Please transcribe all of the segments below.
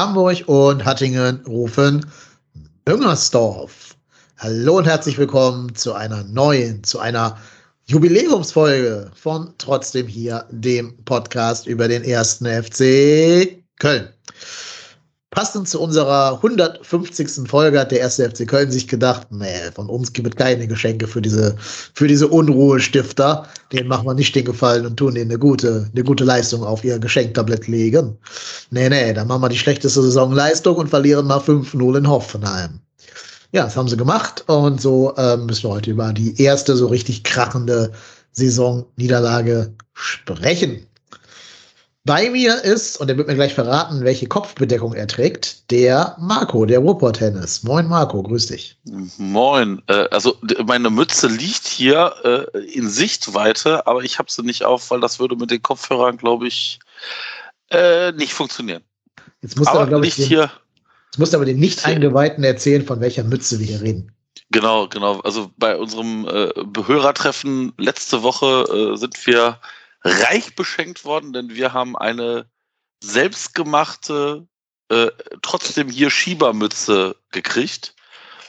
Hamburg und Hattingen rufen Müngersdorf. Hallo und herzlich willkommen zu einer neuen, zu einer Jubiläumsfolge von Trotzdem hier, dem Podcast über den ersten FC Köln. Passend zu unserer 150. Folge hat der erste FC Köln sich gedacht, nee, von uns gibt es keine Geschenke für diese, für diese Unruhestifter. Denen machen wir nicht den Gefallen und tun denen eine gute, eine gute Leistung auf ihr Geschenktablett legen. Nee, nee, dann machen wir die schlechteste Saisonleistung und verlieren mal 5-0 in Hoffenheim. Ja, das haben sie gemacht und so ähm, müssen wir heute über die erste so richtig krachende Saisonniederlage sprechen. Bei mir ist, und er wird mir gleich verraten, welche Kopfbedeckung er trägt, der Marco, der Ruhrpott-Tennis. Moin Marco, grüß dich. Moin. Äh, also meine Mütze liegt hier äh, in Sichtweite, aber ich habe sie nicht auf, weil das würde mit den Kopfhörern, glaube ich, äh, nicht funktionieren. Jetzt musst du aber aber, ich, den, hier, jetzt musst du aber den Nicht-Eingeweihten erzählen, von welcher Mütze wir hier reden. genau, genau. Also bei unserem äh, Behörertreffen letzte Woche äh, sind wir reich beschenkt worden, denn wir haben eine selbstgemachte, äh, trotzdem hier Schiebermütze gekriegt.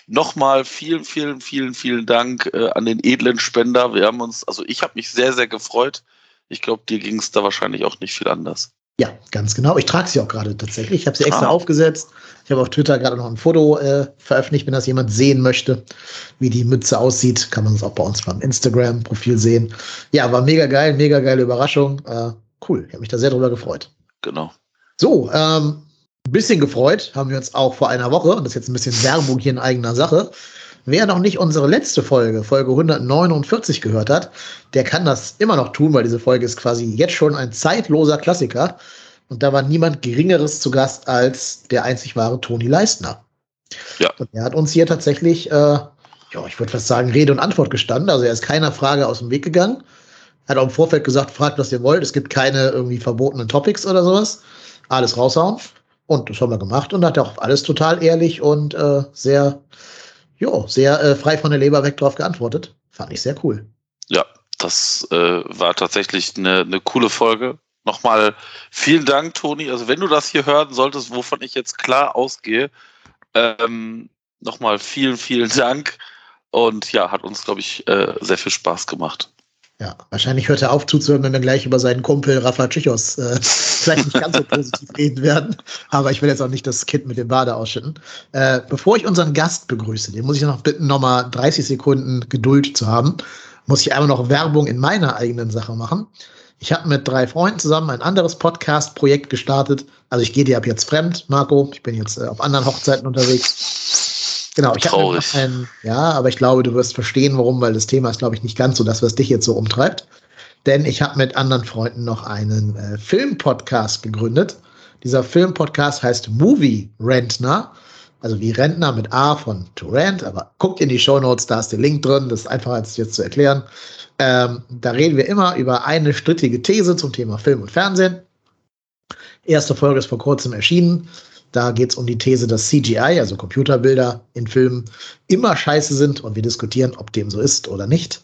Nochmal vielen, vielen, vielen, vielen Dank äh, an den edlen Spender. Wir haben uns, also ich habe mich sehr, sehr gefreut. Ich glaube, dir ging es da wahrscheinlich auch nicht viel anders. Ja, ganz genau. Ich trage sie auch gerade tatsächlich. Ich habe sie extra Ah. aufgesetzt. Ich habe auf Twitter gerade noch ein Foto äh, veröffentlicht, wenn das jemand sehen möchte, wie die Mütze aussieht. Kann man es auch bei uns beim Instagram-Profil sehen. Ja, war mega geil, mega geile Überraschung. Äh, cool, ich habe mich da sehr drüber gefreut. Genau. So, ähm, ein bisschen gefreut haben wir uns auch vor einer Woche, und das ist jetzt ein bisschen Werbung hier in eigener Sache. Wer noch nicht unsere letzte Folge, Folge 149 gehört hat, der kann das immer noch tun, weil diese Folge ist quasi jetzt schon ein zeitloser Klassiker. Und da war niemand Geringeres zu Gast als der einzig wahre Toni Leistner. Ja. Und er hat uns hier tatsächlich, äh, ja, ich würde fast sagen, Rede und Antwort gestanden. Also er ist keiner Frage aus dem Weg gegangen. Hat auch im Vorfeld gesagt, fragt, was ihr wollt. Es gibt keine irgendwie verbotenen Topics oder sowas. Alles raushauen. Und das haben wir gemacht und hat auch alles total ehrlich und äh, sehr, jo, sehr äh, frei von der Leber weg drauf geantwortet. Fand ich sehr cool. Ja, das äh, war tatsächlich eine, eine coole Folge. Nochmal vielen Dank, Toni. Also wenn du das hier hören solltest, wovon ich jetzt klar ausgehe, ähm, nochmal vielen, vielen Dank. Und ja, hat uns, glaube ich, äh, sehr viel Spaß gemacht. Ja, wahrscheinlich hört er auf zuzuhören, wenn wir gleich über seinen Kumpel Rafa Tschichos äh, vielleicht nicht ganz so positiv reden werden. Aber ich will jetzt auch nicht das Kind mit dem Bade ausschütten. Äh, bevor ich unseren Gast begrüße, den muss ich noch bitten, nochmal 30 Sekunden Geduld zu haben, muss ich einmal noch Werbung in meiner eigenen Sache machen. Ich habe mit drei Freunden zusammen ein anderes Podcast-Projekt gestartet. Also ich gehe dir ab jetzt fremd, Marco. Ich bin jetzt äh, auf anderen Hochzeiten unterwegs. Genau, ich habe Traurig. ein, ja, aber ich glaube, du wirst verstehen, warum, weil das Thema ist, glaube ich, nicht ganz so das, was dich jetzt so umtreibt. Denn ich habe mit anderen Freunden noch einen äh, Filmpodcast gegründet. Dieser Filmpodcast heißt Movie Rentner. Also wie Rentner mit A von To Rent, aber guckt in die Show Notes, da ist der Link drin, das ist einfacher als jetzt zu erklären. Ähm, da reden wir immer über eine strittige These zum Thema Film und Fernsehen. Erste Folge ist vor kurzem erschienen. Da geht es um die These, dass CGI, also Computerbilder in Filmen, immer scheiße sind und wir diskutieren, ob dem so ist oder nicht.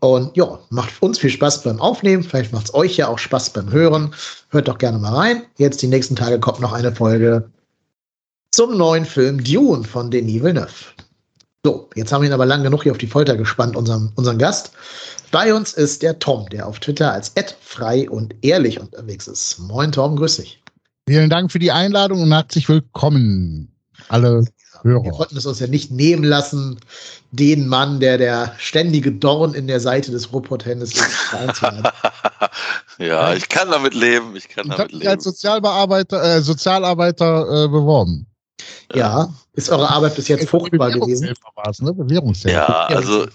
Und ja, macht uns viel Spaß beim Aufnehmen. Vielleicht macht es euch ja auch Spaß beim Hören. Hört doch gerne mal rein. Jetzt die nächsten Tage kommt noch eine Folge zum neuen Film Dune von Denis Villeneuve. So, jetzt haben wir ihn aber lang genug hier auf die Folter gespannt, unseren, unseren Gast. Bei uns ist der Tom, der auf Twitter als frei und ehrlich unterwegs ist. Moin Tom, grüß dich. Vielen Dank für die Einladung und herzlich willkommen, alle Wir Hörer. konnten es uns ja nicht nehmen lassen, den Mann, der der ständige Dorn in der Seite des Robot-Tennis ist, ja, ich kann damit leben. Ich kann Ich habe damit mich als leben. Sozialbearbeiter, äh, Sozialarbeiter äh, beworben. Ja, ist eure Arbeit bis jetzt fruchtbar gewesen? Bewährungshelfer war es, ne? Bewährungshelfer. Ja, also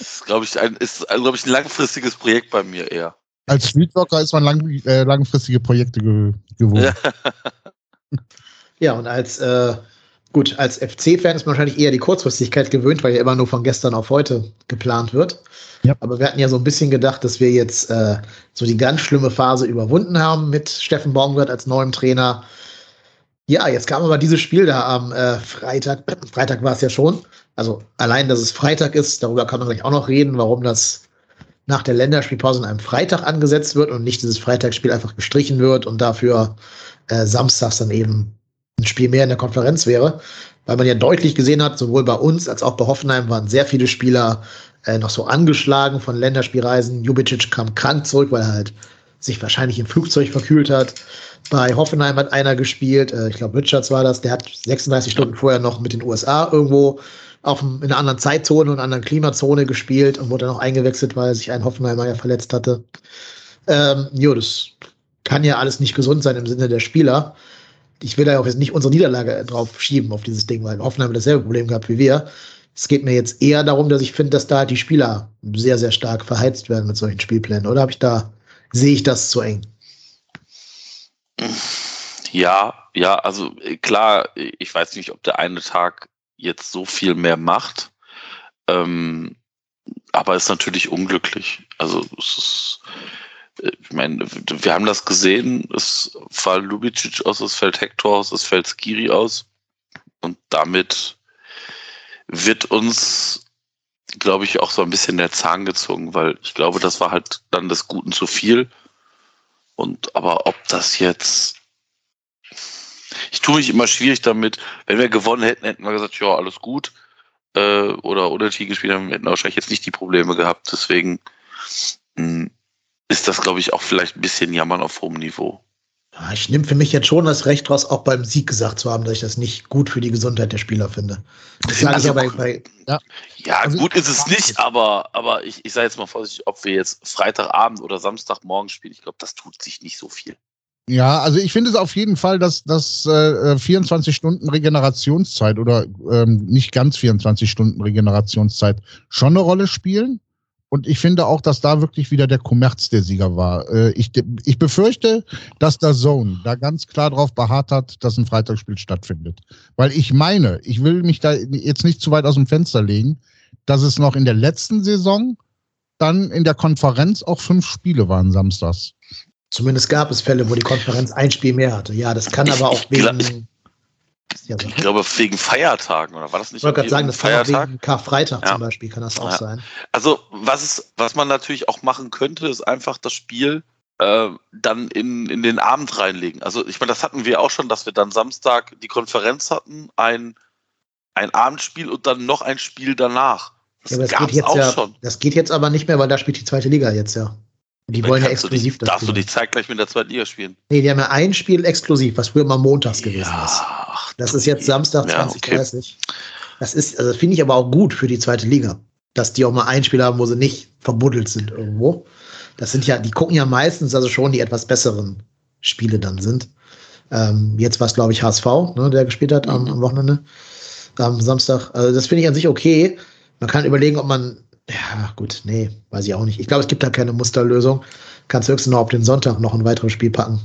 ist, glaube ich, ein, ist, glaube ich, ein langfristiges Projekt bei mir eher. Als Streetworker ist man lang, äh, langfristige Projekte ge gewohnt. Ja. Ja, und als, äh, gut, als FC-Fan ist man wahrscheinlich eher die Kurzfristigkeit gewöhnt, weil ja immer nur von gestern auf heute geplant wird. Ja. Aber wir hatten ja so ein bisschen gedacht, dass wir jetzt äh, so die ganz schlimme Phase überwunden haben mit Steffen Baumgart als neuem Trainer. Ja, jetzt kam aber dieses Spiel da am äh, Freitag. Freitag war es ja schon. Also allein, dass es Freitag ist, darüber kann man gleich auch noch reden, warum das nach der Länderspielpause an einem Freitag angesetzt wird und nicht dieses Freitagsspiel einfach gestrichen wird und dafür äh, samstags dann eben ein Spiel mehr in der Konferenz wäre. Weil man ja deutlich gesehen hat, sowohl bei uns als auch bei Hoffenheim waren sehr viele Spieler äh, noch so angeschlagen von Länderspielreisen. Jubicic kam krank zurück, weil er halt sich wahrscheinlich im Flugzeug verkühlt hat. Bei Hoffenheim hat einer gespielt, äh, ich glaube Richards war das, der hat 36 Stunden vorher noch mit den USA irgendwo auf in einer anderen Zeitzone und anderen Klimazone gespielt und wurde dann noch eingewechselt, weil sich ein Hoffenheimer ja verletzt hatte. Ähm, jo, das kann ja alles nicht gesund sein im Sinne der Spieler. Ich will da auch jetzt nicht unsere Niederlage drauf schieben auf dieses Ding, weil Hoffenheim dasselbe Problem gehabt wie wir. Es geht mir jetzt eher darum, dass ich finde, dass da die Spieler sehr, sehr stark verheizt werden mit solchen Spielplänen. Oder habe ich da, sehe ich das zu eng? Ja, ja, also äh, klar, ich weiß nicht, ob der eine Tag jetzt so viel mehr macht, ähm, aber ist natürlich unglücklich. Also es ist, äh, ich meine, wir haben das gesehen, es fällt Lubicic aus, es fällt Hector aus, es fällt Skiri aus und damit wird uns, glaube ich, auch so ein bisschen der Zahn gezogen, weil ich glaube, das war halt dann des Guten zu viel. Und aber ob das jetzt. Ich tue mich immer schwierig damit. Wenn wir gewonnen hätten, hätten wir gesagt, ja, alles gut. Äh, oder unentschieden gespielt haben, hätten wir wahrscheinlich jetzt nicht die Probleme gehabt. Deswegen mh, ist das, glaube ich, auch vielleicht ein bisschen Jammern auf hohem Niveau. Ja, ich nehme für mich jetzt schon das Recht raus, auch beim Sieg gesagt zu haben, dass ich das nicht gut für die Gesundheit der Spieler finde. Das sage ich Also, ja bei, bei Ja, Also gut ich- ist es nicht, aber, aber ich, ich sage jetzt mal vorsichtig, ob wir jetzt Freitagabend oder Samstagmorgen spielen, ich glaube, das tut sich nicht so viel. Ja, also ich finde es auf jeden Fall, dass dass äh, 24 Stunden Regenerationszeit oder ähm, nicht ganz 24 Stunden Regenerationszeit schon eine Rolle spielen. Und ich finde auch, dass da wirklich wieder der Kommerz der Sieger war. Äh, ich, ich befürchte, dass der Zone da ganz klar darauf beharrt hat, dass ein Freitagsspiel stattfindet. Weil ich meine, ich will mich da jetzt nicht zu weit aus dem Fenster legen, dass es noch in der letzten Saison dann in der Konferenz auch fünf Spiele waren samstags. Zumindest gab es Fälle, wo die Konferenz ein Spiel mehr hatte. Ja, das kann Ich- aber auch ich wegen. Ja, Ich glaube, wegen Feiertagen, oder war das nicht ich wollte gerade sagen, das kann auch Feiertag? wegen Karfreitag Ja. zum Beispiel, kann das auch Ja. sein. Also, was, ist, was man natürlich auch machen könnte, ist einfach das Spiel äh, dann in, in den Abend reinlegen. Also, ich meine, das hatten wir auch schon, dass wir dann Samstag die Konferenz hatten, ein, ein Abendspiel und dann noch ein Spiel danach. Das Ja, das geht, jetzt auch ja, schon. das geht jetzt aber nicht mehr, weil da spielt die zweite Liga jetzt ja. Die Dann wollen ja exklusiv das Darfst du nicht zeitgleich mit der zweiten Liga spielen? Nee, die haben ja ein Spiel exklusiv, was früher mal montags gewesen ist. ach, Das ist jetzt Samstag Ja, okay. 2030. Das ist, also finde ich aber auch gut für die zweite Liga, dass die auch mal ein Spiel haben, wo sie nicht verbuddelt sind irgendwo. Das sind ja, die gucken ja meistens also schon die etwas besseren Spiele dann sind. Ähm, jetzt war es, glaube ich, HSV, ne, der gespielt hat am, Mhm. am Wochenende, am Samstag. Also das finde ich an sich okay. Man kann überlegen, ob man, ja gut, nee, weiß ich auch nicht. Ich glaube, es gibt da keine Musterlösung. Kannst höchstens noch auf den Sonntag noch ein weiteres Spiel packen.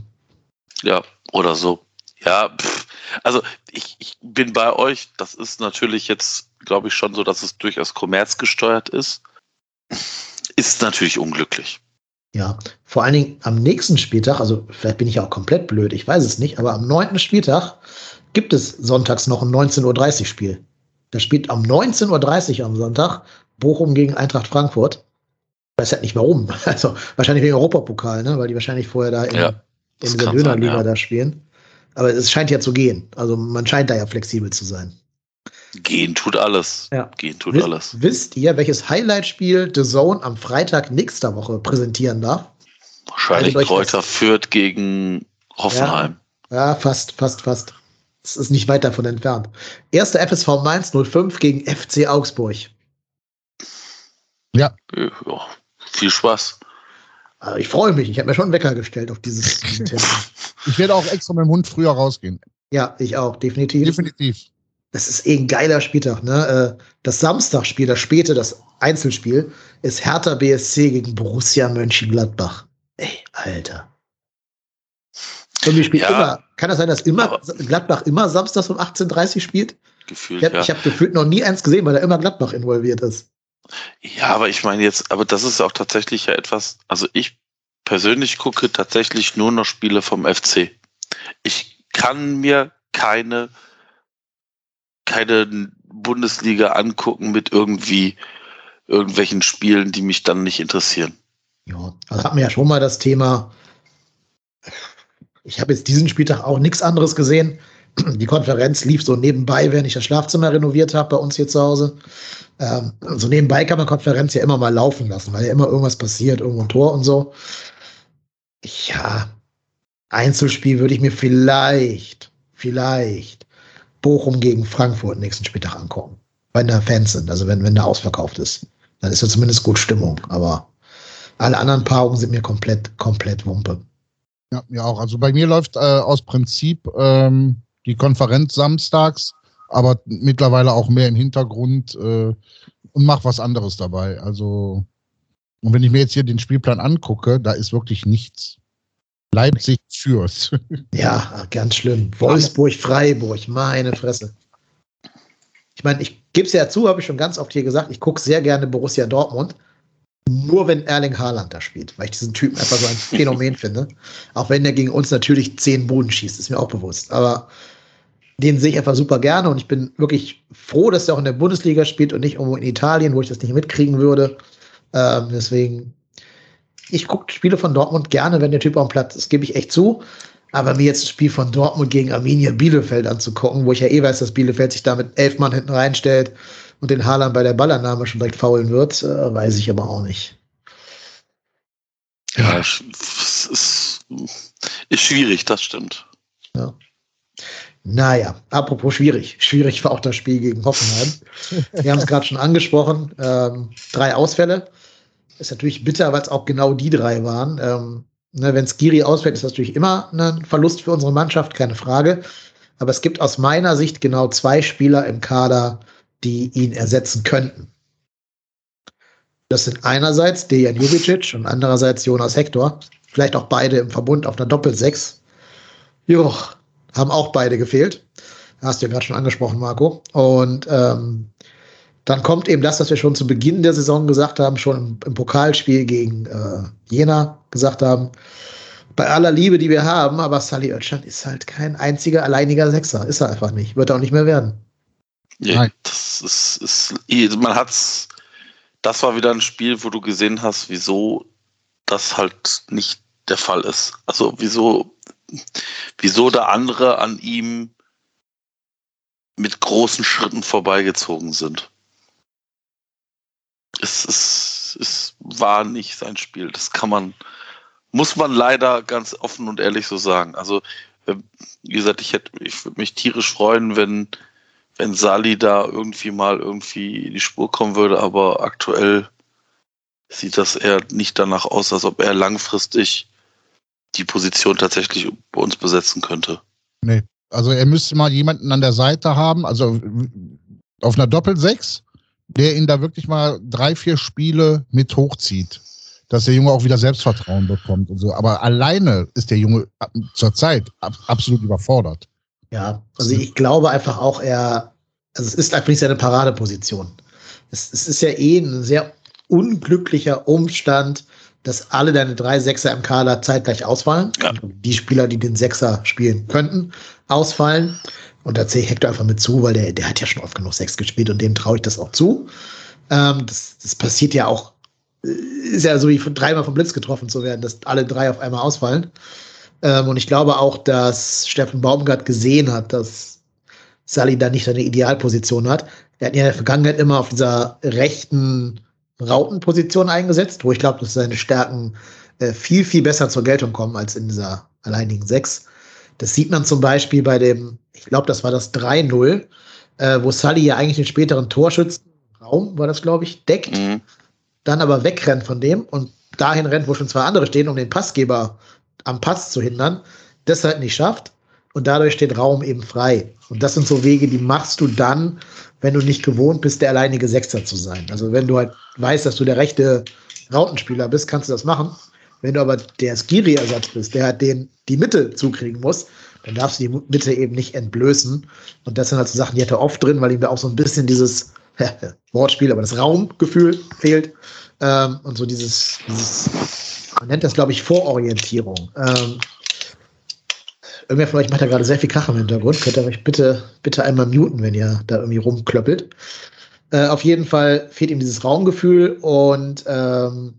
Ja, oder so. Ja, pff. also ich, ich bin bei euch. Das ist natürlich jetzt, glaube ich, schon so, dass es durchaus kommerzgesteuert ist. Ist natürlich unglücklich. Ja, vor allen Dingen am nächsten Spieltag, also vielleicht bin ich ja auch komplett blöd, ich weiß es nicht, aber am neunten Spieltag gibt es sonntags noch ein 19.30 Uhr Spiel. Da spielt am 19.30 Uhr am Sonntag Bochum gegen Eintracht Frankfurt. Ich weiß halt nicht warum. Also wahrscheinlich wegen Europapokal, ne? weil die wahrscheinlich vorher da in, Ja, in sein, Dönerliga ja. da spielen. Aber es scheint ja zu gehen. Also man scheint da ja flexibel zu sein. Gehen tut alles. Ja. Gehen tut Wisst, alles. wisst ihr, welches Highlight-Spiel The Zone am Freitag nächster Woche präsentieren darf? Wahrscheinlich euch Kräuter führt gegen Hoffenheim. Ja, fast, fast, fast. Es ist nicht weit davon entfernt. Erster FSV Mainz 05 gegen FC Augsburg. Ja. Ja, viel Spaß. Also ich freue mich. Ich habe mir schon einen Wecker gestellt auf dieses, Termin. Ich werde auch extra mit dem Hund früher rausgehen. Ja, ich auch, definitiv. Definitiv. Das ist eh ein geiler Spieltag, ne? Äh, Das Samstagspiel, das späte, das Einzelspiel, ist Hertha BSC gegen Borussia Mönchengladbach. Ey, Alter. Irgendwie spielt Ja. immer, kann das sein, dass immer Gladbach immer samstags um 18.30 Uhr spielt? Gefühlt, Ich habe ja. hab gefühlt noch nie eins gesehen, weil da immer Gladbach involviert ist. Ja, aber ich meine jetzt, aber das ist auch tatsächlich ja etwas, also ich persönlich gucke tatsächlich nur noch Spiele vom FC. Ich kann mir keine, keine Bundesliga angucken mit irgendwie irgendwelchen Spielen, die mich dann nicht interessieren. Ja, also hatten wir ja schon mal das Thema. Ich habe jetzt diesen Spieltag auch nichts anderes gesehen. Die Konferenz lief so nebenbei, während ich das Schlafzimmer renoviert habe bei uns hier zu Hause. Ähm, so nebenbei kann man Konferenz ja immer mal laufen lassen, weil ja immer irgendwas passiert, irgendwo ein Tor und so. Ja, Einzelspiel würde ich mir vielleicht, vielleicht Bochum gegen Frankfurt nächsten Spieltag angucken. Wenn da Fans sind, also wenn, wenn da ausverkauft ist. Dann ist ja zumindest gut Stimmung. Aber alle anderen Paarungen sind mir komplett, komplett Wumpe. Ja, mir auch. Also bei mir läuft äh, aus Prinzip ähm, die Konferenz samstags, aber mittlerweile auch mehr im Hintergrund äh, und mach was anderes dabei. Also, und wenn ich mir jetzt hier den Spielplan angucke, da ist wirklich nichts. Leipzig führt. Ja, ganz schlimm. Wolfsburg, Freiburg, meine Fresse. Ich meine, ich gebe es ja zu, habe ich schon ganz oft hier gesagt, ich gucke sehr gerne Borussia Dortmund. Nur wenn Erling Haaland da spielt, weil ich diesen Typen einfach so ein Phänomen finde. Auch wenn der gegen uns natürlich zehn Boden schießt, ist mir auch bewusst. Aber den sehe ich einfach super gerne und ich bin wirklich froh, dass er auch in der Bundesliga spielt und nicht irgendwo in Italien, wo ich das nicht mitkriegen würde. Ähm, deswegen, ich gucke Spiele von Dortmund gerne, wenn der Typ am Platz ist, gebe ich echt zu. Aber mir jetzt ein Spiel von Dortmund gegen Arminia Bielefeld anzugucken, wo ich ja eh weiß, dass Bielefeld sich da mit elf Mann hinten reinstellt und den Haaland bei der Ballannahme schon direkt faulen wird, äh, weiß ich aber auch nicht. Ja, es ist, ist schwierig, das stimmt. Naja, apropos schwierig. Schwierig war auch das Spiel gegen Hoffenheim. Wir haben es gerade schon angesprochen. Ähm, drei Ausfälle. Ist natürlich bitter, weil es auch genau die drei waren. Ähm, ne, Wenn Skiri ausfällt, ist das natürlich immer ein Verlust für unsere Mannschaft, keine Frage. Aber es gibt aus meiner Sicht genau zwei Spieler im Kader, die ihn ersetzen könnten. Das sind einerseits Dejan Jubicic und andererseits Jonas Hector. Vielleicht auch beide im Verbund auf einer Doppelsechs. Jo, haben auch beide gefehlt. Hast du ja gerade schon angesprochen, Marco. Und ähm, dann kommt eben das, was wir schon zu Beginn der Saison gesagt haben, schon im, im Pokalspiel gegen äh, Jena gesagt haben. Bei aller Liebe, die wir haben, aber Sally Oetschan ist halt kein einziger alleiniger Sechser. Ist er einfach nicht. Wird er auch nicht mehr werden. Ja, Nein. das ist, ist, man hat's, das war wieder ein Spiel, wo du gesehen hast, wieso das halt nicht der Fall ist. Also wieso, wieso da andere an ihm mit großen Schritten vorbeigezogen sind. Es, es, es war nicht sein Spiel. Das kann man, muss man leider ganz offen und ehrlich so sagen. Also, äh, wie gesagt, ich hätte, ich würde mich tierisch freuen, wenn, wenn Sali da irgendwie mal irgendwie in die Spur kommen würde, aber aktuell sieht das eher nicht danach aus, als ob er langfristig die Position tatsächlich bei uns besetzen könnte. Also er müsste mal jemanden an der Seite haben, also auf einer Doppelsechs, der ihn da wirklich mal drei, vier Spiele mit hochzieht. Dass der Junge auch wieder Selbstvertrauen bekommt und so. Aber alleine ist der Junge zurzeit ab, absolut überfordert. Ja, also ich glaube einfach auch, er, also es ist einfach nicht seine Paradeposition. Es, es ist ja eh ein sehr unglücklicher Umstand, dass alle deine drei Sechser im Kader zeitgleich ausfallen. Ja. Die Spieler, die den Sechser spielen könnten, ausfallen. Und da zähle ich Hector einfach mit zu, weil der, der hat ja schon oft genug Sechs gespielt und dem traue ich das auch zu. Ähm, das, das passiert ja auch, äh, ist ja so wie von, dreimal vom Blitz getroffen zu werden, dass alle drei auf einmal ausfallen. Ähm, und ich glaube auch, dass Steffen Baumgart gesehen hat, dass Sally da nicht seine Idealposition hat. Er hat ja in der Vergangenheit immer auf dieser rechten Rautenposition eingesetzt, wo ich glaube, dass seine Stärken äh, viel, viel besser zur Geltung kommen als in dieser alleinigen Sechs. Das sieht man zum Beispiel bei dem, ich glaube, das war das 3-0, äh, wo Sully ja eigentlich den späteren Torschützenraum, war das, glaube ich, deckt Mhm. dann aber wegrennt von dem und dahin rennt, wo schon zwei andere stehen, um den Passgeber am Pass zu hindern, das halt nicht schafft. Und dadurch steht Raum eben frei. Und das sind so Wege, die machst du dann, wenn du nicht gewohnt bist, der alleinige Sechster zu sein. Also wenn du halt weißt, dass du der rechte Rautenspieler bist, kannst du das machen. Wenn du aber der Skiri-Ersatz bist, der halt den, die Mitte zukriegen muss, dann darfst du die Mitte eben nicht entblößen. Und das sind halt so Sachen, die hat er oft drin, weil ihm da auch so ein bisschen dieses Wortspiel, aber das Raumgefühl fehlt. Ähm, und so dieses, dieses, man nennt das, glaube ich, Vororientierung. Ähm, Irgendwer von euch macht da gerade sehr viel Krach im Hintergrund. Könnt ihr euch bitte, bitte einmal muten, wenn ihr da irgendwie rumklöppelt. Äh, auf jeden Fall fehlt ihm dieses Raumgefühl und ähm,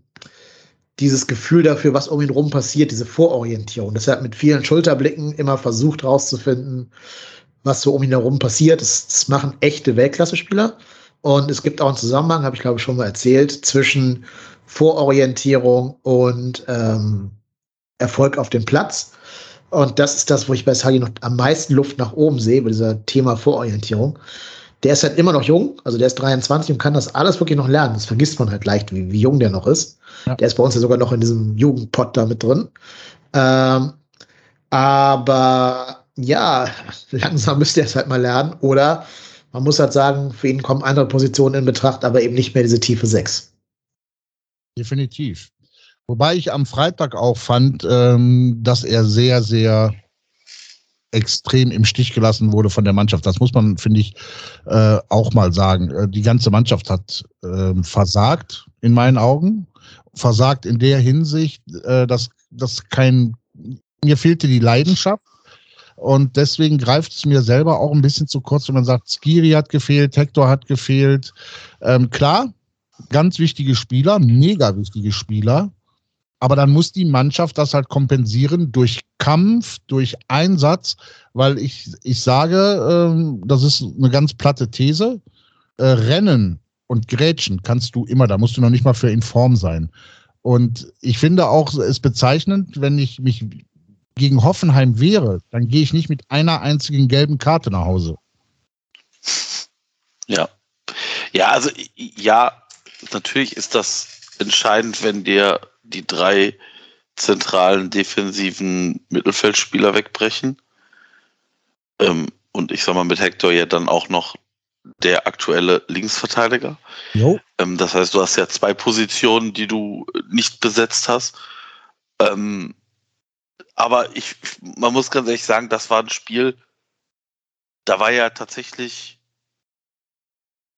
dieses Gefühl dafür, was um ihn rum passiert, diese Vororientierung. Deshalb mit vielen Schulterblicken immer versucht rauszufinden, was so um ihn herum passiert. Das, das machen echte Weltklasse-Spieler. Und es gibt auch einen Zusammenhang, habe ich glaube schon mal erzählt, zwischen Vororientierung und ähm, Erfolg auf dem Platz. Und das ist das, wo ich bei Sagi noch am meisten Luft nach oben sehe, bei dieser Thema Vororientierung. Der ist halt immer noch jung, also der ist 23 und kann das alles wirklich noch lernen. Das vergisst man halt leicht, wie, wie jung der noch ist. Ja. Der ist bei uns ja sogar noch in diesem Jugendpot da mit drin. Ähm, aber ja, langsam müsste er es halt mal lernen. Oder man muss halt sagen, für ihn kommen andere Positionen in Betracht, aber eben nicht mehr diese tiefe 6. Definitiv. Wobei ich am Freitag auch fand, ähm, dass er sehr, sehr extrem im Stich gelassen wurde von der Mannschaft. Das muss man, finde ich, äh, auch mal sagen. Äh, die ganze Mannschaft hat äh, versagt, in meinen Augen. Versagt in der Hinsicht, äh, dass, dass kein, mir fehlte die Leidenschaft. Und deswegen greift es mir selber auch ein bisschen zu kurz, wenn man sagt, Skiri hat gefehlt, Hector hat gefehlt. Ähm, klar, ganz wichtige Spieler, mega wichtige Spieler. Aber dann muss die Mannschaft das halt kompensieren durch Kampf, durch Einsatz, weil ich, ich sage, ähm, das ist eine ganz platte These. Äh, Rennen und Grätschen kannst du immer, da musst du noch nicht mal für in Form sein. Und ich finde auch, es bezeichnend, wenn ich mich gegen Hoffenheim wäre, dann gehe ich nicht mit einer einzigen gelben Karte nach Hause. Ja. Ja, also ja, natürlich ist das entscheidend, wenn dir die drei zentralen defensiven Mittelfeldspieler wegbrechen. Ähm, und ich sag mal, mit Hector ja dann auch noch der aktuelle Linksverteidiger. Ähm, das heißt, du hast ja zwei Positionen, die du nicht besetzt hast. Ähm, aber ich, man muss ganz ehrlich sagen, das war ein Spiel, da war ja tatsächlich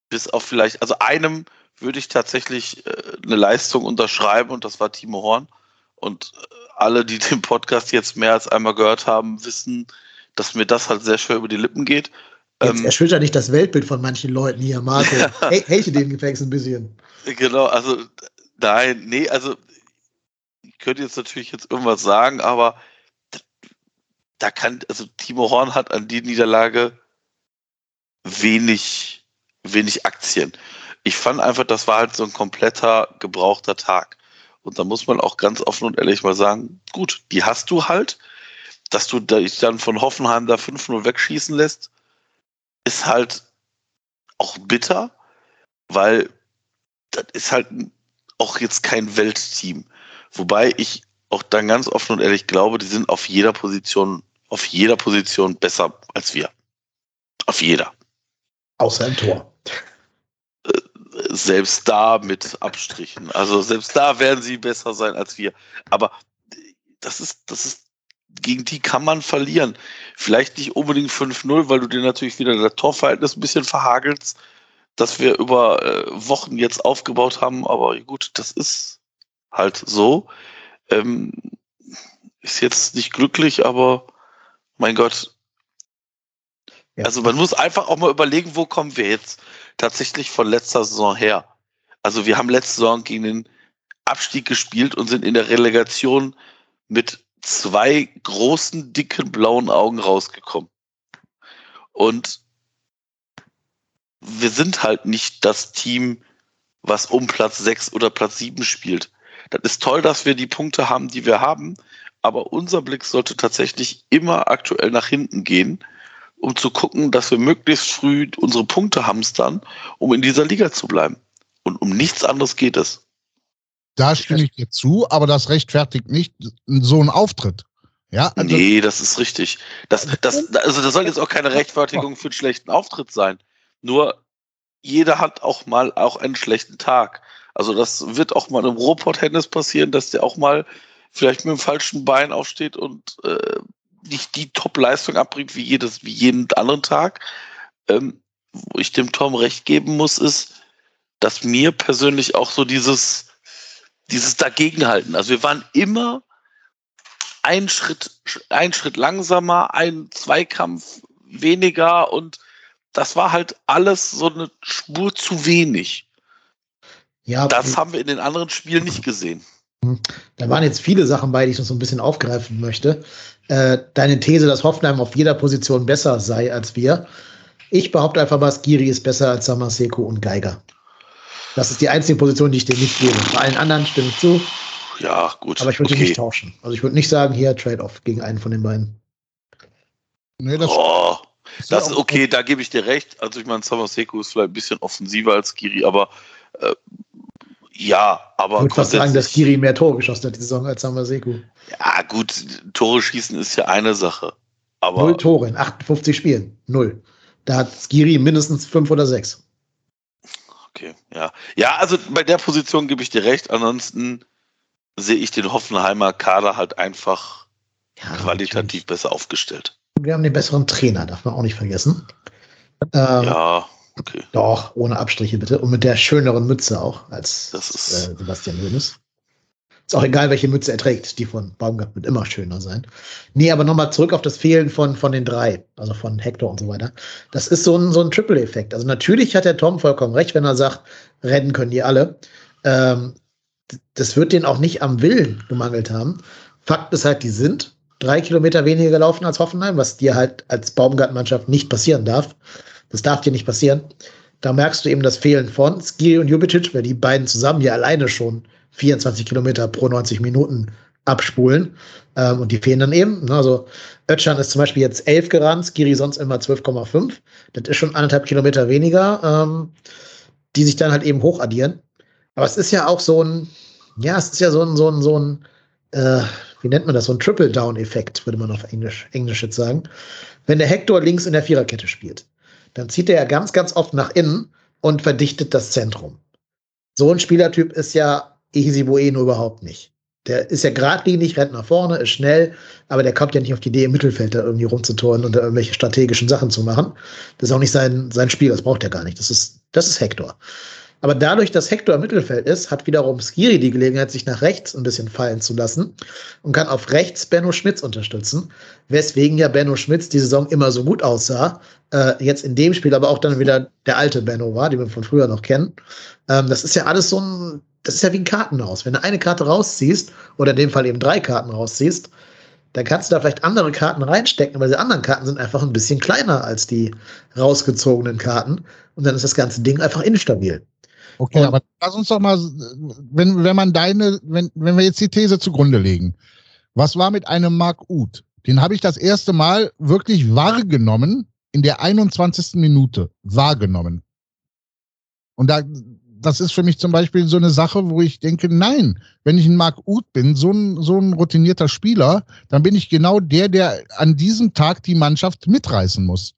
bis auf vielleicht, also einem würde ich tatsächlich äh, eine Leistung unterschreiben und das war Timo Horn. Und äh, alle, die den Podcast jetzt mehr als einmal gehört haben, wissen, dass mir das halt sehr schwer über die Lippen geht. Jetzt ähm, erschüttert nicht das Weltbild von manchen Leuten hier, Marco. Hey, den Gefängnis ein bisschen. Genau, also nein, nee, also ich könnte jetzt natürlich jetzt irgendwas sagen, aber da kann, also Timo Horn hat an die Niederlage wenig, wenig Aktien ich fand einfach, das war halt so ein kompletter gebrauchter Tag. Und da muss man auch ganz offen und ehrlich mal sagen, gut, die hast du halt. Dass du dich dann von Hoffenheim da 5-0 wegschießen lässt, ist halt auch bitter, weil das ist halt auch jetzt kein Weltteam. Wobei ich auch dann ganz offen und ehrlich glaube, die sind auf jeder Position, auf jeder Position besser als wir. Auf jeder. Außer im Tor selbst da mit Abstrichen. Also selbst da werden sie besser sein als wir. Aber das ist, das ist, gegen die kann man verlieren. Vielleicht nicht unbedingt 5-0, weil du dir natürlich wieder das Torverhältnis ein bisschen verhagelst, das wir über äh, Wochen jetzt aufgebaut haben. Aber gut, das ist halt so. Ähm, ist jetzt nicht glücklich, aber mein Gott. Ja. Also man muss einfach auch mal überlegen, wo kommen wir jetzt tatsächlich von letzter Saison her. Also wir haben letzte Saison gegen den Abstieg gespielt und sind in der Relegation mit zwei großen, dicken, blauen Augen rausgekommen. Und wir sind halt nicht das Team, was um Platz 6 oder Platz 7 spielt. Das ist toll, dass wir die Punkte haben, die wir haben, aber unser Blick sollte tatsächlich immer aktuell nach hinten gehen um zu gucken, dass wir möglichst früh unsere Punkte hamstern, um in dieser Liga zu bleiben. Und um nichts anderes geht es. Da stimme ich dir zu, aber das rechtfertigt nicht so einen Auftritt. Ja, also nee, das ist richtig. Das, das, also das soll jetzt auch keine Rechtfertigung für einen schlechten Auftritt sein. Nur jeder hat auch mal auch einen schlechten Tag. Also das wird auch mal im Robot-Tennis passieren, dass der auch mal vielleicht mit dem falschen Bein aufsteht und äh, nicht die Top-Leistung abbringt wie jedes, wie jeden anderen Tag. Ähm, wo ich dem Tom recht geben muss, ist, dass mir persönlich auch so dieses, dieses Dagegenhalten. Also wir waren immer ein Schritt, ein Schritt langsamer, ein Zweikampf weniger und das war halt alles so eine Spur zu wenig. Ja, das haben wir in den anderen Spielen nicht gesehen. Da waren jetzt viele Sachen bei, die ich noch so ein bisschen aufgreifen möchte. Äh, deine These, dass Hoffenheim auf jeder Position besser sei als wir. Ich behaupte einfach mal, Skiri ist besser als Samaseko und Geiger. Das ist die einzige Position, die ich dir nicht gebe. Bei allen anderen stimme ich zu. Ja, gut. Aber ich würde okay. nicht tauschen. Also ich würde nicht sagen, hier Trade-off gegen einen von den beiden. Nee, das, oh, das ist okay, da gebe ich dir recht. Also ich meine, Samaseko ist vielleicht ein bisschen offensiver als Skiri, aber äh, ja, aber. Ich würde fast sagen, dass Skiri mehr Tore geschossen hat die Saison als Samaseko. Ja, gut, Tore schießen ist ja eine Sache. Aber Null Tore in 58 Spielen. Null. Da hat Skiri mindestens fünf oder sechs. Okay, ja. Ja, also bei der Position gebe ich dir recht. Ansonsten sehe ich den Hoffenheimer Kader halt einfach ja, qualitativ natürlich. besser aufgestellt. Wir haben den besseren Trainer, darf man auch nicht vergessen. Ähm, ja, okay. Doch, ohne Abstriche bitte. Und mit der schöneren Mütze auch als äh, Sebastian Hönes. Ist auch egal, welche Mütze er trägt. Die von Baumgart wird immer schöner sein. Nee, aber nochmal zurück auf das Fehlen von, von den drei, also von Hector und so weiter. Das ist so ein, so ein Triple-Effekt. Also natürlich hat der Tom vollkommen recht, wenn er sagt, rennen können die alle. Ähm, das wird denen auch nicht am Willen gemangelt haben. Fakt ist halt, die sind drei Kilometer weniger gelaufen als Hoffenheim, was dir halt als Baumgart-Mannschaft nicht passieren darf. Das darf dir nicht passieren. Da merkst du eben das Fehlen von Skiri und Jubicic, weil die beiden zusammen ja alleine schon 24 Kilometer pro 90 Minuten abspulen. Ähm, und die fehlen dann eben. Ne? Also Ötchan ist zum Beispiel jetzt 11 gerannt, Skiri sonst immer 12,5. Das ist schon anderthalb Kilometer weniger, ähm, die sich dann halt eben hochaddieren. Aber es ist ja auch so ein, ja, es ist ja so ein, so ein, so ein, äh, wie nennt man das, so ein Triple-Down-Effekt, würde man auf Englisch, Englisch jetzt sagen. Wenn der Hector links in der Viererkette spielt, dann zieht er ja ganz, ganz oft nach innen und verdichtet das Zentrum. So ein Spielertyp ist ja Easy Bueno überhaupt nicht. Der ist ja geradlinig, rennt nach vorne, ist schnell, aber der kommt ja nicht auf die Idee, im Mittelfeld da irgendwie rumzutoren und da irgendwelche strategischen Sachen zu machen. Das ist auch nicht sein, sein Spiel, das braucht er gar nicht. Das ist, das ist Hector. Aber dadurch, dass Hector im Mittelfeld ist, hat wiederum Skiri die Gelegenheit, sich nach rechts ein bisschen fallen zu lassen und kann auf rechts Benno Schmitz unterstützen, weswegen ja Benno Schmitz die Saison immer so gut aussah. Äh, jetzt in dem Spiel aber auch dann wieder der alte Benno war, den wir von früher noch kennen. Ähm, das ist ja alles so ein das ist ja wie ein Kartenhaus. Wenn du eine Karte rausziehst, oder in dem Fall eben drei Karten rausziehst, dann kannst du da vielleicht andere Karten reinstecken, aber die anderen Karten sind einfach ein bisschen kleiner als die rausgezogenen Karten. Und dann ist das ganze Ding einfach instabil. Okay, und, aber lass uns doch mal, wenn, wenn man deine, wenn, wenn wir jetzt die These zugrunde legen, was war mit einem Mark Uth? Den habe ich das erste Mal wirklich wahrgenommen in der 21. Minute. Wahrgenommen. Und da, das ist für mich zum Beispiel so eine Sache, wo ich denke, nein, wenn ich ein Mark Uth bin, so ein, so ein routinierter Spieler, dann bin ich genau der, der an diesem Tag die Mannschaft mitreißen muss.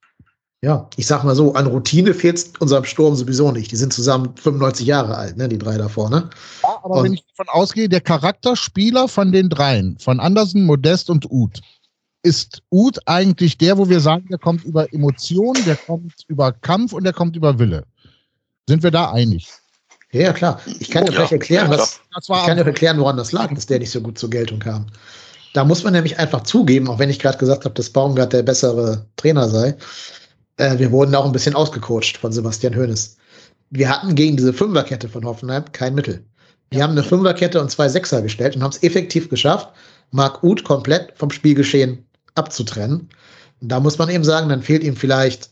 Ja, ich sag mal so, an Routine fehlt es unserem Sturm sowieso nicht. Die sind zusammen 95 Jahre alt, ne, die drei da vorne. Ja, aber und wenn ich davon ausgehe, der Charakterspieler von den dreien, von Andersen, Modest und Uth, ist Uth eigentlich der, wo wir sagen, der kommt über Emotionen, der kommt über Kampf und der kommt über Wille. Sind wir da einig? Ja, ja, klar. Ich kann dir ja, vielleicht erklären, was, ich kann dir erklären, woran das lag, dass der nicht so gut zur Geltung kam. Da muss man nämlich einfach zugeben, auch wenn ich gerade gesagt habe, dass Baumgart der bessere Trainer sei, äh, wir wurden auch ein bisschen ausgecoacht von Sebastian Hoeneß. Wir hatten gegen diese Fünferkette von Hoffenheim kein Mittel. Wir haben eine Fünferkette und zwei Sechser gestellt und haben es effektiv geschafft, Marc Uth komplett vom Spielgeschehen abzutrennen. Und da muss man eben sagen, dann fehlt ihm vielleicht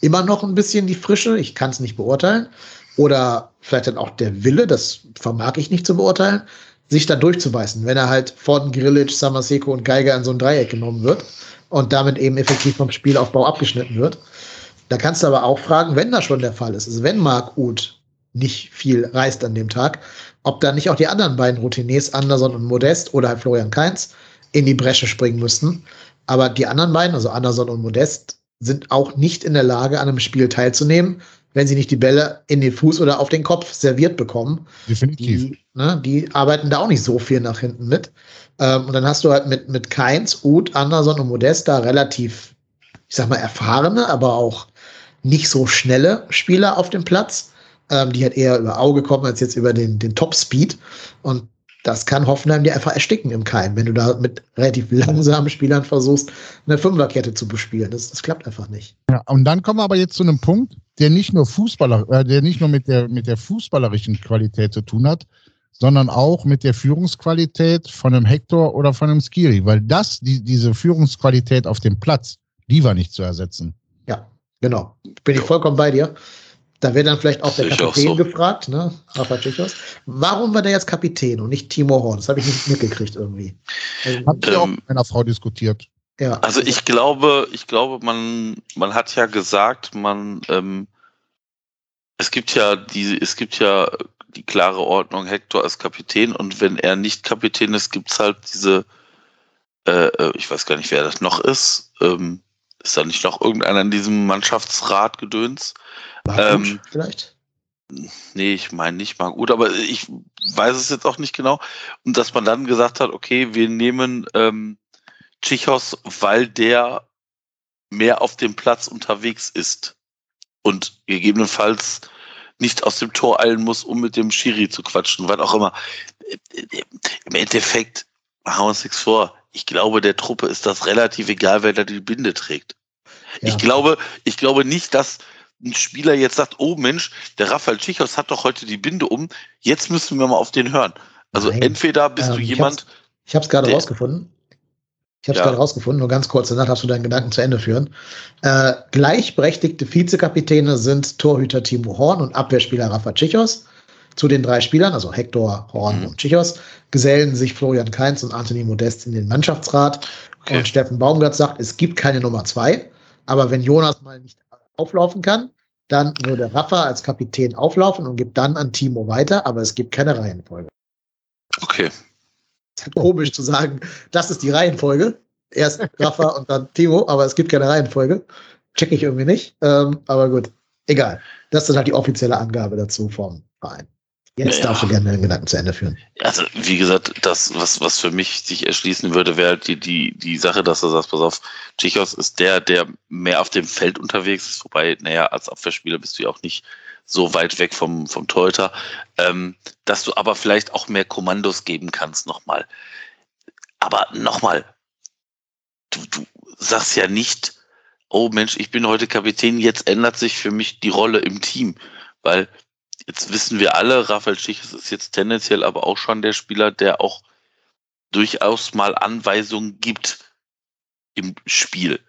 immer noch ein bisschen die Frische. Ich kann es nicht beurteilen oder vielleicht dann auch der Wille, das vermag ich nicht zu beurteilen, sich da durchzubeißen, wenn er halt von Grillic, Samaseko und Geiger in so ein Dreieck genommen wird und damit eben effektiv vom Spielaufbau abgeschnitten wird. Da kannst du aber auch fragen, wenn das schon der Fall ist, also wenn Marc Uth nicht viel reißt an dem Tag, ob da nicht auch die anderen beiden Routiniers, Anderson und Modest oder halt Florian Kainz, in die Bresche springen müssten. Aber die anderen beiden, also Anderson und Modest, sind auch nicht in der Lage, an einem Spiel teilzunehmen, wenn sie nicht die Bälle in den Fuß oder auf den Kopf serviert bekommen. Definitiv. Die, ne, die arbeiten da auch nicht so viel nach hinten mit. Ähm, und dann hast du halt mit, mit Keins, Uth, Anderson und Modest da relativ, ich sag mal, erfahrene, aber auch nicht so schnelle Spieler auf dem Platz, ähm, die halt eher über Auge kommen als jetzt über den, den Top-Speed. Und das kann Hoffenheim dir einfach ersticken im Keim, wenn du da mit relativ langsamen Spielern versuchst, eine Fünferkette zu bespielen. Das, das klappt einfach nicht. Ja, und dann kommen wir aber jetzt zu einem Punkt, der nicht nur Fußballer, äh, der nicht nur mit der, mit der fußballerischen Qualität zu tun hat, sondern auch mit der Führungsqualität von einem Hector oder von einem Skiri, weil das, die, diese Führungsqualität auf dem Platz, die war nicht zu ersetzen. Ja, genau. Bin ich vollkommen bei dir. Da wird dann vielleicht auch der ich auch Kapitän so. gefragt, ne? Rafa Tschechos. Warum war der jetzt Kapitän und nicht Timo Horn? Das habe ich nicht mitgekriegt irgendwie. Also, Habt ihr auch Ähm, mit meiner Frau diskutiert? ja, Also ich glaube, ich glaube, man, man hat ja gesagt, man, ähm, es gibt ja die, es gibt ja die klare Ordnung Hector als Kapitän und wenn er nicht Kapitän ist, gibt's halt diese, äh, äh, ich weiß gar nicht, wer das noch ist, ähm, ist da nicht noch irgendeiner in diesem Mannschaftsrat gedöns? ähm, vielleicht. Nee, ich meine nicht mal gut, aber ich weiß es jetzt auch nicht genau. Und dass man dann gesagt hat, okay, wir nehmen ähm, Tschichos, weil der mehr auf dem Platz unterwegs ist und gegebenenfalls nicht aus dem Tor eilen muss, um mit dem Schiri zu quatschen, weil auch immer. Im Endeffekt machen wir uns nichts vor. Ich glaube, der Truppe ist das relativ egal, wer da die Binde trägt. Ja. Ich glaube, ich glaube nicht, dass ein Spieler jetzt sagt, oh Mensch, der Rafael Tschichos hat doch heute die Binde um, jetzt müssen wir mal auf den hören. Also Nein. entweder bist Ähm, du jemand, Ich habe es gerade rausgefunden. Ich habe es Ja. gerade rausgefunden, nur ganz kurz, danach darfst du deinen Gedanken zu Ende führen. Äh, gleichberechtigte Vizekapitäne sind Torhüter Timo Horn und Abwehrspieler Rafa Tschichos. Zu den drei Spielern, also Hector, Horn Mhm. und Tschichos, gesellen sich Florian Kainz und Anthony Modest in den Mannschaftsrat. Okay. Und Steffen Baumgart sagt, es gibt keine Nummer zwei, aber wenn Jonas mal nicht auflaufen kann, dann würde Rafa als Kapitän auflaufen und gibt dann an Timo weiter, aber es gibt keine Reihenfolge. okay, ist halt komisch zu sagen, das ist die Reihenfolge. Erst Rafa und dann Timo, aber es gibt keine Reihenfolge. Check ich irgendwie nicht. Ähm, aber gut, egal. Das ist halt die offizielle Angabe dazu vom Verein. Jetzt Ja. darfst du gerne den Gedanken zu Ende führen. Also, wie gesagt, das, was, was für mich sich erschließen würde, wäre halt die, die, die Sache, dass du sagst, pass auf, Tschichos ist der, der mehr auf dem Feld unterwegs ist, wobei, naja, als Abwehrspieler bist du ja auch nicht so weit weg vom, vom Torhüter, ähm, dass du aber vielleicht auch mehr Kommandos geben kannst nochmal. Aber nochmal, du, du sagst ja nicht, oh Mensch, ich bin heute Kapitän, jetzt ändert sich für mich die Rolle im Team, weil jetzt wissen wir alle, Raphael Schichs ist jetzt tendenziell aber auch schon der Spieler, der auch durchaus mal Anweisungen gibt im Spiel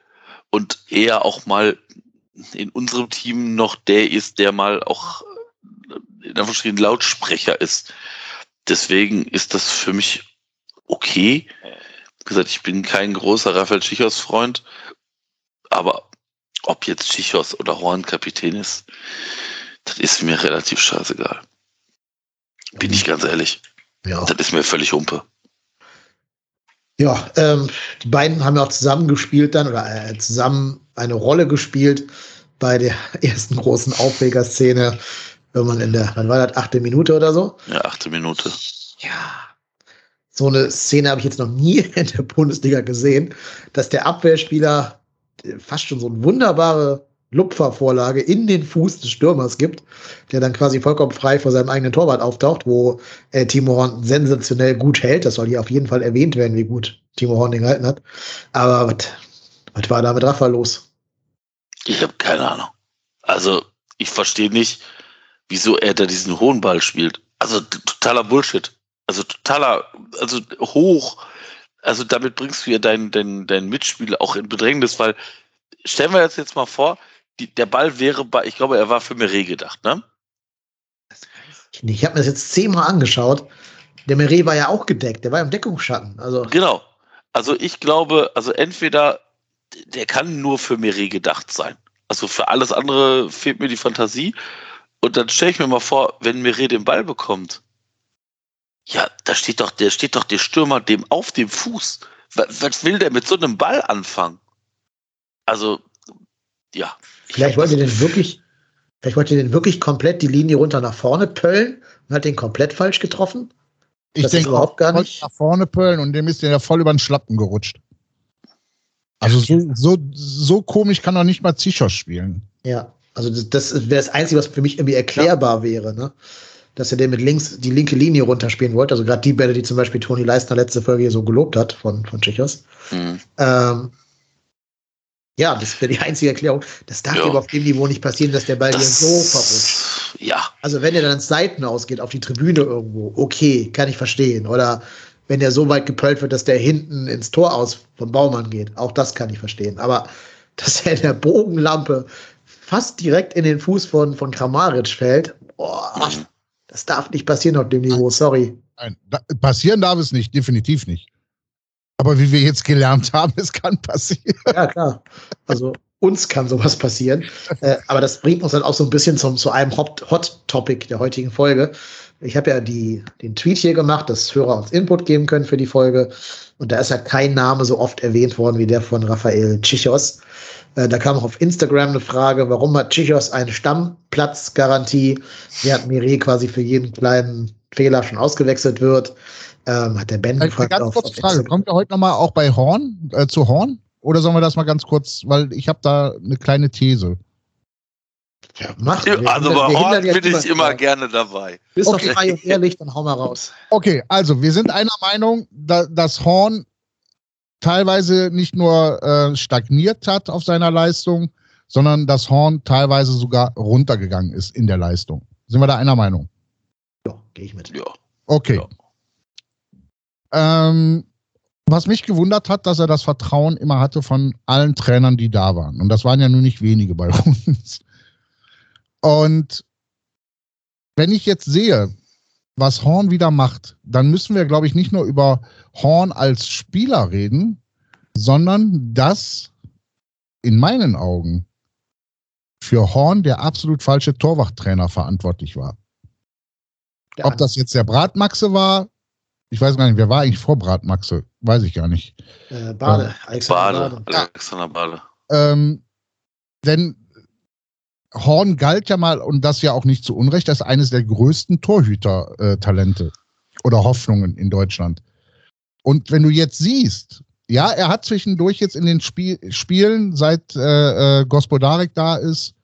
und eher auch mal in unserem Team noch der ist, der mal auch äh, in Anführungsstrichen Lautsprecher ist. Deswegen ist das für mich okay. Wie gesagt, ich bin kein großer Raphael Schichos Freund, aber ob jetzt Schichos oder Horn Kapitän ist, das ist mir relativ scheißegal. Bin ich ganz ehrlich. Ja, Das ist mir völlig Humpe. ja ähm, die beiden haben ja auch zusammen gespielt dann oder äh, zusammen eine Rolle gespielt bei der ersten großen Aufregerszene, wenn man in der, wann war das, achte Minute oder so? Ja, achte Minute. Ja. So eine Szene habe ich jetzt noch nie in der Bundesliga gesehen, dass der Abwehrspieler äh, fast schon so eine wunderbare Lupfervorlage in den Fuß des Stürmers gibt, der dann quasi vollkommen frei vor seinem eigenen Torwart auftaucht, wo äh, Timo Horn sensationell gut hält. Das soll hier auf jeden Fall erwähnt werden, wie gut Timo Horn den gehalten hat. Aber was, war da mit Rafa los? Ich habe keine Ahnung. Also, ich verstehe nicht, wieso er da diesen hohen Ball spielt. Also totaler Bullshit. Also totaler, also hoch. Also damit bringst du ja deinen dein, dein Mitspieler auch in Bedrängnis, weil stellen wir uns jetzt mal vor, die, der Ball wäre bei, ich glaube, er war für Meret gedacht, ne? Ich habe mir das jetzt zehnmal angeschaut. Der Meret war ja auch gedeckt, der war im Deckungsschatten. Also Genau. Also ich glaube, also entweder der kann nur für Meret gedacht sein. Also für alles andere fehlt mir die Fantasie. Und dann stelle ich mir mal vor, wenn Meret den Ball bekommt, ja, da steht doch, der steht doch der Stürmer dem auf dem Fuß. Was, was will der mit so einem Ball anfangen? Also, ja. Vielleicht wollte den wirklich, vielleicht wollte den wirklich komplett die Linie runter nach vorne pöllen und hat den komplett falsch getroffen. Ich Das denke überhaupt gar nicht- nach vorne pöllen und dem ist der ja voll über den Schlappen gerutscht. Also so, so, so komisch kann doch nicht mal Zichos spielen. Ja, also das, das wäre das Einzige, was für mich irgendwie erklärbar wäre, ne? Dass er den mit links die linke Linie runterspielen wollte. Also gerade die Bälle, die zum Beispiel Toni Leistner letzte Folge hier so gelobt hat von, von Tschichos. Hm. Ähm, ja, das wäre die einzige Erklärung. Das darf Ja. aber auf dem Niveau nicht passieren, dass der Ball hier Das, so verrutscht. Ja, Also wenn er dann ins Seiten ausgeht, auf die Tribüne irgendwo, okay, kann ich verstehen. Oder wenn er so weit gepölt wird, dass der hinten ins Tor aus von Baumann geht, auch das kann ich verstehen. Aber dass er in der Bogenlampe fast direkt in den Fuß von, von Kramaric fällt, boah, Mhm. das darf nicht passieren auf dem Niveau, sorry. Nein, passieren darf es nicht, definitiv nicht. Aber wie wir jetzt gelernt haben, es kann passieren. Ja, klar. Also uns kann sowas passieren. Äh, aber das bringt uns dann auch so ein bisschen zum, zu einem Hot, Hot Topic der heutigen Folge. Ich habe ja die, den Tweet hier gemacht, dass Hörer uns Input geben können für die Folge. Und da ist ja kein Name so oft erwähnt worden wie der von Raphael Tschichos. Äh, da kam auch auf Instagram eine Frage, warum hat Tschichos eine Stammplatzgarantie, während Mire quasi für jeden kleinen Fehler schon ausgewechselt wird. Ähm, hat der Ben Eine gefragt. ganz auf- kurze Frage. Kommt ihr heute nochmal auch bei Horn, äh, zu Horn? Oder sollen wir das mal ganz kurz, weil ich habe da eine kleine These. Ja, mach. also Wir bei hindern- wir Horn ja bin ich immer daran. gerne dabei. Bist Okay. doch frei und ehrlich, dann hau mal raus. Okay, also wir sind einer Meinung, da, dass Horn teilweise nicht nur äh, stagniert hat auf seiner Leistung, sondern dass Horn teilweise sogar runtergegangen ist in der Leistung. Sind wir da einer Meinung? Ja, gehe ich mit. Ja. Okay. Ähm, was mich gewundert hat, dass er das Vertrauen immer hatte von allen Trainern, die da waren. Und das waren ja nur nicht wenige bei uns. Und wenn ich jetzt sehe, was Horn wieder macht, dann müssen wir, glaube ich, nicht nur über Horn als Spieler reden, sondern dass in meinen Augen für Horn der absolut falsche Torwarttrainer verantwortlich war. Ob das jetzt der Bratmaxe war, ich weiß gar nicht, wer war eigentlich vor Bratmaxe? Weiß ich gar nicht. äh, Bade, Alexander Bade, Bade. Alexander Bade. Ähm, denn Horn galt ja mal, und das ja auch nicht zu Unrecht, als eines der größten Torhüter-Talente oder Hoffnungen in Deutschland. Und wenn du jetzt siehst, ja, er hat zwischendurch jetzt in den Spiel Spielen, seit äh, äh, Gospodarek da ist,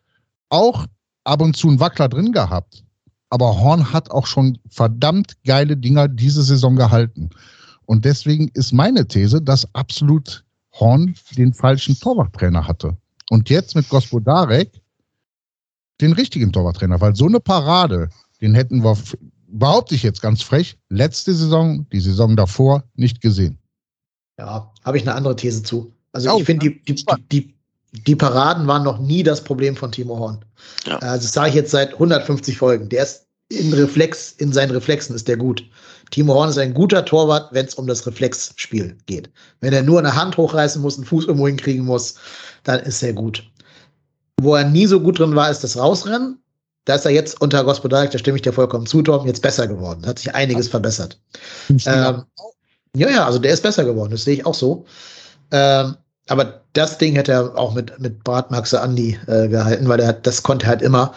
auch ab und zu einen Wackler drin gehabt. Aber Horn hat auch schon verdammt geile Dinger diese Saison gehalten. Und deswegen ist meine These, dass absolut Horn den falschen Torwarttrainer hatte. Und jetzt mit Gospodarek den richtigen Torwarttrainer, weil so eine Parade, den hätten wir, behaupte ich jetzt ganz frech, letzte Saison, die Saison davor nicht gesehen. Ja, habe ich eine andere These zu. Also Oh, ich finde, die, die, die, die Paraden waren noch nie das Problem von Timo Horn. Ja. Also das sage ich jetzt seit 150 Folgen. Der ist in Reflex, in seinen Reflexen ist der gut. Timo Horn ist ein guter Torwart, wenn es um das Reflexspiel geht. Wenn er nur eine Hand hochreißen muss, einen Fuß irgendwo hinkriegen muss, dann ist er gut. Wo er nie so gut drin war, ist das Rausrennen. Da ist er jetzt unter Gospodarek, da stimme ich dir vollkommen zu, Tom, jetzt besser geworden. Hat sich einiges verbessert. Ähm, ja, ja, also der ist besser geworden, das sehe ich auch so. Ähm, aber das Ding hätte er auch mit, mit Bratmaxe Andi äh, gehalten, weil er hat, das konnte er halt immer.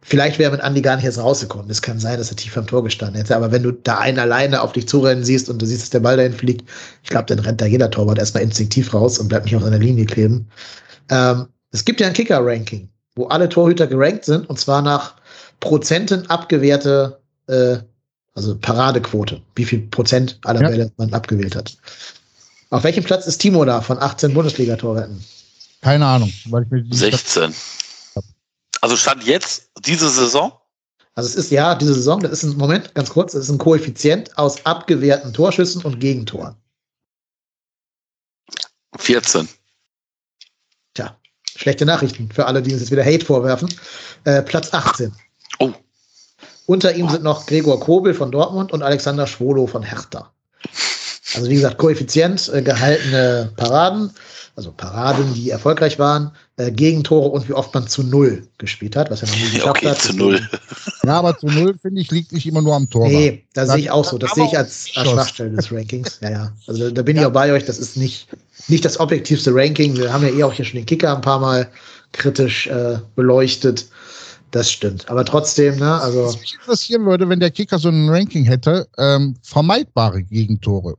Vielleicht wäre mit Andi gar nicht jetzt rausgekommen. Es kann sein, dass er tief am Tor gestanden hätte. Aber wenn du da einen alleine auf dich zurennen siehst und du siehst, dass der Ball dahin fliegt, ich glaube, dann rennt da jeder Torwart erstmal instinktiv raus und bleibt nicht auf seiner Linie kleben. Ähm, es gibt ja ein Kicker-Ranking, wo alle Torhüter gerankt sind und zwar nach Prozenten abgewehrte, äh, also Paradequote, wie viel Prozent aller Ja. Bälle man abgewählt hat. Auf welchem Platz ist Timo da von 18 Bundesliga-Torhütern? Keine Ahnung, weil ich mir die 16. Also stand jetzt diese Saison? Also es ist ja diese Saison, das ist ein Moment, ganz kurz, das ist ein Koeffizient aus abgewehrten Torschüssen und Gegentoren. 14. Tja, schlechte Nachrichten für alle, die uns jetzt wieder Hate vorwerfen. Äh, Platz 18. Oh. Unter ihm sind noch Gregor Kobel von Dortmund und Alexander Schwolo von Hertha. Also wie gesagt, Koeffizient, äh, gehaltene Paraden. also Paraden, die erfolgreich waren, äh, Gegentore und wie oft man zu Null gespielt hat, was er noch nie geschafft okay, hat. zu Null. Ja, aber zu Null, finde ich, liegt nicht immer nur am Tor. Nee, da sehe ich auch so. Das sehe ich als, als. Schwachstelle des Rankings. Ja, ja. Also da, bin ich auch bei euch. Das ist nicht, nicht das objektivste Ranking. Wir haben ja eh auch hier schon den Kicker ein paar Mal kritisch äh, beleuchtet. Das stimmt. Aber trotzdem, ne, also Was mich interessieren würde, wenn der Kicker so ein Ranking hätte, ähm, vermeidbare Gegentore.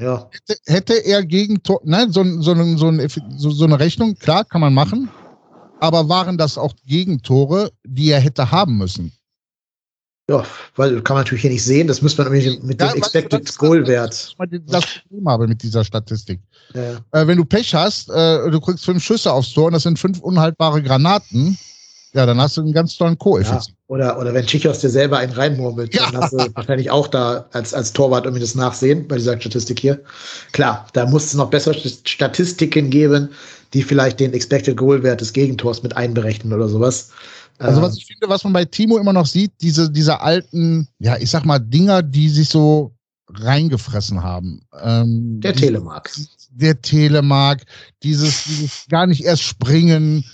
Ja, Hätte, hätte er Gegentor, nein, so, so, so, so, so eine Rechnung, klar, kann man machen. Aber waren das auch Gegentore, die er hätte haben müssen? ja, weil kann man natürlich hier nicht sehen. Das müsste man irgendwie mit Ja, dem du, Expected ist- Goal Wert. Das Problem habe mit dieser Statistik. Ja. Äh, wenn du Pech hast, äh, du kriegst fünf Schüsse aufs Tor und das sind fünf unhaltbare Granaten, ja, dann hast du einen ganz tollen Ja, Koeffizient. Oder, oder wenn Chichos dir selber einen reinmurmelt, Ja. dann hast du wahrscheinlich auch da als, als Torwart irgendwie das Nachsehen bei dieser Statistik hier. Klar, da muss es noch bessere St- Statistiken geben, die vielleicht den Expected Goal Wert des Gegentors mit einberechnen oder sowas. Also Ähm, was ich finde, was man bei Timo immer noch sieht, diese, diese alten, ja, ich sag mal, Dinger, die sich so reingefressen haben. Ähm, der Telemark. Der Telemark, dieses, dieses gar nicht erst springen.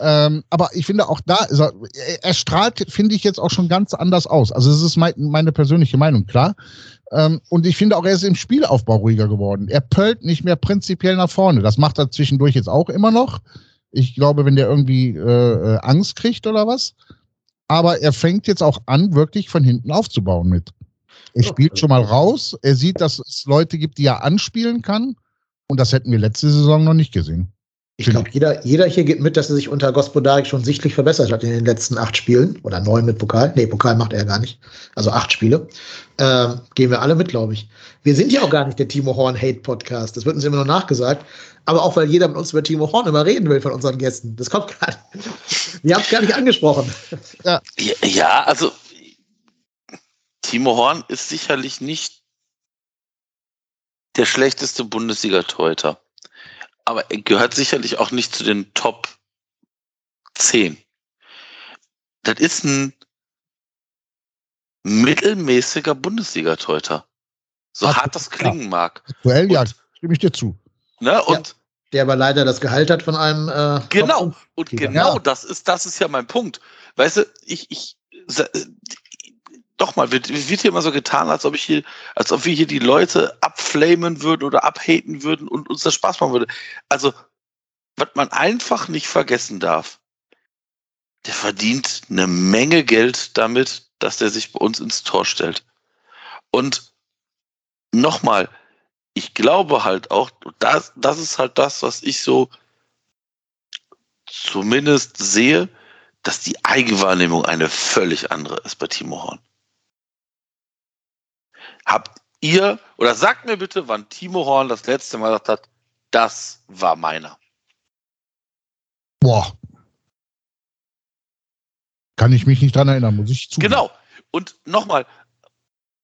Ähm, aber ich finde auch da, er, er strahlt, finde ich jetzt auch schon ganz anders aus. Also es ist mein, meine persönliche Meinung, klar. Ähm, und ich finde auch, er ist im Spielaufbau ruhiger geworden. Er pöllt nicht mehr prinzipiell nach vorne. Das macht er zwischendurch jetzt auch immer noch. Ich glaube, wenn der irgendwie äh, äh, Angst kriegt oder was. Aber er fängt jetzt auch an, wirklich von hinten aufzubauen mit. Er spielt schon mal raus. Er sieht, dass es Leute gibt, die er anspielen kann. Und das hätten wir letzte Saison noch nicht gesehen. Ich glaube, jeder, jeder hier geht mit, dass er sich unter Gospodarik schon sichtlich verbessert hat in den letzten acht Spielen. Oder neun mit Pokal. Nee, Pokal macht er gar nicht. Also acht Spiele. Ähm, gehen wir alle mit, glaube ich. Wir sind ja auch gar nicht der Timo Horn Hate Podcast. Das wird uns immer nur nachgesagt. Aber auch, weil jeder mit uns über Timo Horn immer reden will von unseren Gästen. Das kommt gar nicht. Wir haben es gar nicht angesprochen. Ja, ja, also Timo Horn ist sicherlich nicht der schlechteste Bundesliga-Torhüter. Aber er gehört sicherlich auch nicht zu den Top 10. Das ist ein mittelmäßiger Bundesliga-Torhüter. So Ach, hart das klingen mag. Aktuell, ja, stimme ich dir zu. Ne? Und Der aber leider das Gehalt hat von einem. Äh, Genau. Und genau Ja. das ist, das ist ja mein Punkt. Weißt du, ich, ich, doch mal, wird, wird hier immer so getan, als ob ich hier, als ob wir hier die Leute abflamen würden oder abhaten würden und uns das Spaß machen würde. Also, was man einfach nicht vergessen darf, der verdient eine Menge Geld damit, dass der sich bei uns ins Tor stellt. Und nochmal, ich glaube halt auch, das, das ist halt das, was ich so zumindest sehe, dass die Eigenwahrnehmung eine völlig andere ist bei Timo Horn. Habt ihr, oder sagt mir bitte, wann Timo Horn das letzte Mal gesagt hat, das war meiner. Boah. Kann ich mich nicht dran erinnern, muss ich zugeben. Genau. Und nochmal,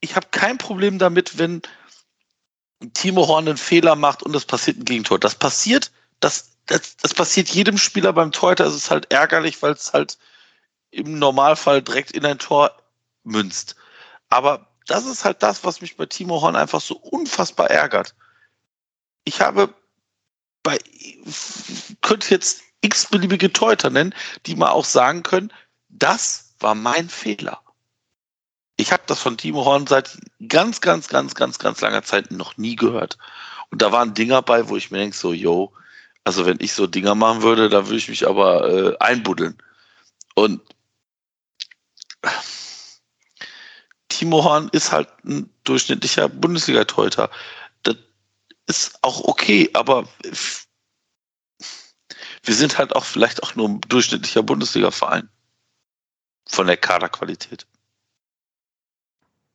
ich habe kein Problem damit, wenn Timo Horn einen Fehler macht und es passiert ein Gegentor. Das passiert, das, das, das passiert jedem Spieler beim Torhüter. Es ist halt ärgerlich, weil es halt im Normalfall direkt in ein Tor münzt. Aber das ist halt das, was mich bei Timo Horn einfach so unfassbar ärgert. Ich habe bei, könnte jetzt x-beliebige Torhüter nennen, die mal auch sagen können, das war mein Fehler. Ich habe das von Timo Horn seit ganz, ganz, ganz, ganz, ganz langer Zeit noch nie gehört. Und da waren Dinger bei, wo ich mir denke, so, yo, also wenn ich so Dinger machen würde, da würde ich mich aber äh, einbuddeln. Und Timo Horn ist halt ein durchschnittlicher Bundesliga-Torhüter. Das ist auch okay, aber wir sind halt auch vielleicht auch nur ein durchschnittlicher Bundesliga-Verein. Von der Kaderqualität.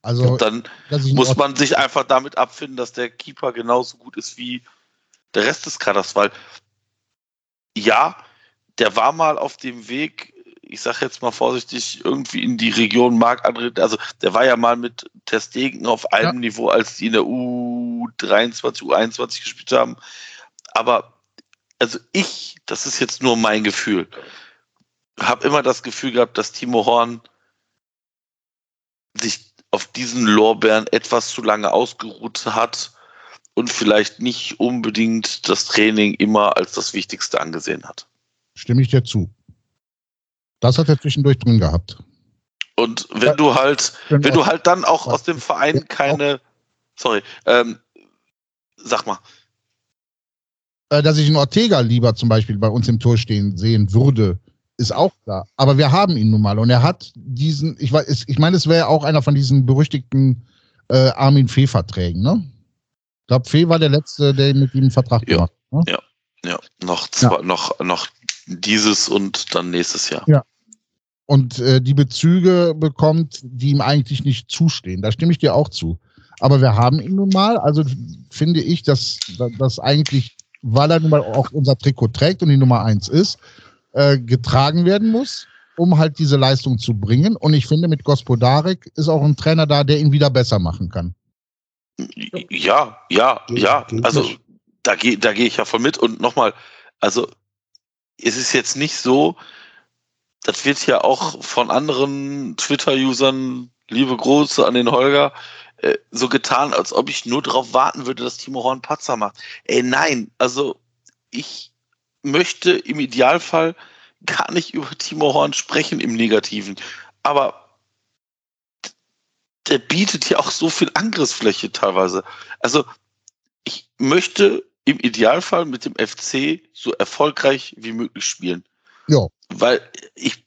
Also, Und dann muss man sich einfach damit abfinden, dass der Keeper genauso gut ist wie der Rest des Kaders, weil ja, der war mal auf dem Weg, ich sage jetzt mal vorsichtig, irgendwie in die Region Mark André, also der war ja mal mit Testegen auf einem Niveau, als die in der U23, U21 gespielt haben. Aber also ich, das ist jetzt nur mein Gefühl, habe immer das Gefühl gehabt, dass Timo Horn sich auf diesen Lorbeeren etwas zu lange ausgeruht hat und vielleicht nicht unbedingt das Training immer als das Wichtigste angesehen hat. Stimme ich dir zu. Das hat er zwischendurch drin gehabt. Und wenn ja, du halt, wenn du halt dann auch aus dem Verein keine, sorry, ähm, sag mal. Äh, dass ich einen Ortega lieber zum Beispiel bei uns im Tor stehen sehen würde, ist auch klar. Aber wir haben ihn nun mal und er hat diesen, ich weiß, ich meine, es wäre auch einer von diesen berüchtigten äh, Armin Fee-Verträgen, ne? Ich glaube, Fee war der letzte, der mit ihm einen Vertrag ja, gemacht hat. Ne? Ja, ja. Noch, zwei, ja. noch, noch dieses und dann nächstes Jahr. Ja. Und äh, die Bezüge bekommt, die ihm eigentlich nicht zustehen. Da stimme ich dir auch zu. Aber wir haben ihn nun mal, also finde ich, dass das eigentlich, weil er nun mal auch unser Trikot trägt und die Nummer eins ist, äh, getragen werden muss, um halt diese Leistung zu bringen. Und ich finde, mit Gospodarek ist auch ein Trainer da, der ihn wieder besser machen kann. Ja, ja, ja. Also da gehe da geh ich ja voll mit. Und nochmal, also es ist jetzt nicht so, das wird ja auch von anderen Twitter-Usern, liebe Große an den Holger, äh, so getan, als ob ich nur darauf warten würde, dass Timo Horn Patzer macht. Ey, nein, also ich möchte im Idealfall gar nicht über Timo Horn sprechen im Negativen. Aber der bietet ja auch so viel Angriffsfläche teilweise. Also ich möchte im Idealfall mit dem FC so erfolgreich wie möglich spielen. Ja. Weil ich,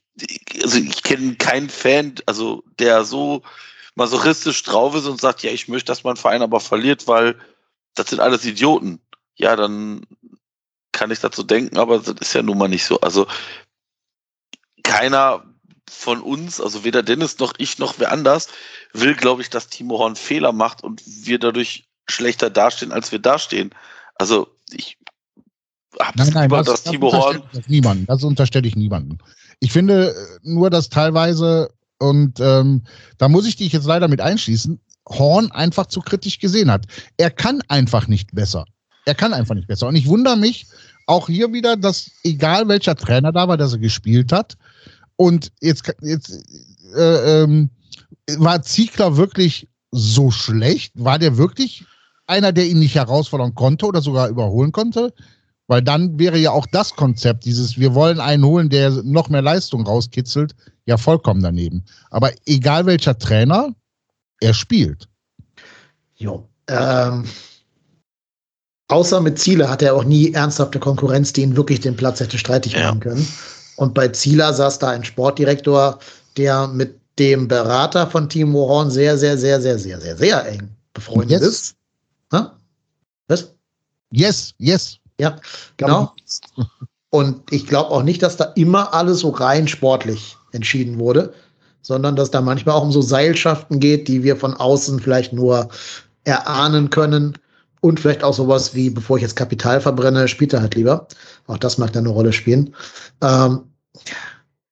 also ich kenne keinen Fan, also der so masochistisch drauf ist und sagt, ja, ich möchte, dass mein Verein aber verliert, weil das sind alles Idioten. Ja, dann kann ich dazu denken, aber das ist ja nun mal nicht so. Also keiner von uns, also weder Dennis noch ich noch wer anders, will, glaube ich, dass Timo Horn Fehler macht und wir dadurch schlechter dastehen, als wir dastehen. Also ich das nein, das, dass das Timo Horn. Das niemanden, das unterstelle ich niemanden. Ich finde äh, nur, dass teilweise, und ähm, da muss ich dich jetzt leider mit einschließen, Horn einfach zu kritisch gesehen hat. Er kann einfach nicht besser. Er kann einfach nicht besser. Und ich wundere mich auch hier wieder, dass egal welcher Trainer da war, dass er gespielt hat, und jetzt, jetzt äh, ähm, war Ziegler wirklich so schlecht? War der wirklich einer, der ihn nicht herausfordern konnte oder sogar überholen konnte? Weil dann wäre ja auch das Konzept, dieses, wir wollen einen holen, der noch mehr Leistung rauskitzelt, ja vollkommen daneben. Aber egal welcher Trainer, er spielt. Jo. Ähm, außer mit Ziele hat er auch nie ernsthafte Konkurrenz, die ihn wirklich den Platz hätte streitig ja. machen können. Und bei Zieler saß da ein Sportdirektor, der mit dem Berater von Timo Horn sehr, sehr, sehr, sehr, sehr, sehr, sehr eng befreundet yes. ist. Ha? Was? Yes, yes. Ja, genau. Und ich glaube auch nicht, dass da immer alles so rein sportlich entschieden wurde, sondern dass da manchmal auch um so Seilschaften geht, die wir von außen vielleicht nur erahnen können. Und vielleicht auch sowas wie, bevor ich jetzt Kapital verbrenne, spielt er halt lieber. Auch das mag da eine Rolle spielen. Ähm,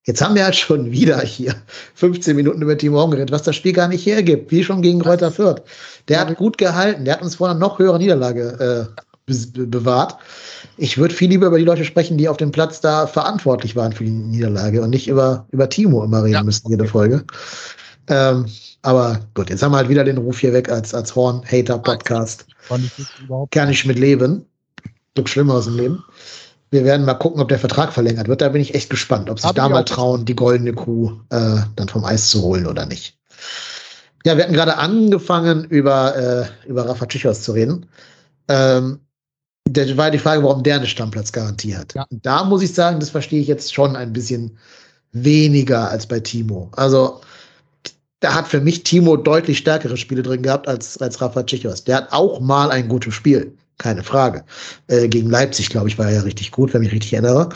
jetzt haben wir halt schon wieder hier 15 Minuten über Timo Horn geredet, was das Spiel gar nicht hergibt, wie schon gegen Reuter Fürth. Der hat gut gehalten, der hat uns vor einer noch höheren Niederlage äh, be bewahrt. Ich würde viel lieber über die Leute sprechen, die auf dem Platz da verantwortlich waren für die Niederlage und nicht über, über Timo immer reden ja. müssen, jede Folge. Ähm, aber gut, jetzt haben wir halt wieder den Ruf hier weg als, als Horn-Hater-Podcast. Kann ich mit leben. Gibt Schlimmeres im Leben. Wir werden mal gucken, ob der Vertrag verlängert wird. Da bin ich echt gespannt, ob sich Hab da mal trauen, die goldene Kuh äh, dann vom Eis zu holen oder nicht. Ja, wir hatten gerade angefangen, über, äh, über Rafa Tschichos zu reden. Ähm, da war die Frage, warum der eine Stammpplatzgarantie hat. Ja. Da muss ich sagen, das verstehe ich jetzt schon ein bisschen weniger als bei Timo. Also, da hat für mich Timo deutlich stärkere Spiele drin gehabt als, als Rafa Tschichos. Der hat auch mal ein gutes Spiel keine Frage. Äh, gegen Leipzig, glaube ich, war er ja richtig gut, wenn ich mich richtig erinnere.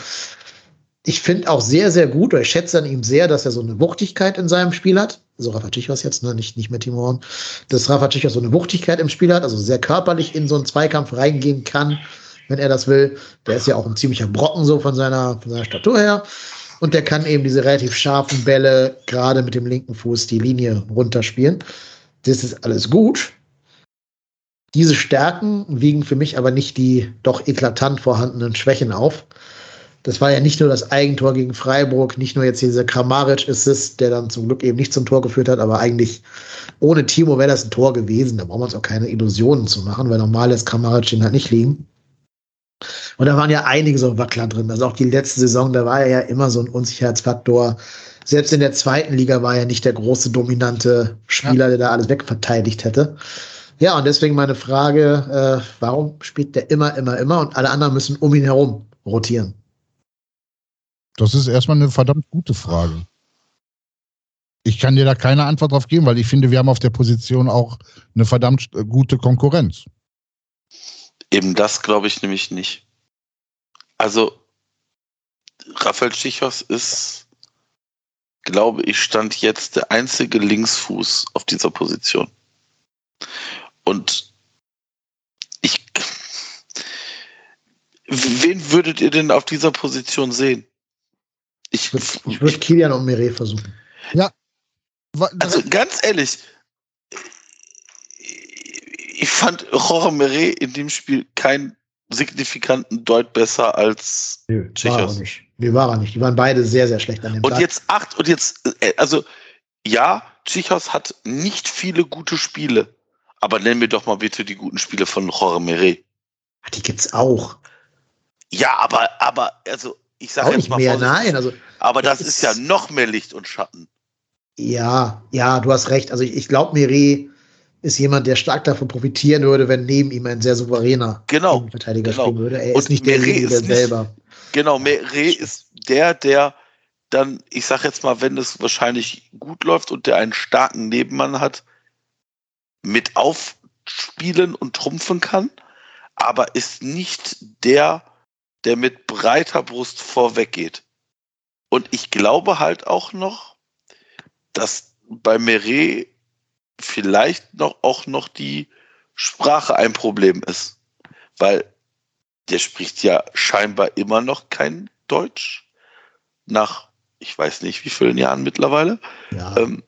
Ich finde auch sehr, sehr gut, oder ich schätze an ihm sehr, dass er so eine Wuchtigkeit in seinem Spiel hat. So Rafa Tichos jetzt, ne? nicht, nicht mehr Timo Horn. Dass Rafa Tichos so eine Wuchtigkeit im Spiel hat, also sehr körperlich in so einen Zweikampf reingehen kann, wenn er das will. Der ist ja auch ein ziemlicher Brocken so von seiner, von seiner Statur her. Und der kann eben diese relativ scharfen Bälle gerade mit dem linken Fuß die Linie runterspielen. Das ist alles gut. Diese Stärken wiegen für mich aber nicht die doch eklatant vorhandenen Schwächen auf. Das war ja nicht nur das Eigentor gegen Freiburg, nicht nur jetzt dieser Kramaric-Assist, der dann zum Glück eben nicht zum Tor geführt hat, aber eigentlich ohne Timo wäre das ein Tor gewesen. Da brauchen wir uns auch keine Illusionen zu machen, weil normal ist Kramaric den halt nicht liegen. Und da waren ja einige so Wackler drin. Also auch die letzte Saison, da war er ja immer so ein Unsicherheitsfaktor. Selbst in der zweiten Liga war er nicht der große dominante Spieler, ja. der da alles wegverteidigt hätte. Ja, und deswegen meine Frage, äh, warum spielt der immer, immer, immer und alle anderen müssen um ihn herum rotieren? Das ist erstmal eine verdammt gute Frage. Ich kann dir da keine Antwort drauf geben, weil ich finde, wir haben auf der Position auch eine verdammt gute Konkurrenz. Eben das glaube ich nämlich nicht. Also, Raphael Schichos ist, glaube ich, stand jetzt der einzige Linksfuß auf dieser Position. Und ich, wen würdet ihr denn auf dieser Position sehen? Ich, ich würde Kilian und Mire versuchen. Ja. Also ganz ehrlich, ich fand Jorge Mire in dem Spiel keinen signifikanten Deut besser als Nö, war er nicht. Nee, war er nicht. Die waren beide sehr, sehr schlecht an dem Und Tag. jetzt acht, und jetzt, äh, also ja, Chichos hat nicht viele gute Spiele, aber nenn mir doch mal bitte die guten Spiele von Jorge Mire. Die gibt's auch. Ja, aber, aber, also ich sage jetzt mal mehr, nein. Also, aber das, das ist, ist, ja noch mehr Licht und Schatten. Ja, ja, du hast recht. Also ich, ich glaube, Mire ist jemand, der stark davon profitieren würde, wenn neben ihm ein sehr souveräner genau, Verteidiger genau. spielen würde. Er und ist nicht derjenige, der selber. Genau, Mire ist der, der dann, ich sage jetzt mal, wenn es wahrscheinlich gut läuft und der einen starken Nebenmann hat, mit aufspielen und trumpfen kann, aber ist nicht der, der mit breiter Brust vorweggeht. Und ich glaube halt auch noch, dass bei Meret vielleicht noch auch noch die Sprache ein Problem ist. Weil der spricht ja scheinbar immer noch kein Deutsch. Nach, ich weiß nicht wie vielen Jahren mittlerweile. Ja. Ähm,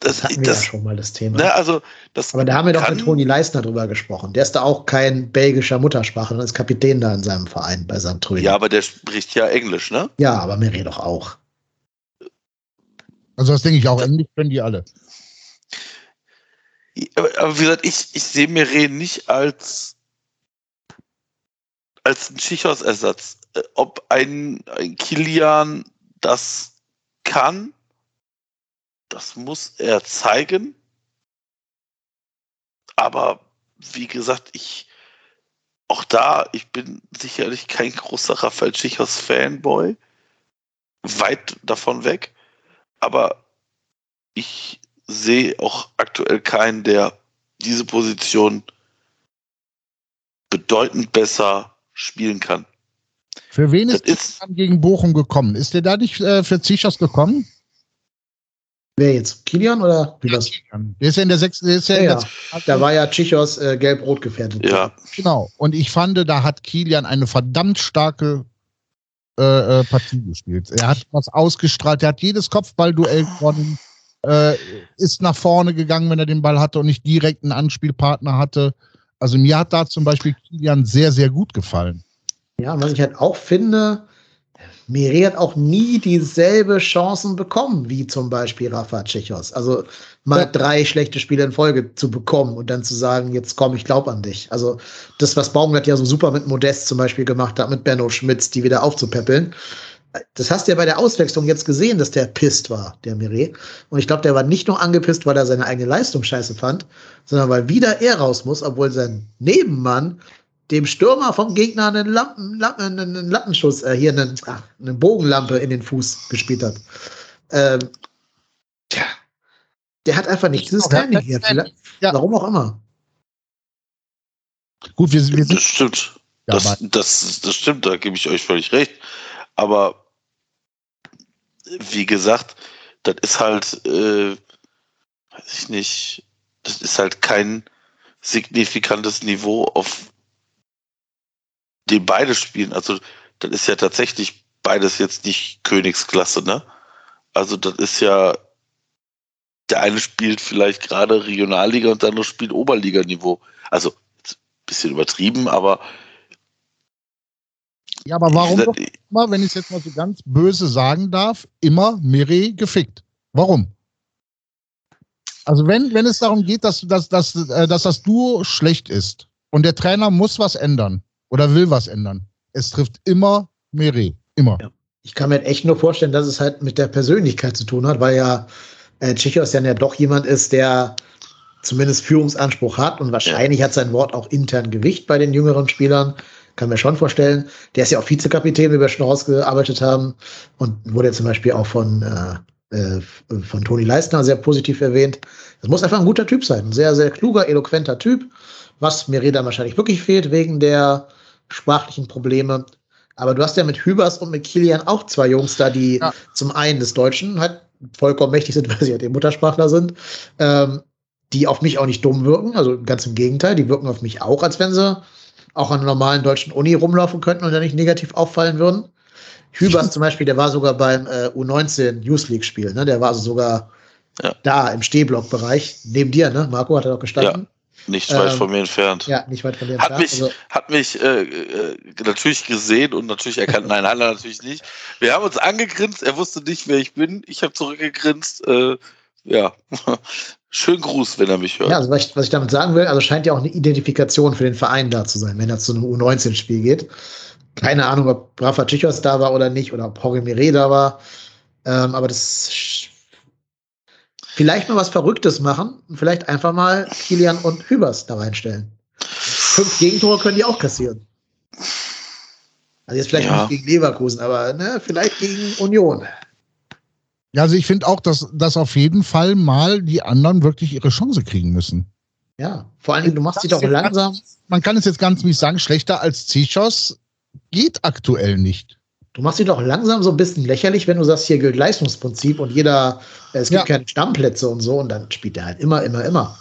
das, hatten wir das, ja schon mal das Thema. Ne, also das Aber da haben wir doch mit Toni Leisner drüber gesprochen. Der ist da auch kein belgischer Muttersprache, sondern ist Kapitän da in seinem Verein bei seinem Tröner. Ja, aber der spricht ja Englisch, ne? Ja, aber Mary doch auch. Also das denke ich auch. Englisch können die alle. Aber, aber wie gesagt, ich, ich sehe Mire nicht als als ein Schichos-Ersatz. Äh, ob ein, ein Kilian das kann, das muss er zeigen. Aber wie gesagt, ich auch da, ich bin sicherlich kein großer Raphael Schichers Fanboy. Weit davon weg. Aber ich sehe auch aktuell keinen, der diese Position bedeutend besser spielen kann. Für wen ist, ist gegen Bochum gekommen? Ist der da nicht äh, für Zichos gekommen? Wer jetzt? Kilian oder wie das? Der ist ja in der sechsten. Ja, ja, ja. Da war ja Chichos äh, gelb-rot gefährdet. Ja. Genau. Und ich fand, da hat Kilian eine verdammt starke äh, äh, Partie gespielt. Er hat was ausgestrahlt. Er hat jedes Kopfballduell gewonnen. Äh, ist nach vorne gegangen, wenn er den Ball hatte und nicht direkt einen Anspielpartner hatte. Also mir hat da zum Beispiel Kilian sehr, sehr gut gefallen. Ja, und was ich halt auch finde, Miri hat auch nie dieselbe Chancen bekommen, wie zum Beispiel Rafa Tschechos. Also mal ja. drei schlechte Spiele in Folge zu bekommen und dann zu sagen, jetzt komm, ich glaub an dich. Also das, was Baumgart ja so super mit Modest zum Beispiel gemacht hat, mit Benno Schmitz, die wieder aufzupäppeln. Das hast du ja bei der Auswechslung jetzt gesehen, dass der pisst war, der Mire. Und ich glaube, der war nicht nur angepisst, weil er seine eigene Leistung scheiße fand, sondern weil wieder er raus muss, obwohl sein Nebenmann dem Stürmer vom Gegner einen, Lampen, Lampen, einen Lattenschuss, äh, hier einen, ach, eine Bogenlampe in den Fuß gespielt hat. Ähm, tja, der hat einfach nicht dieses Timing hier. Ja. Warum auch immer. Gut, wir, wir sind. Das stimmt. Ja, das, das, das stimmt, da gebe ich euch völlig recht. Aber wie gesagt, das ist halt, äh, weiß ich nicht, das ist halt kein signifikantes Niveau, auf den beide spielen. Also, das ist ja tatsächlich beides jetzt nicht Königsklasse, ne? Also, das ist ja, der eine spielt vielleicht gerade Regionalliga und der andere spielt Oberliganiveau. Also, ein bisschen übertrieben, aber. Ja, aber warum, doch, immer, wenn ich es jetzt mal so ganz böse sagen darf, immer Mire gefickt. Warum? Also wenn, wenn es darum geht, dass, dass, dass, äh, dass das Duo schlecht ist und der Trainer muss was ändern oder will was ändern, es trifft immer Mire. Immer. Ja. Ich kann mir echt nur vorstellen, dass es halt mit der Persönlichkeit zu tun hat, weil ja äh, Tschichos ja doch jemand ist, der zumindest Führungsanspruch hat und wahrscheinlich hat sein Wort auch intern Gewicht bei den jüngeren Spielern. Kann mir schon vorstellen. Der ist ja auch Vizekapitän, wie wir schon rausgearbeitet haben und wurde ja zum Beispiel auch von, äh, äh, von Toni Leistner sehr positiv erwähnt. Das muss einfach ein guter Typ sein. Ein sehr, sehr kluger, eloquenter Typ, was mir dann wahrscheinlich wirklich fehlt wegen der sprachlichen Probleme. Aber du hast ja mit Hübers und mit Kilian auch zwei Jungs da, die ja. zum einen des Deutschen halt vollkommen mächtig sind, weil sie halt die Muttersprachler sind, ähm, die auf mich auch nicht dumm wirken. Also ganz im Gegenteil, die wirken auf mich auch, als wenn sie auch an einer normalen deutschen Uni rumlaufen könnten und dann nicht negativ auffallen würden. Hübers zum Beispiel, der war sogar beim äh, U19 Youth League Spiel, ne? Der war also sogar ja. da im Stehblockbereich, neben dir, ne? Marco hat er doch gestanden. Ja. Nicht weit ähm, von mir entfernt. Ja, nicht weit von mir entfernt. Hat mich, also, hat mich äh, äh, natürlich gesehen und natürlich erkannt. Nein, hat er natürlich nicht. Wir haben uns angegrinst. Er wusste nicht, wer ich bin. Ich habe zurückgegrinst. Äh, ja, schönen Gruß, wenn er mich hört. Ja, also was ich, was ich damit sagen will, also scheint ja auch eine Identifikation für den Verein da zu sein, wenn er zu einem U19-Spiel geht. Keine Ahnung, ob Rafa Tichos da war oder nicht oder ob Jorge Mire da war. Ähm, aber das vielleicht mal was Verrücktes machen und vielleicht einfach mal Kilian und Hübers da reinstellen. Fünf Gegentore können die auch kassieren. Also jetzt vielleicht ja. nicht gegen Leverkusen, aber ne, vielleicht gegen Union. Ja, also ich finde auch, dass, dass auf jeden Fall mal die anderen wirklich ihre Chance kriegen müssen. Ja, vor allen Dingen, du machst dich doch langsam. man kann es jetzt ganz nicht sagen, schlechter als Zichos geht aktuell nicht. Du machst dich doch langsam so ein bisschen lächerlich, wenn du sagst, hier gilt Leistungsprinzip und jeder, es gibt ja. keine Stammplätze und so und dann spielt er halt immer, immer, immer.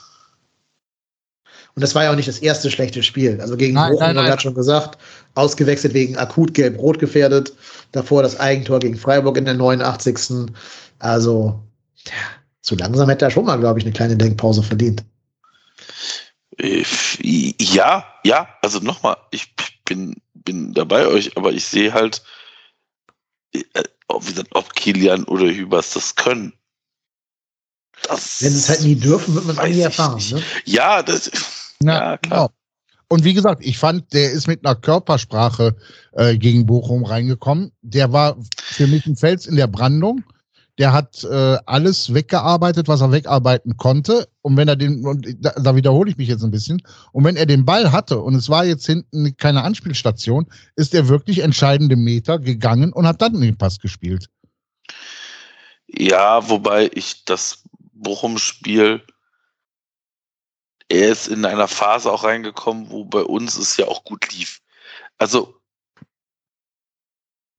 Und das war ja auch nicht das erste schlechte Spiel. Also gegen Bochum, haben wir schon gesagt, ausgewechselt wegen akut gelb-rot gefährdet. Davor das Eigentor gegen Freiburg in der 89. Also, ja, zu langsam hätte er schon mal, glaube ich, eine kleine Denkpause verdient. Ja, ja, also nochmal, ich bin, bin dabei euch, aber ich sehe halt, äh, ob, wie gesagt, ob Kilian oder Hübers das können. Das Wenn sie es halt nie dürfen, wird man es nie erfahren. Ne? Ja, das, ja, klar. Genau. Und wie gesagt, ich fand, der ist mit einer Körpersprache äh, gegen Bochum reingekommen. Der war für mich ein Fels in der Brandung. Der hat äh, alles weggearbeitet, was er wegarbeiten konnte. Und wenn er den, und da, da wiederhole ich mich jetzt ein bisschen, und wenn er den Ball hatte und es war jetzt hinten keine Anspielstation, ist er wirklich entscheidende Meter gegangen und hat dann den Pass gespielt. Ja, wobei ich das Bochum-Spiel er ist in einer Phase auch reingekommen, wo bei uns es ja auch gut lief. Also,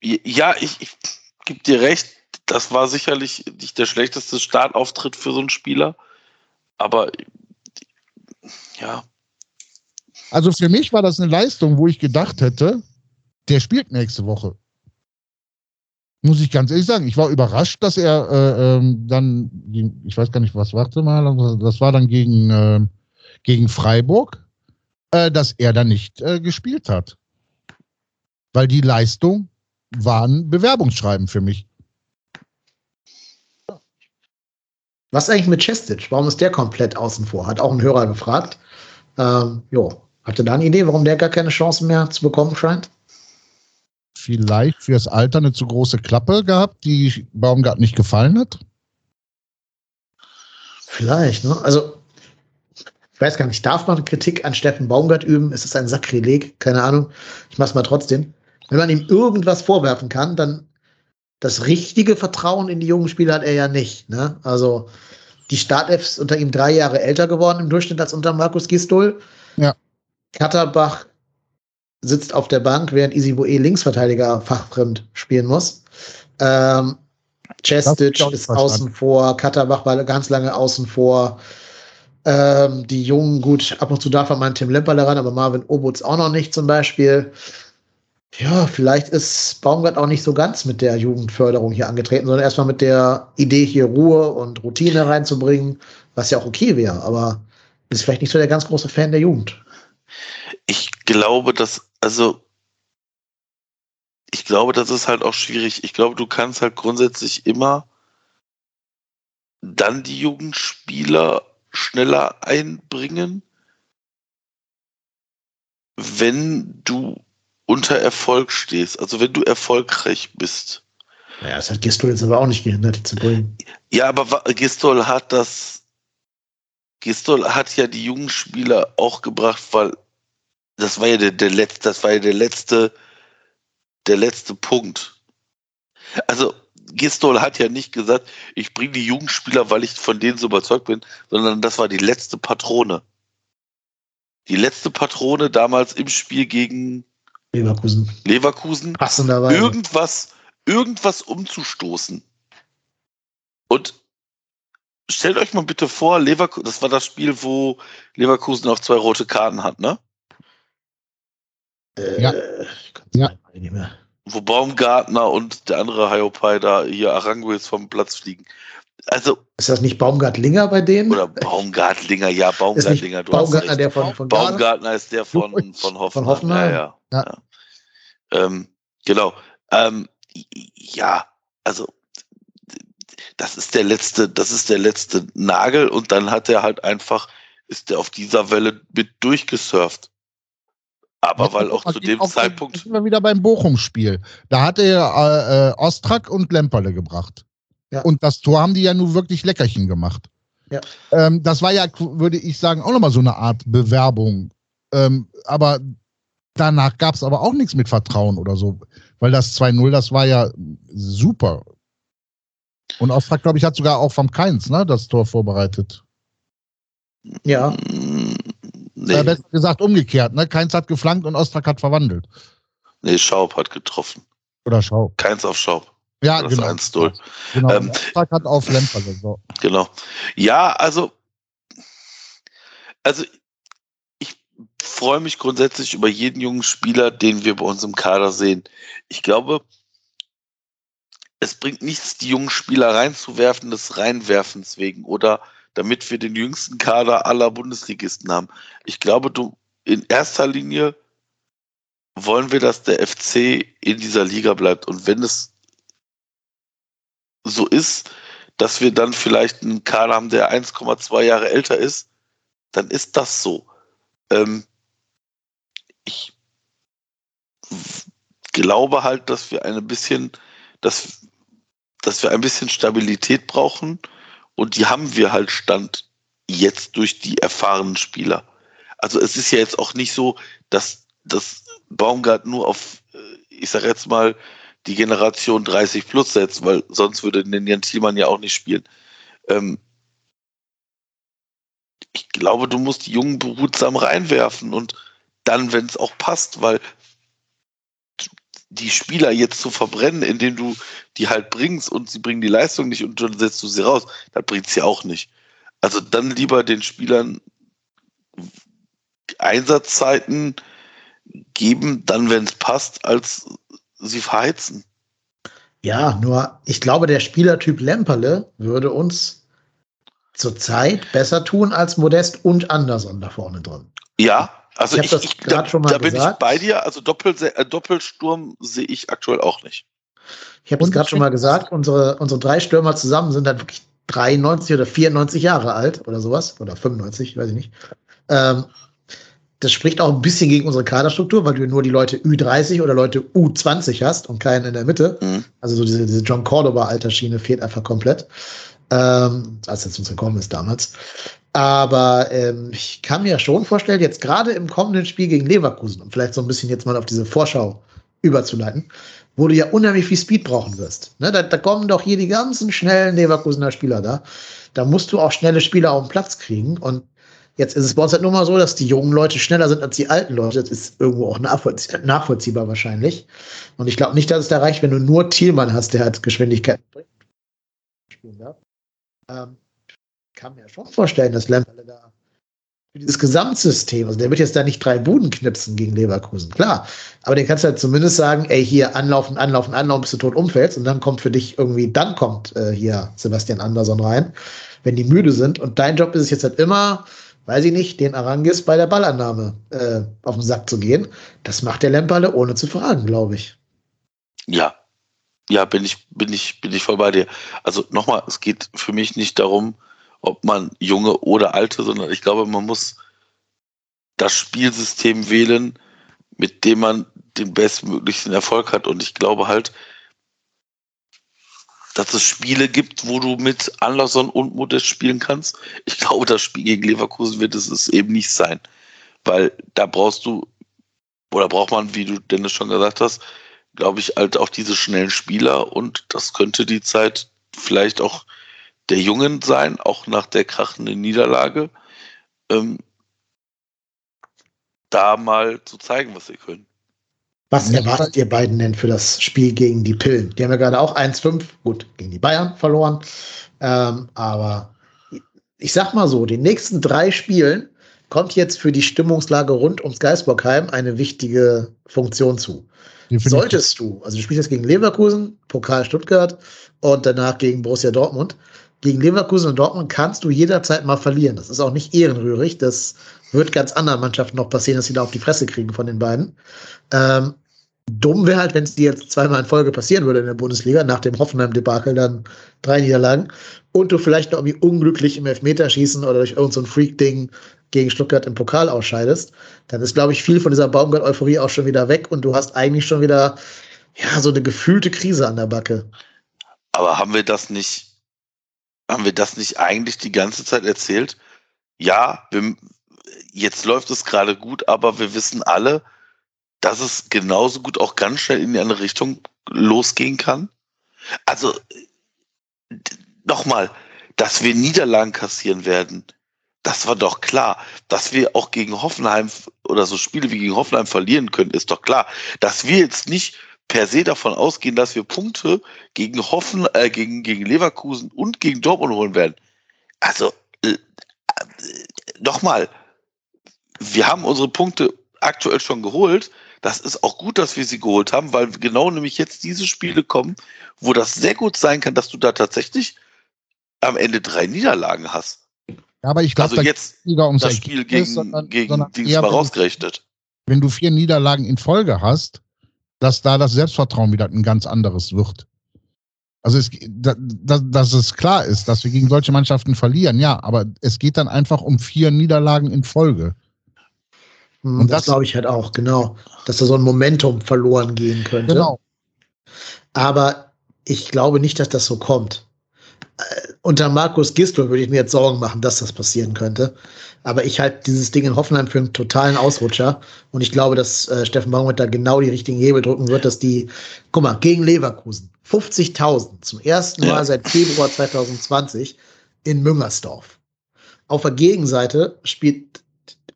ja, ich, ich gebe dir recht, das war sicherlich nicht der schlechteste Startauftritt für so einen Spieler, aber ja. Also für mich war das eine Leistung, wo ich gedacht hätte, der spielt nächste Woche. Muss ich ganz ehrlich sagen. Ich war überrascht, dass er äh, ähm, dann, ich weiß gar nicht, was warte mal, das war dann gegen äh, gegen Freiburg, äh, dass er da nicht äh, gespielt hat. Weil die Leistung war ein Bewerbungsschreiben für mich. Was eigentlich mit Chestic? Warum ist der komplett außen vor? Hat auch ein Hörer gefragt. Ähm, jo. Hatte da eine Idee, warum der gar keine Chance mehr zu bekommen scheint? Vielleicht fürs Alter eine zu große Klappe gehabt, die Baumgart nicht gefallen hat? Vielleicht, ne? Also ich weiß gar nicht, darf man Kritik an Steffen Baumgart üben? Ist es ein Sakrileg? Keine Ahnung. Ich mach's mal trotzdem. Wenn man ihm irgendwas vorwerfen kann, dann das richtige Vertrauen in die jungen Spieler hat er ja nicht. Ne? Also die Startelf ist unter ihm drei Jahre älter geworden im Durchschnitt als unter Markus Gistol. Ja. Katterbach sitzt auf der Bank, während Isiboe Linksverteidiger fachfremd spielen muss. Ähm, Chestic ist außen vor, Katterbach war ganz lange außen vor. Ähm, die Jungen, gut, ab und zu darf man Tim Lemperle ran, aber Marvin Obutz auch noch nicht zum Beispiel. Ja, vielleicht ist Baumgart auch nicht so ganz mit der Jugendförderung hier angetreten, sondern erstmal mit der Idee, hier Ruhe und Routine reinzubringen, was ja auch okay wäre, aber ist vielleicht nicht so der ganz große Fan der Jugend. Ich glaube, dass, also ich glaube, das ist halt auch schwierig. Ich glaube, du kannst halt grundsätzlich immer dann die Jugendspieler schneller einbringen, wenn du unter Erfolg stehst, also wenn du erfolgreich bist. Naja, das hat Gistol jetzt aber auch nicht gehindert, zu bringen. Ja, aber Gistol hat das, Gistol hat ja die jungen Spieler auch gebracht, weil das war ja der, der letzte, das war ja der letzte, der letzte Punkt. Also Gistol hat ja nicht gesagt, ich bringe die Jugendspieler, weil ich von denen so überzeugt bin, sondern das war die letzte Patrone. Die letzte Patrone damals im Spiel gegen Leverkusen. Leverkusen. Passenderweise. Irgendwas, irgendwas umzustoßen. Und stellt euch mal bitte vor, Leverkusen, das war das Spiel, wo Leverkusen auch zwei rote Karten hat, ne? Äh, Ja. ich kann's Ja. nicht mehr. Wo Baumgartner und der andere Hayopai da hier Aranguis vom Platz fliegen. Also, Ist das nicht Baumgartlinger bei denen? oder Baumgartlinger, ja, ist nicht Baumgartlinger, du hast Baumgartner recht. der von, von? Baumgartner ist der von, Und von Hoffenheim. von Hoffenheim? Ja, ja. Ja. ja. Ähm, genau. Ähm, ja, also das ist der letzte, das ist der letzte Nagel und dann hat er halt einfach, ist er auf dieser Welle mit durchgesurft. Aber weil auch zu dem Auf- Zeitpunkt, Sind wir wieder beim Bochum-Spiel. Da hat er äh, äh, Ostrak und Lemperle gebracht. Ja. Und das Tor haben die ja nur wirklich Leckerchen gemacht. Ja. Ähm, das war ja, würde ich sagen, auch nochmal so eine Art Bewerbung. Ähm, aber danach gab es aber auch nichts mit Vertrauen oder so. Weil das 2-0, das war ja super. Und Ostrak, glaube ich, hat sogar auch vom Keins ne, das Tor vorbereitet. Ja, mh, Nee. nee, besser gesagt umgekehrt. Ne? Keins hat geflankt und Ostrak hat verwandelt. nee, Schaub hat getroffen. Oder Schau. Keins auf Schaub. Ja, Das genau. 1-0. genau. Ähm, Ostrak hat auf Lemperle. So. Genau. Ja, also, also freue mich grundsätzlich über jeden jungen Spieler, den wir bei uns im Kader sehen. Ich glaube, es bringt nichts, die jungen Spieler reinzuwerfen, des Reinwerfens wegen oder damit wir den jüngsten Kader aller Bundesligisten haben. Ich glaube, du in erster Linie wollen wir, dass der FC in dieser Liga bleibt. Und wenn es so ist, dass wir dann vielleicht einen Kader haben, der 1,2 Jahre älter ist, dann ist das so. Ähm, ich glaube halt, dass wir ein bisschen, dass, dass wir ein bisschen Stabilität brauchen und die haben wir halt Stand jetzt durch die erfahrenen Spieler. Also es ist ja jetzt auch nicht so, dass das Baumgart nur auf, äh, ich sag jetzt mal, die Generation 30 plus setzt, weil sonst würde den Jan Thielmann ja auch nicht spielen. Ähm, ich glaube, du musst die Jungen behutsam reinwerfen und dann, wenn es auch passt, weil die Spieler jetzt zu verbrennen, indem du die halt bringst und sie bringen die Leistung nicht und dann setzt du sie raus, das bringt sie auch nicht. Also dann lieber den Spielern Einsatzzeiten geben, dann, wenn es passt, als sie verheizen. Ja, nur ich glaube, der Spielertyp Lemperle würde uns zurzeit besser tun als Modest und Anderson da vorne drin. Ja, also Ich ich, das ich, da, schon mal da bin ich bei dir. Also Doppel, äh, Doppelsturm sehe ich aktuell auch nicht. Ich habe es gerade schon mal gesagt, unsere, unsere drei Stürmer zusammen sind dann wirklich 93 oder 94 Jahre alt oder sowas. Oder 95, weiß ich nicht. Ähm, das spricht auch ein bisschen gegen unsere Kaderstruktur, weil du nur die Leute Ü30 oder Leute U20 hast und keinen in der Mitte. Mhm. Also so diese, diese John Cordoba-Alterschiene fehlt einfach komplett. Ähm, als es uns gekommen ist damals. Aber ähm, ich kann mir schon vorstellen, jetzt gerade im kommenden Spiel gegen Leverkusen, um vielleicht so ein bisschen jetzt mal auf diese Vorschau überzuleiten, wo du ja unheimlich viel Speed brauchen wirst. Ne, da, da kommen doch hier die ganzen schnellen Leverkusener Spieler da. Da musst du auch schnelle Spieler auf den Platz kriegen. Und jetzt ist es bei uns halt nur mal so, dass die jungen Leute schneller sind als die alten Leute. Das ist irgendwo auch nachvollzie nachvollziehbar wahrscheinlich. Und ich glaube nicht, dass es da reicht, wenn du nur Thielmann hast, der halt Geschwindigkeit spielen darf. Ähm, kann mir schon vorstellen, dass Lemperle da für dieses Gesamtsystem, also der wird jetzt da nicht drei Buden knipsen gegen Leverkusen, klar. Aber den kannst du halt zumindest sagen, ey, hier anlaufen, anlaufen, anlaufen, bis du tot umfällst und dann kommt für dich irgendwie, dann kommt äh, hier Sebastian Andersson rein, wenn die müde sind. Und dein Job ist es jetzt halt immer, weiß ich nicht, den Arangis bei der Ballannahme äh, auf den Sack zu gehen. Das macht der Lemperle ohne zu fragen, glaube ich. Ja. Ja, bin ich, bin ich, bin ich voll bei dir. Also nochmal, es geht für mich nicht darum, ob man junge oder alte, sondern ich glaube, man muss das Spielsystem wählen, mit dem man den bestmöglichen Erfolg hat. Und ich glaube halt, dass es Spiele gibt, wo du mit Anderson und Modest spielen kannst. Ich glaube, das Spiel gegen Leverkusen wird es eben nicht sein. Weil da brauchst du, oder braucht man, wie du Dennis schon gesagt hast, glaube ich, halt auch diese schnellen Spieler und das könnte die Zeit vielleicht auch der Jungen sein, auch nach der krachenden Niederlage, ähm, da mal zu zeigen, was sie können. Was erwartet ihr beiden denn für das Spiel gegen die Pillen? Die haben ja gerade auch 1-5, gut, gegen die Bayern verloren. Ähm, aber ich sag mal so, den nächsten drei Spielen kommt jetzt für die Stimmungslage rund ums Geisbockheim eine wichtige Funktion zu. Solltest du, also du spielst jetzt gegen Leverkusen, Pokal Stuttgart und danach gegen Borussia Dortmund. Gegen Leverkusen und Dortmund kannst du jederzeit mal verlieren. Das ist auch nicht ehrenrührig. Das wird ganz anderen Mannschaften noch passieren, dass sie da auf die Fresse kriegen von den beiden. Ähm, dumm wäre halt, wenn es dir jetzt zweimal in Folge passieren würde in der Bundesliga, nach dem Hoffenheim-Debakel dann drei Niederlagen und du vielleicht noch irgendwie unglücklich im Elfmeterschießen oder durch irgendein so Freak-Ding gegen Stuttgart im Pokal ausscheidest, dann ist, glaube ich, viel von dieser Baumgart-Euphorie auch schon wieder weg und du hast eigentlich schon wieder ja, so eine gefühlte Krise an der Backe. Aber haben wir das nicht, haben wir das nicht eigentlich die ganze Zeit erzählt? Ja, wir, jetzt läuft es gerade gut, aber wir wissen alle, dass es genauso gut auch ganz schnell in die andere Richtung losgehen kann. Also nochmal, dass wir Niederlagen kassieren werden, das war doch klar. Dass wir auch gegen Hoffenheim oder so Spiele wie gegen Hoffenheim verlieren können, ist doch klar. Dass wir jetzt nicht per se davon ausgehen, dass wir Punkte gegen Hoffen, äh, gegen, gegen Leverkusen und gegen Dortmund holen werden. Also, äh, äh, nochmal, wir haben unsere Punkte aktuell schon geholt. Das ist auch gut, dass wir sie geholt haben, weil genau nämlich jetzt diese Spiele kommen, wo das sehr gut sein kann, dass du da tatsächlich am Ende drei Niederlagen hast. Ja, aber ich glaube, also jetzt ums das Spiel gegen, sondern, gegen sondern Dings mal rausgerechnet. Wenn du vier Niederlagen in Folge hast, dass da das Selbstvertrauen wieder ein ganz anderes wird. Also es, da, da, dass es klar ist, dass wir gegen solche Mannschaften verlieren, ja, aber es geht dann einfach um vier Niederlagen in Folge. Hm, Und das, das glaube ich halt auch, genau, dass da so ein Momentum verloren gehen könnte. Genau. Aber ich glaube nicht, dass das so kommt unter Markus Gistel würde ich mir jetzt Sorgen machen, dass das passieren könnte. Aber ich halte dieses Ding in Hoffenheim für einen totalen Ausrutscher. Und ich glaube, dass äh, Steffen Baumgart da genau die richtigen Hebel drücken wird, dass die, guck mal, gegen Leverkusen 50.000 zum ersten Mal ja. seit Februar 2020 in Müngersdorf. Auf der Gegenseite spielt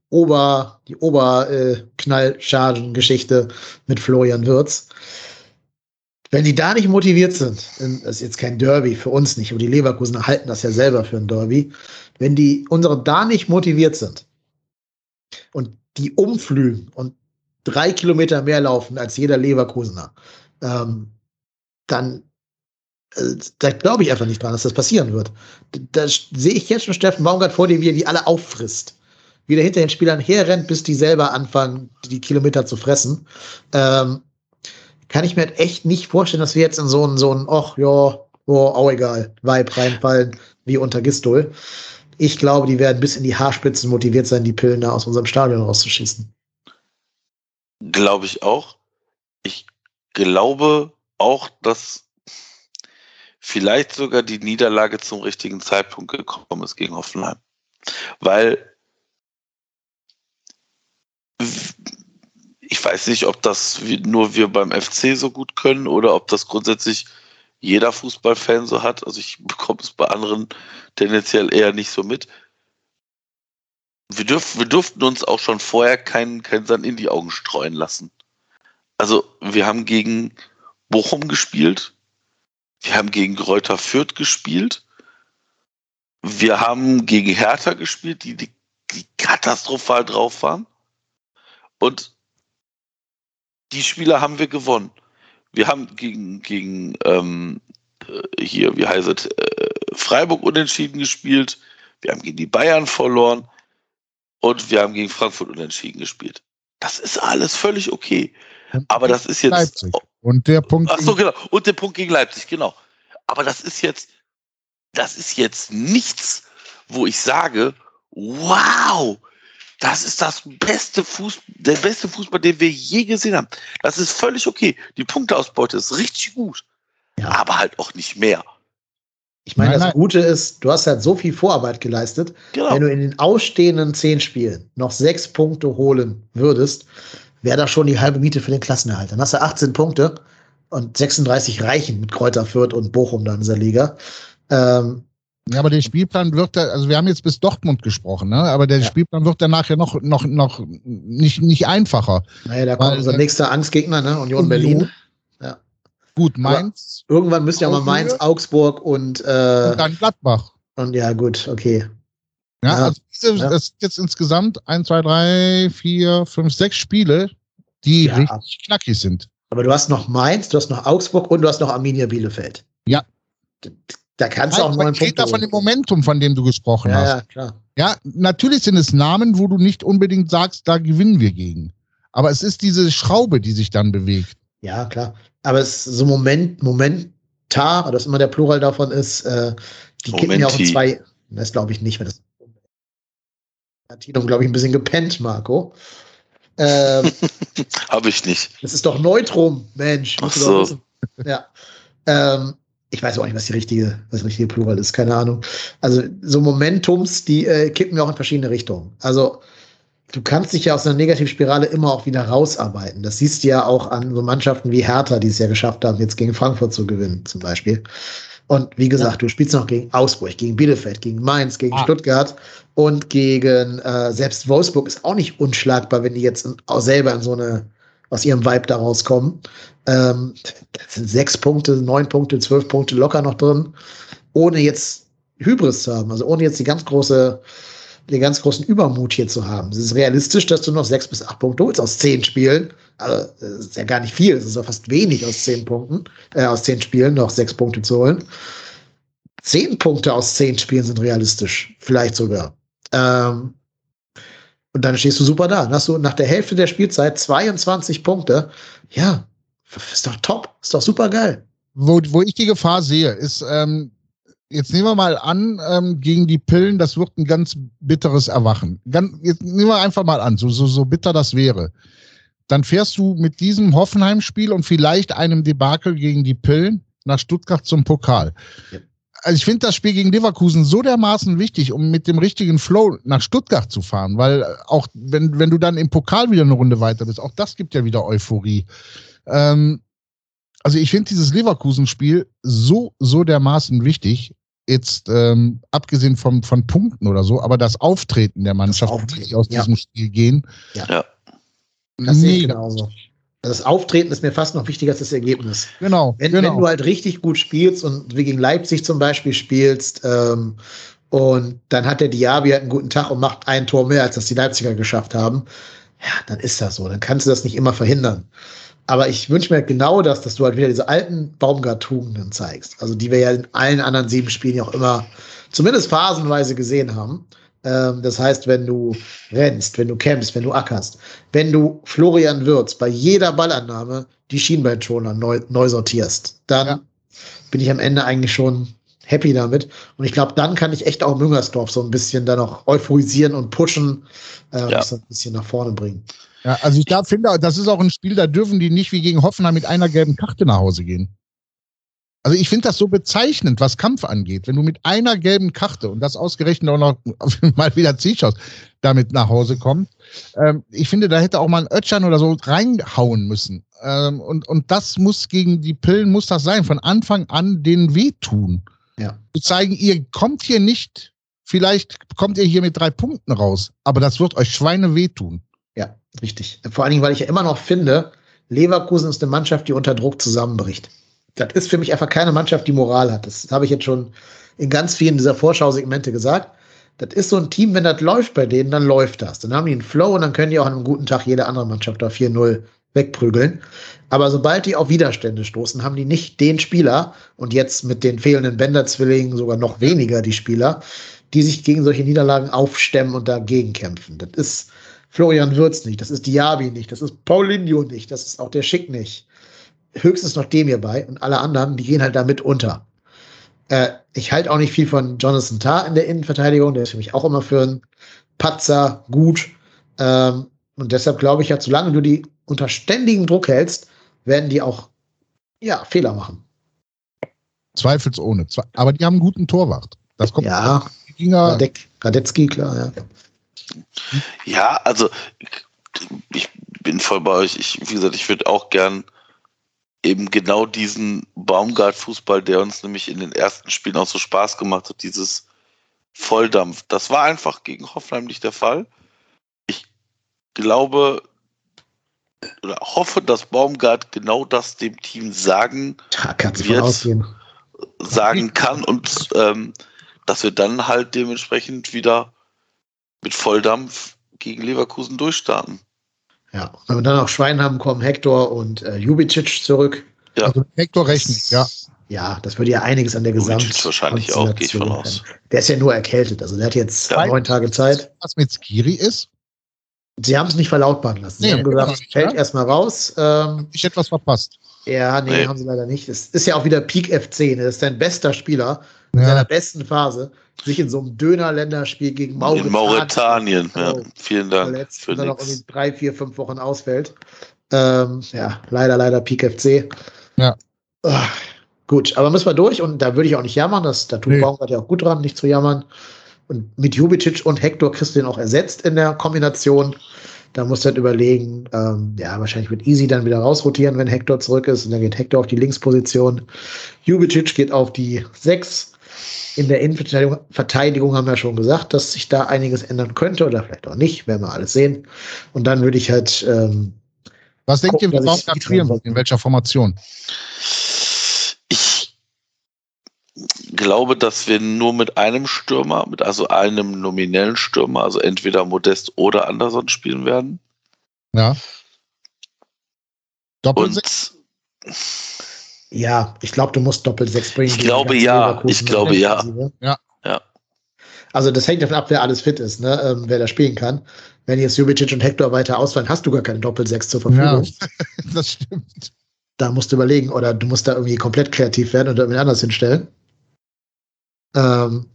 Ober, die Oberknallchargen-Geschichte äh, mit Florian Wirz. Wenn die da nicht motiviert sind, das ist jetzt kein Derby für uns nicht, aber die Leverkusen halten das ja selber für ein Derby. Wenn die unsere da nicht motiviert sind und die umflügen und drei Kilometer mehr laufen als jeder Leverkusener, ähm, dann äh, da glaube ich einfach nicht dran, dass das passieren wird. Da, sehe ich jetzt schon Steffen Baumgart vor dir, wie er die alle auffrisst. Wie der hinter den Spielern herrennt, bis die selber anfangen, die Kilometer zu fressen. Ähm, kann ich mir halt echt nicht vorstellen, dass wir jetzt in so ein, so ein, ach ja, oh, auch egal, Vibe reinfallen, wie unter Gistol. Ich glaube, die werden bis in die Haarspitzen motiviert sein, die Pillen da aus unserem Stadion rauszuschießen. Glaube ich auch. Ich glaube auch, dass vielleicht sogar die Niederlage zum richtigen Zeitpunkt gekommen ist gegen Hoffenheim. Weil ich weiß nicht, ob das nur wir beim FC so gut können oder ob das grundsätzlich jeder Fußballfan so hat. Also ich bekomme es bei anderen tendenziell eher nicht so mit. Wir, dürf, wir durften uns auch schon vorher keinen kein Sand in die Augen streuen lassen. Also wir haben gegen Bochum gespielt, wir haben gegen Kräuter Fürth gespielt, wir haben gegen Hertha gespielt, die, die, die katastrophal drauf waren. Und die Spiele haben wir gewonnen. Wir haben gegen, gegen ähm, äh, hier, wie heißt es, äh, Freiburg unentschieden gespielt. Wir haben gegen die Bayern verloren. Und wir haben gegen Frankfurt unentschieden gespielt. Das ist alles völlig okay. Aber das ist jetzt. Leipzig. Und der Punkt. Ach so, genau. Und der Punkt gegen Leipzig, genau. Aber das ist jetzt, das ist jetzt nichts, wo ich sage, wow, das ist das beste Fußball, der beste Fußball, den wir je gesehen haben. Das ist völlig okay. Die Punkteausbeute ist richtig gut. Ja. Aber halt auch nicht mehr. Ich meine, Nein, das nein. Gute ist, du hast halt so viel Vorarbeit geleistet. Genau. Wenn du in den ausstehenden zehn Spielen noch sechs Punkte holen würdest, wäre das schon die halbe Miete für den Klassenerhalt. Dann hast du 18 Punkte und 36 reichen mit Kräuter Fürth und Bochum dann in dieser Liga. Ähm, Ja, aber der Spielplan wird da, also wir haben jetzt bis Dortmund gesprochen, ne? aber der Ja. Spielplan wird danach ja noch, noch, noch nicht, nicht einfacher. naja, da kommt Weil, unser äh, nächster Angstgegner, ne? Union. Berlin. Gut, Mainz Irgendwann müsst ihr mal. Mainz, Augsburg und, äh, und dann Gladbach. und ja, gut, okay. Ja, Ja. also diese, Ja. das sind jetzt insgesamt eins, zwei, drei, vier, fünf, sechs Spiele, die Ja. richtig knackig sind. Aber du hast noch Mainz, du hast noch Augsburg und du hast noch Arminia Bielefeld. Ja. Da kannst du auch neun Punkte da von dem. Momentum, von dem du gesprochen Ja, hast. ja, klar. Ja, natürlich sind es Namen, wo du nicht unbedingt sagst, da gewinnen wir gegen. Aber es ist diese Schraube, die sich dann bewegt. Ja, klar. Aber es ist so Moment, Momentar, oder was immer der Plural davon ist, äh, die kippen ja auch in Momenti. zwei. Das glaube ich nicht, weil das hat Tino, glaube ich, ein bisschen gepennt, Marco. Ähm, Habe ich nicht. das ist doch Neutrum, Mensch. Ach so. Ja. Ähm, ich weiß auch nicht, was die richtige, was der richtige Plural ist, keine Ahnung. Also so Momentums, die äh, kippen ja auch in verschiedene Richtungen. Also du kannst dich ja aus einer Negativspirale immer auch wieder rausarbeiten. Das siehst du ja auch an so Mannschaften wie Hertha, die es ja geschafft haben, jetzt gegen Frankfurt zu gewinnen, zum Beispiel. Und wie gesagt, du spielst noch gegen Augsburg, gegen Bielefeld, gegen Mainz, gegen Ah. Stuttgart und gegen äh, selbst Wolfsburg ist auch nicht unschlagbar, wenn die jetzt in, auch selber in so eine aus ihrem Vibe da rauskommen. Ähm, das sind sechs Punkte, neun Punkte, zwölf Punkte locker noch drin, ohne jetzt Hybris zu haben, also ohne jetzt die ganz große, den ganz großen Übermut hier zu haben. Es ist realistisch, dass du noch sechs bis acht Punkte holst aus zehn Spielen. Also, das ist ja gar nicht viel, es ist ja fast wenig aus zehn Punkten, äh, aus zehn Spielen noch sechs Punkte zu holen. Zehn Punkte aus zehn Spielen sind realistisch, vielleicht sogar. Ähm, und dann stehst du super da. Dann hast du nach der Hälfte der Spielzeit 22 Punkte. Ja, ist doch top, ist doch super geil. Wo, wo ich die Gefahr sehe, ist, ähm, jetzt nehmen wir mal an, ähm, gegen die Pillen, das wird ein ganz bitteres Erwachen. Ganz, jetzt nehmen wir einfach mal an, so, so, so bitter das wäre. Dann fährst du mit diesem Hoffenheim-Spiel und vielleicht einem Debakel gegen die Pillen nach Stuttgart zum Pokal. Ja. Also ich finde das Spiel gegen Leverkusen so dermaßen wichtig, um mit dem richtigen Flow nach Stuttgart zu fahren, weil auch wenn, wenn du dann im Pokal wieder eine Runde weiter bist, auch das gibt ja wieder Euphorie. Ähm, also ich finde dieses Leverkusen-Spiel so, so dermaßen wichtig. Jetzt ähm, abgesehen vom, von Punkten oder so, aber das Auftreten der Mannschaft, die aus ja. diesem Spiel gehen. Ja. Das sehe ich genauso. Das Auftreten ist mir fast noch wichtiger als das Ergebnis. Genau, Wenn, genau. wenn du halt richtig gut spielst und wie gegen Leipzig zum Beispiel spielst, ähm, und dann hat der Diaby halt einen guten Tag und macht ein Tor mehr, als das die Leipziger geschafft haben, ja, dann ist das so. Dann kannst du das nicht immer verhindern. Aber ich wünsche mir halt genau das, dass du halt wieder diese alten Baumgart-Tugenden zeigst. Also die wir ja in allen anderen sieben Spielen ja auch immer zumindest phasenweise gesehen haben. Ähm, das heißt, wenn du rennst, wenn du kämpfst, wenn du ackerst, wenn du Florian Würz bei jeder Ballannahme die Schienbeinschoner neu, neu sortierst, dann Ja. bin ich am Ende eigentlich schon happy damit. Und ich glaube, dann kann ich echt auch Müngersdorf so ein bisschen dann auch euphorisieren und pushen, äh, und Ja. das so ein bisschen nach vorne bringen. Ja, also ich glaube, finde, das ist auch ein Spiel, da dürfen die nicht wie gegen Hoffenheim mit einer gelben Karte nach Hause gehen. Also ich finde das so bezeichnend, was Kampf angeht. Wenn du mit einer gelben Karte und das ausgerechnet auch noch mal wieder Zielschaus damit nach Hause kommt, ähm, ich finde, da hätte auch mal ein Ötschern oder so reinhauen müssen. Ähm, und, und das muss gegen die Pillen, muss das sein, von Anfang an denen wehtun. Ja. Zu zeigen, ihr kommt hier nicht, vielleicht kommt ihr hier mit drei Punkten raus, aber das wird euch Schweine wehtun. Ja, richtig. Vor allen Dingen, weil ich ja immer noch finde, Leverkusen ist eine Mannschaft, die unter Druck zusammenbricht. Das ist für mich einfach keine Mannschaft, die Moral hat. Das habe ich jetzt schon in ganz vielen dieser Vorschau-Segmente gesagt. Das ist so ein Team, wenn das läuft bei denen, dann läuft das. Dann haben die einen Flow und dann können die auch an einem guten Tag jede andere Mannschaft da 4-0 wegprügeln. Aber sobald die auf Widerstände stoßen, haben die nicht den Spieler und jetzt mit den fehlenden Bänder-Zwillingen sogar noch weniger die Spieler, die sich gegen solche Niederlagen aufstemmen und dagegen kämpfen. Das ist Florian Würz nicht, das ist Diaby nicht, das ist Paulinho nicht, das ist auch der Schick nicht. Höchstens noch dem hierbei und alle anderen, die gehen halt damit unter. Äh, ich halte auch nicht viel von Jonathan Tarr in der Innenverteidigung, der ist für mich auch immer für einen Patzer gut. Ähm, und deshalb glaube ich ja, solange du die unter ständigem Druck hältst, werden die auch ja, Fehler machen. Zweifelsohne. Aber die haben einen guten Torwart. Das kommt. Ja, Radek, Radetzky, klar, ja. Ja, also ich bin voll bei euch. Ich, wie gesagt, ich würde auch gern eben genau diesen Baumgart-Fußball, der uns nämlich in den ersten Spielen auch so Spaß gemacht hat, dieses Volldampf. Das war einfach gegen Hoffenheim nicht der Fall. Ich glaube oder hoffe, dass Baumgart genau das dem Team sagen wird, sagen kann und ähm, dass wir dann halt dementsprechend wieder mit Volldampf gegen Leverkusen durchstarten. Ja, wenn wir dann auf Schweinham kommen, Hector und äh, Jubicic zurück. Ja. Also Hector rechnet, ja. Ja, das würde ja einiges an der Gesamt. wahrscheinlich auch, gehe ich von aus. Der ist ja nur erkältet, also der hat jetzt ja. neun Tage Zeit. Was mit Skiri ist? Sie haben es nicht verlautbaren lassen. Sie nee, haben gesagt, nicht, fällt ja? erstmal raus. Ähm, ich etwas verpasst. Ja, nee, nee, haben sie leider nicht. Es ist ja auch wieder Peak FC. Ne? Das ist dein bester Spieler in ja. seiner besten Phase, sich in so einem Döner-Länderspiel gegen Mauretanien. In Mauretanien, ja. Vielen Dank. Verletzt für und dann noch irgendwie drei, vier, fünf Wochen ausfällt. Ähm, ja, leider, leider Peak FC. Ja. Ach, gut, aber müssen wir durch und da würde ich auch nicht jammern. Das, da tut nee. Baumgart ja auch gut dran, nicht zu jammern. Und mit Jubicic und Hector kriegst du den auch ersetzt in der Kombination. Da musst du halt überlegen, ähm, ja, wahrscheinlich wird Easy dann wieder rausrotieren, wenn Hector zurück ist. Und dann geht Hector auf die Linksposition. Jubicic geht auf die 6. In der Innenverteidigung haben wir schon gesagt, dass sich da einiges ändern könnte oder vielleicht auch nicht, werden wir alles sehen. Und dann würde ich halt. Ähm, Was denkt ihr, wir brauchen in welcher Formation? Glaube, dass wir nur mit einem Stürmer, mit also einem nominellen Stürmer, also entweder Modest oder Anderson spielen werden. Ja. Doppelsechs? Ja, ich glaube, du musst Doppelsechs bringen. Ich glaube ja, ich glaube ja. ja. Ja. Also das hängt davon ab, wer alles fit ist, ne? Ähm, wer da spielen kann. Wenn jetzt Jubicic und Hector weiter ausfallen, hast du gar keine Doppelsechs zur Verfügung. Ja, das stimmt. Da musst du überlegen, oder du musst da irgendwie komplett kreativ werden und irgendwie anders hinstellen. Ähm,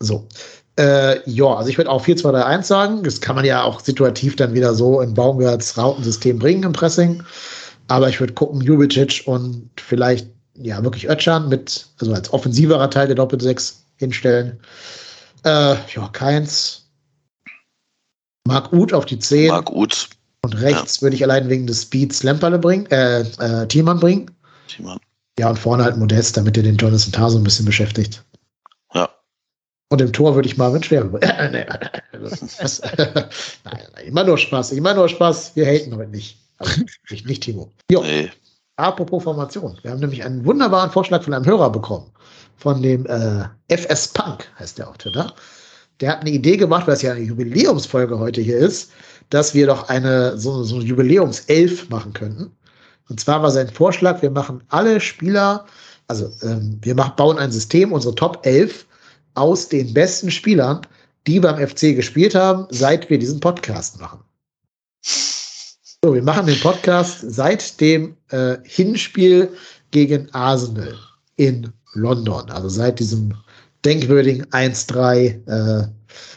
so. Äh, ja, also ich würde auch 4-2-3-1 sagen. Das kann man ja auch situativ dann wieder so in Baumgarts Rautensystem bringen im Pressing. Aber ich würde gucken, Jubicic und vielleicht ja wirklich Ötchan mit, also als offensiverer Teil der Doppel-6 hinstellen. Äh, ja, Keins. Marc Uth auf die 10. Marc Uth. Und rechts ja. würde ich allein wegen des Speeds Lemperle bringen, äh, äh, Thiemann bringen. Thiemann. Ja, und vorne halt Modest, damit er den Jonathan Tah so ein bisschen beschäftigt. Ja. Und im Tor würde ich Marvin Schwer. Nee, nein, nein, immer nur Spaß, immer nur Spaß. Wir haten heute nicht. Also, nicht, nicht Timo. Jo. Nee. Apropos Formation. Wir haben nämlich einen wunderbaren Vorschlag von einem Hörer bekommen. Von dem äh, FS Punk, heißt der auf Twitter. Der hat eine Idee gemacht, weil es ja eine Jubiläumsfolge heute hier ist, dass wir doch eine so, so Jubiläumself machen könnten. Und zwar war sein Vorschlag, wir machen alle Spieler, also ähm, wir machen, bauen ein System, unsere Top 11 aus den besten Spielern, die beim FC gespielt haben, seit wir diesen Podcast machen. So, wir machen den Podcast seit dem äh, Hinspiel gegen Arsenal in London, also seit diesem denkwürdigen 1-3 äh,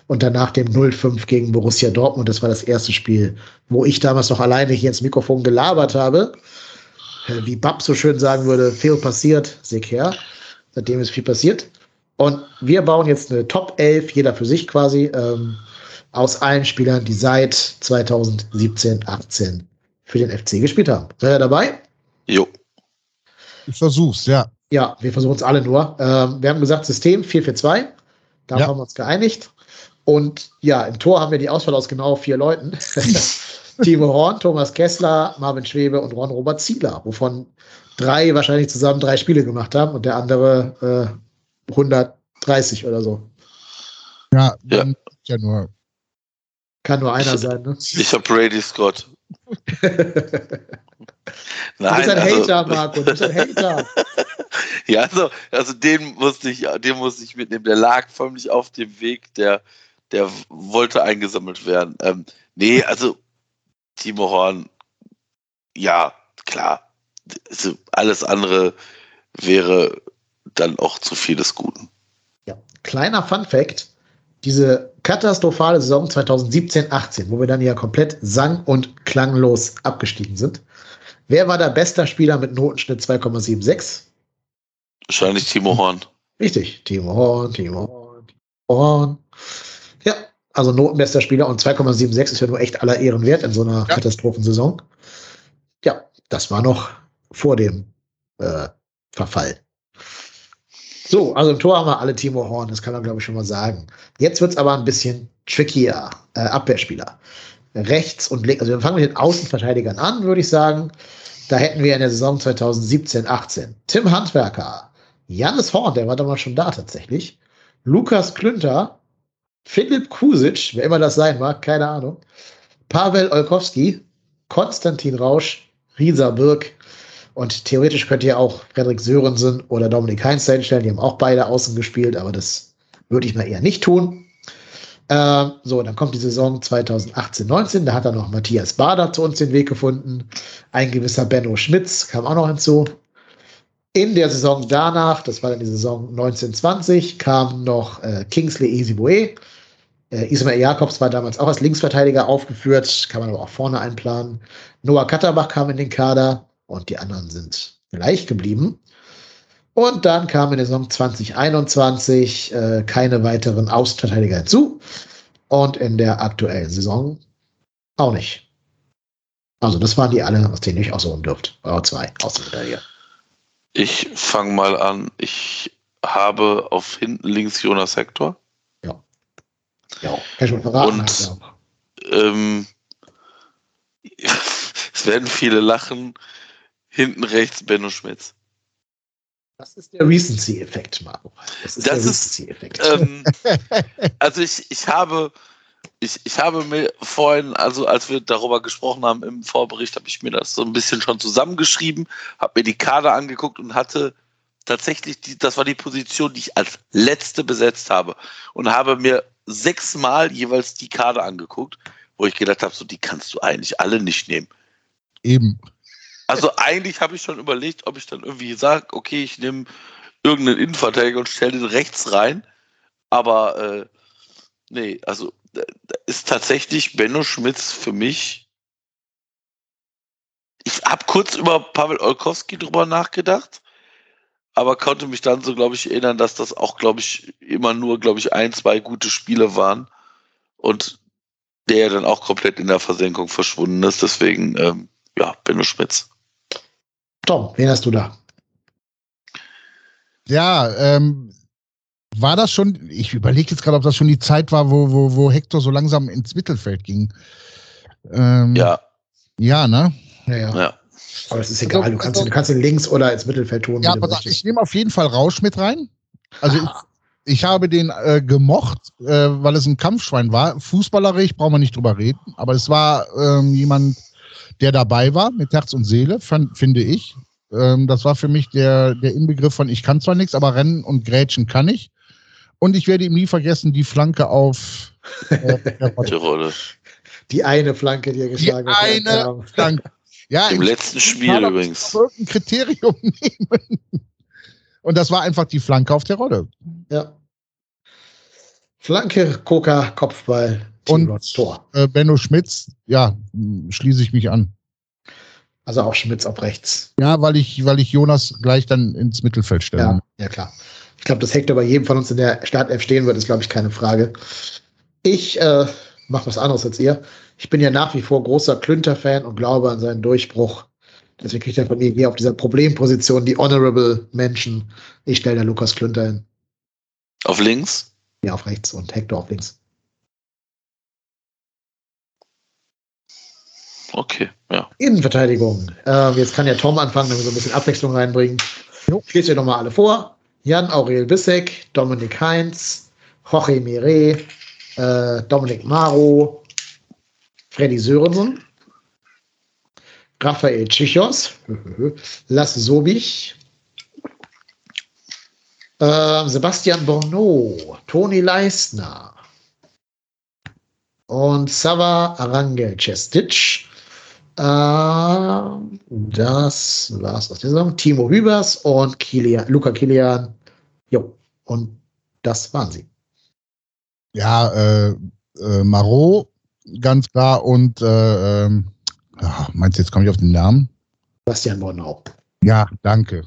und danach dem 0-5 gegen Borussia Dortmund. Das war das erste Spiel, wo ich damals noch alleine hier ins Mikrofon gelabert habe. Äh, wie Bab so schön sagen würde, viel passiert, sick her. Seitdem ist viel passiert. Und wir bauen jetzt eine Top 11, jeder für sich quasi, ähm, aus allen Spielern, die seit 2017, 18 für den FC gespielt haben. Seid ihr dabei? Jo. Ich versuch's, ja. Ja, wir versuchen es alle nur. Ähm, wir haben gesagt, System 4-4-2. Da ja. haben wir uns geeinigt. Und ja, im Tor haben wir die Auswahl aus genau vier Leuten. Timo Horn, Thomas Kessler, Marvin Schwebe und Ron-Robert Ziegler, wovon drei wahrscheinlich zusammen drei Spiele gemacht haben und der andere äh, 130 oder so. Ja, ja. ja nur. Kann nur einer ich, sein, ne? Ich hab Brady Scott. Nein, du bist ein also, Hater, Marco, du bist ein Hater. ja, also, also den musste ich, den musste ich mitnehmen. Der lag förmlich auf dem Weg, der, der wollte eingesammelt werden. Ähm, nee, also Timo Horn, ja, klar. also alles andere wäre dann auch zu viel des Guten. Ja. Kleiner Fun Fact: Diese katastrophale Saison 2017-18, wo wir dann ja komplett sang- und klanglos abgestiegen sind. Wer war der beste Spieler mit Notenschnitt 2,76? Wahrscheinlich Timo Horn. Richtig, Timo Horn, Timo Horn, Timo Horn. Also notenbester Spieler und 2,76 ist ja nur echt aller Ehren wert in so einer Ja. Katastrophensaison. Ja, das war noch vor dem äh, Verfall. So, also im Tor haben wir alle Timo Horn, das kann man glaube ich schon mal sagen. Jetzt wird's aber ein bisschen trickier, äh, Abwehrspieler. Rechts und links, also wir fangen mit den Außenverteidigern an, würde ich sagen. Da hätten wir in der Saison 2017, 18 Tim Handwerker, Jannis Horn, der war damals schon da tatsächlich, Lukas Klünter, Philipp Kusic, wer immer das sein mag, keine Ahnung, Pavel Olkowski, Konstantin Rausch, Risa Birk und theoretisch könnt ihr auch Frederik Sörensen oder Dominik Heinz hinstellen, die haben auch beide außen gespielt, aber das würde ich mal eher nicht tun. Ähm, so, dann kommt die Saison 2018-19, da hat dann noch Matthias Bader zu uns den Weg gefunden. Ein gewisser Benno Schmitz kam auch noch hinzu. In der Saison danach, das war dann die Saison 1920, kam noch äh, Kingsley Easybue. Äh, Ismail Jakobs war damals auch als Linksverteidiger aufgeführt, kann man aber auch vorne einplanen. Noah Katterbach kam in den Kader und die anderen sind gleich geblieben. Und dann kam in der Saison 2021 äh, keine weiteren Außenverteidiger hinzu. Und in der aktuellen Saison auch nicht. Also, das waren die alle, aus denen ich aussuchen dürft. Oder zwei Außenverteidiger. Ich fange mal an. Ich habe auf hinten links Jonas Hector. Ja, kann schon verraten. Und- ja. Ähm, es werden viele lachen. Hinten rechts Benno Schmitz. Das ist der Recency-Effekt, Marco. Das ist Das der Recency-Effekt. Ähm, also ich, ich habe ich, ich habe mir vorhin, also als wir darüber gesprochen haben im Vorbericht, habe ich mir das so ein bisschen schon zusammengeschrieben, habe mir die Kader angeguckt und hatte tatsächlich, die, das war die Position, die ich als letzte besetzt habe und habe mir sechsmal jeweils die Kader angeguckt, wo ich gedacht habe, so die kannst du eigentlich alle nicht nehmen. Eben. Also eigentlich habe ich schon überlegt, ob ich dann irgendwie sage, okay, ich nehme irgendeinen Innenverteidiger und stelle den rechts rein. Aber äh, nee, also da da ist tatsächlich Benno Schmitz für mich. Ich habe kurz über Pavel Olkowski drüber nachgedacht, aber konnte mich dann so, glaube ich, erinnern, dass das auch, glaube ich, immer nur, glaube ich, ein, zwei gute Spiele waren und der dann auch komplett in der Versenkung verschwunden ist. Deswegen, ähm, ja, Benno Schmitz. Tom, wen hast du da? Ja, ähm, war das schon, ich überlege jetzt gerade, ob das schon die Zeit war, wo, wo, wo Hector so langsam ins Mittelfeld ging. Ähm, Ja, Ja, ne? Ja, ja. ja. Aber das ist egal. Du kannst, ihn- du kannst ihn links oder ins Mittelfeld tun. Ja, aber ich nehme auf jeden Fall Rausch mit rein. Also ich, ich habe den äh, gemocht, äh, weil es ein Kampfschwein war. Fußballerisch brauchen wir nicht drüber reden, aber es war ähm, jemand, der dabei war mit Herz und Seele, fand, finde ich. Ähm, das war für mich der, der Inbegriff von ich kann zwar nichts, aber Rennen und Grätschen kann ich. Und ich werde ihm nie vergessen, die Flanke auf äh, der Die. Die eine Flanke, die er die geschlagen hat. eine Ja. Flanke. Ja, Im ich- letzten Spiel übrigens. irgendein Kriterium nehmen. Und das war einfach die Flanke auf der Rolle. ja. Flanke, Coca, Kopfball, Und- Teamrods, Tor. Äh, Benno Schmitz, ja, schließe ich mich an. Also auch Schmitz auf rechts. Ja, weil ich, weil ich Jonas gleich dann ins Mittelfeld stelle. Ja, ja klar. Ich glaube, dass Hector bei jedem von uns in der Startelf stehen wird, ist, glaube ich, keine Frage. Ich äh, mache was anderes als ihr. Ich bin ja nach wie vor großer Klünter-Fan und glaube an seinen Durchbruch. Deswegen kriegt er von mir hier auf dieser Problemposition die Honorable Menschen. Ich stelle da Lukas Klünter hin. Auf links? Ja, auf rechts und Hector auf links. Okay, ja. Innenverteidigung. Ähm, jetzt kann ja Tom anfangen, damit wir so ein bisschen Abwechslung reinbringen. Jo. Ich lese dir nochmal alle vor. Jan Aurel Bissek, Dominik Heinz, Jorge Mire, äh, Dominik Maro, Freddy Sörensen, Raphael Tschichos, Lasse Sobich, ähm, Sebastian Borneau, Toni Leistner und Sava Arangel Cestic. Ähm, das war's aus der Saison. Timo Hübers und Kilian, Luca Kilian. Jo, und das waren sie. Ja, äh, äh, Marot, ganz klar. Und äh, ähm, ah, meinst du, jetzt komme ich auf den Namen? Bastian Bornau. Ja, danke.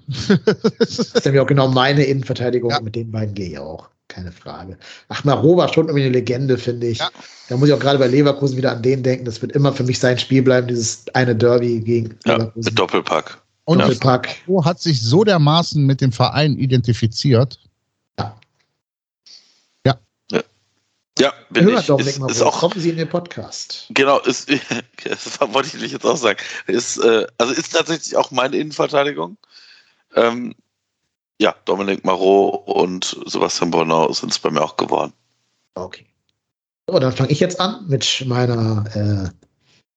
Das ist nämlich auch genau meine Innenverteidigung. Ja. Mit den beiden gehe ich auch. Keine Frage. Ach, Marot war schon irgendwie eine Legende, finde ich. Ja. Da muss ich auch gerade bei Leverkusen wieder an den denken. Das wird immer für mich sein Spiel bleiben, dieses eine Derby gegen Ja, Leverkusen. mit Doppelpack. Und. Doppelpack. Marot hat sich so dermaßen mit dem Verein identifiziert. Ja, bin Hört ich. Dominik Ist, ist auch Kommen Sie in den Podcast. Genau, ist, das wollte ich nicht jetzt auch sagen. Ist, äh, also ist tatsächlich auch meine Innenverteidigung. Ähm, ja, Dominik Marot und Sebastian Bornau sind es bei mir auch geworden. Okay. So, dann fange ich jetzt an mit meiner, äh,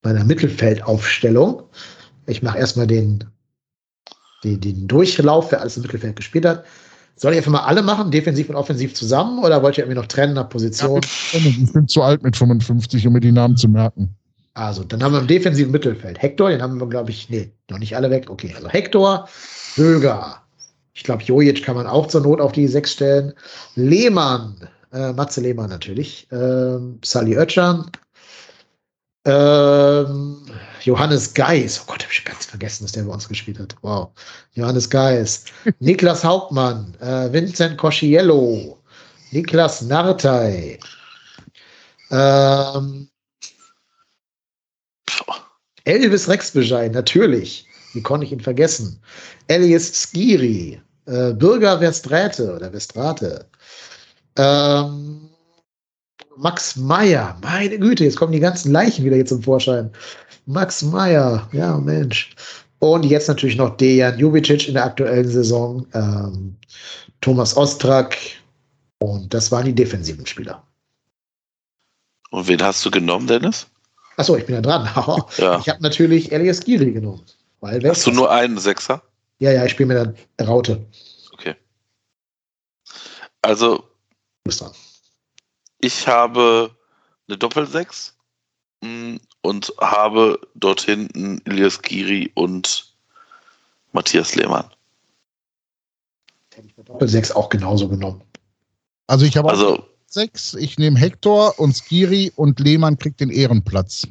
meiner Mittelfeldaufstellung. Ich mache erstmal den, den, den Durchlauf, wer alles im Mittelfeld gespielt hat. Soll ich einfach mal alle machen, defensiv und offensiv zusammen, oder wollt ihr irgendwie noch trennen nach Position? Ich bin zu alt mit 55, um mir die Namen zu merken. Also, dann haben wir im defensiven Mittelfeld Hector, den haben wir, glaube ich, nee, noch nicht alle weg. Okay, also Hector, Böger. Ich glaube, Jojic kann man auch zur Not auf die sechs stellen. Lehmann, äh, Matze Lehmann natürlich. Ähm, Sally Oetschan. Ähm, Johannes Geis. Oh Gott, habe ich ganz vergessen, dass der bei uns gespielt hat. Wow. Johannes Geis. Niklas Hauptmann. Äh, Vincent Cosciello. Niklas Nartey. Ähm, Elvis Rexbeschein, natürlich. Wie konnte ich ihn vergessen? Elias Skiri, äh, Bürger Westräte oder Westrate. Ähm, Max Meyer, meine Güte, jetzt kommen die ganzen Leichen wieder hier zum Vorschein. Max Meyer, ja Mensch. Und jetzt natürlich noch Dejan Jubicic in der aktuellen Saison, ähm, Thomas Ostrak. Und das waren die defensiven Spieler. Und wen hast du genommen, Dennis? Achso, ich bin ja dran. Ja. Ich habe natürlich Elias Skiri genommen. Weil Hast du nur einen Sechser? Ja, ja, ich spiele mit der Raute. Okay. Also. Ich habe eine Doppelsechs mh, und habe dort hinten Ilias Giri und Matthias Lehmann. Hätte ich mit Doppel 6 auch genauso genommen. Also ich habe auch Also, sechs. Ich nehme Hector und Skiri und Lehmann kriegt den Ehrenplatz.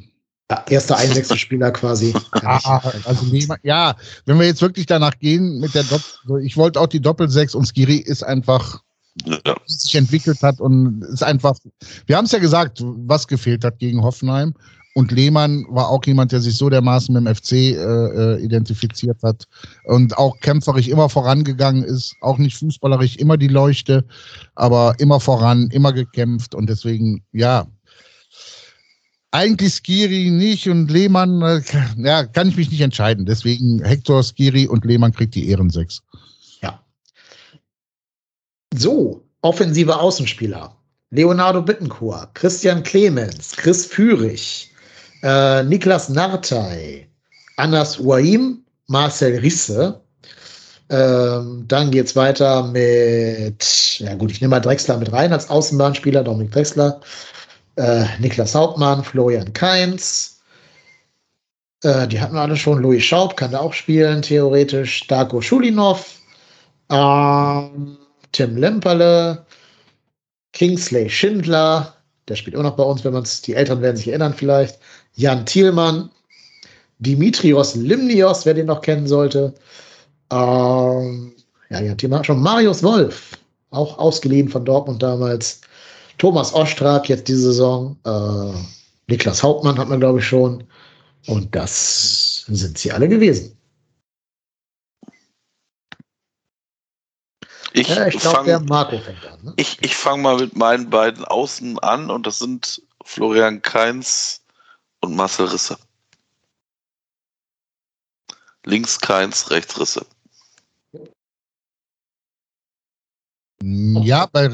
Ja, erster Einwechselspieler quasi. Ah, also Lehmann, ja, wenn wir jetzt wirklich danach gehen mit der Doppel, so, ich wollte auch die Doppelsechs und Skiri ist einfach, ja, sich entwickelt hat und ist einfach, wir haben es ja gesagt, was gefehlt hat gegen Hoffenheim. Und Lehmann war auch jemand, der sich so dermaßen mit dem FC äh, äh, identifiziert hat und auch kämpferisch immer vorangegangen ist, auch nicht fußballerisch, immer die Leuchte, aber immer voran, immer gekämpft und deswegen, ja, eigentlich Skiri nicht und Lehmann, äh, ja, kann ich mich nicht entscheiden. Deswegen Hector, Skiri und Lehmann kriegt die Ehrensechs. Ja. So, offensive Außenspieler. Leonardo Bittencourt, Christian Clemens, Chris Führig, äh, Niklas Nartey, Anas Uaim, Marcel Risse. Ähm, dann geht's weiter mit, ja gut, ich nehme mal Drexler mit rein als Außenbahnspieler, Dominik Drexler, äh, Niklas Hauptmann, Florian Kainz. Äh, die hatten wir alle schon. Louis Schaub kann da auch spielen, theoretisch. Darko Schulinov, ähm, Tim Lemperle, Kingsley Schindler, der spielt auch noch bei uns, wenn man es, die Eltern werden sich erinnern vielleicht. Jan Thielmann, Dimitrios Limnios, wer den noch kennen sollte. Ähm, ja, Jan Thielmann schon. Marius Wolf, auch ausgeliehen von Dortmund damals. Thomas Ostrak, jetzt diese Saison. Äh, Niklas Hauptmann hat man, glaube ich, schon. Und das sind sie alle gewesen. Ich Ja, ich glaube, der fange Marco fängt an. Ne? ich, ich fang mal mit meinen beiden Außen an und das sind Florian Kainz und Marcel Risse. Links Kainz, rechts Risse. Ja, bei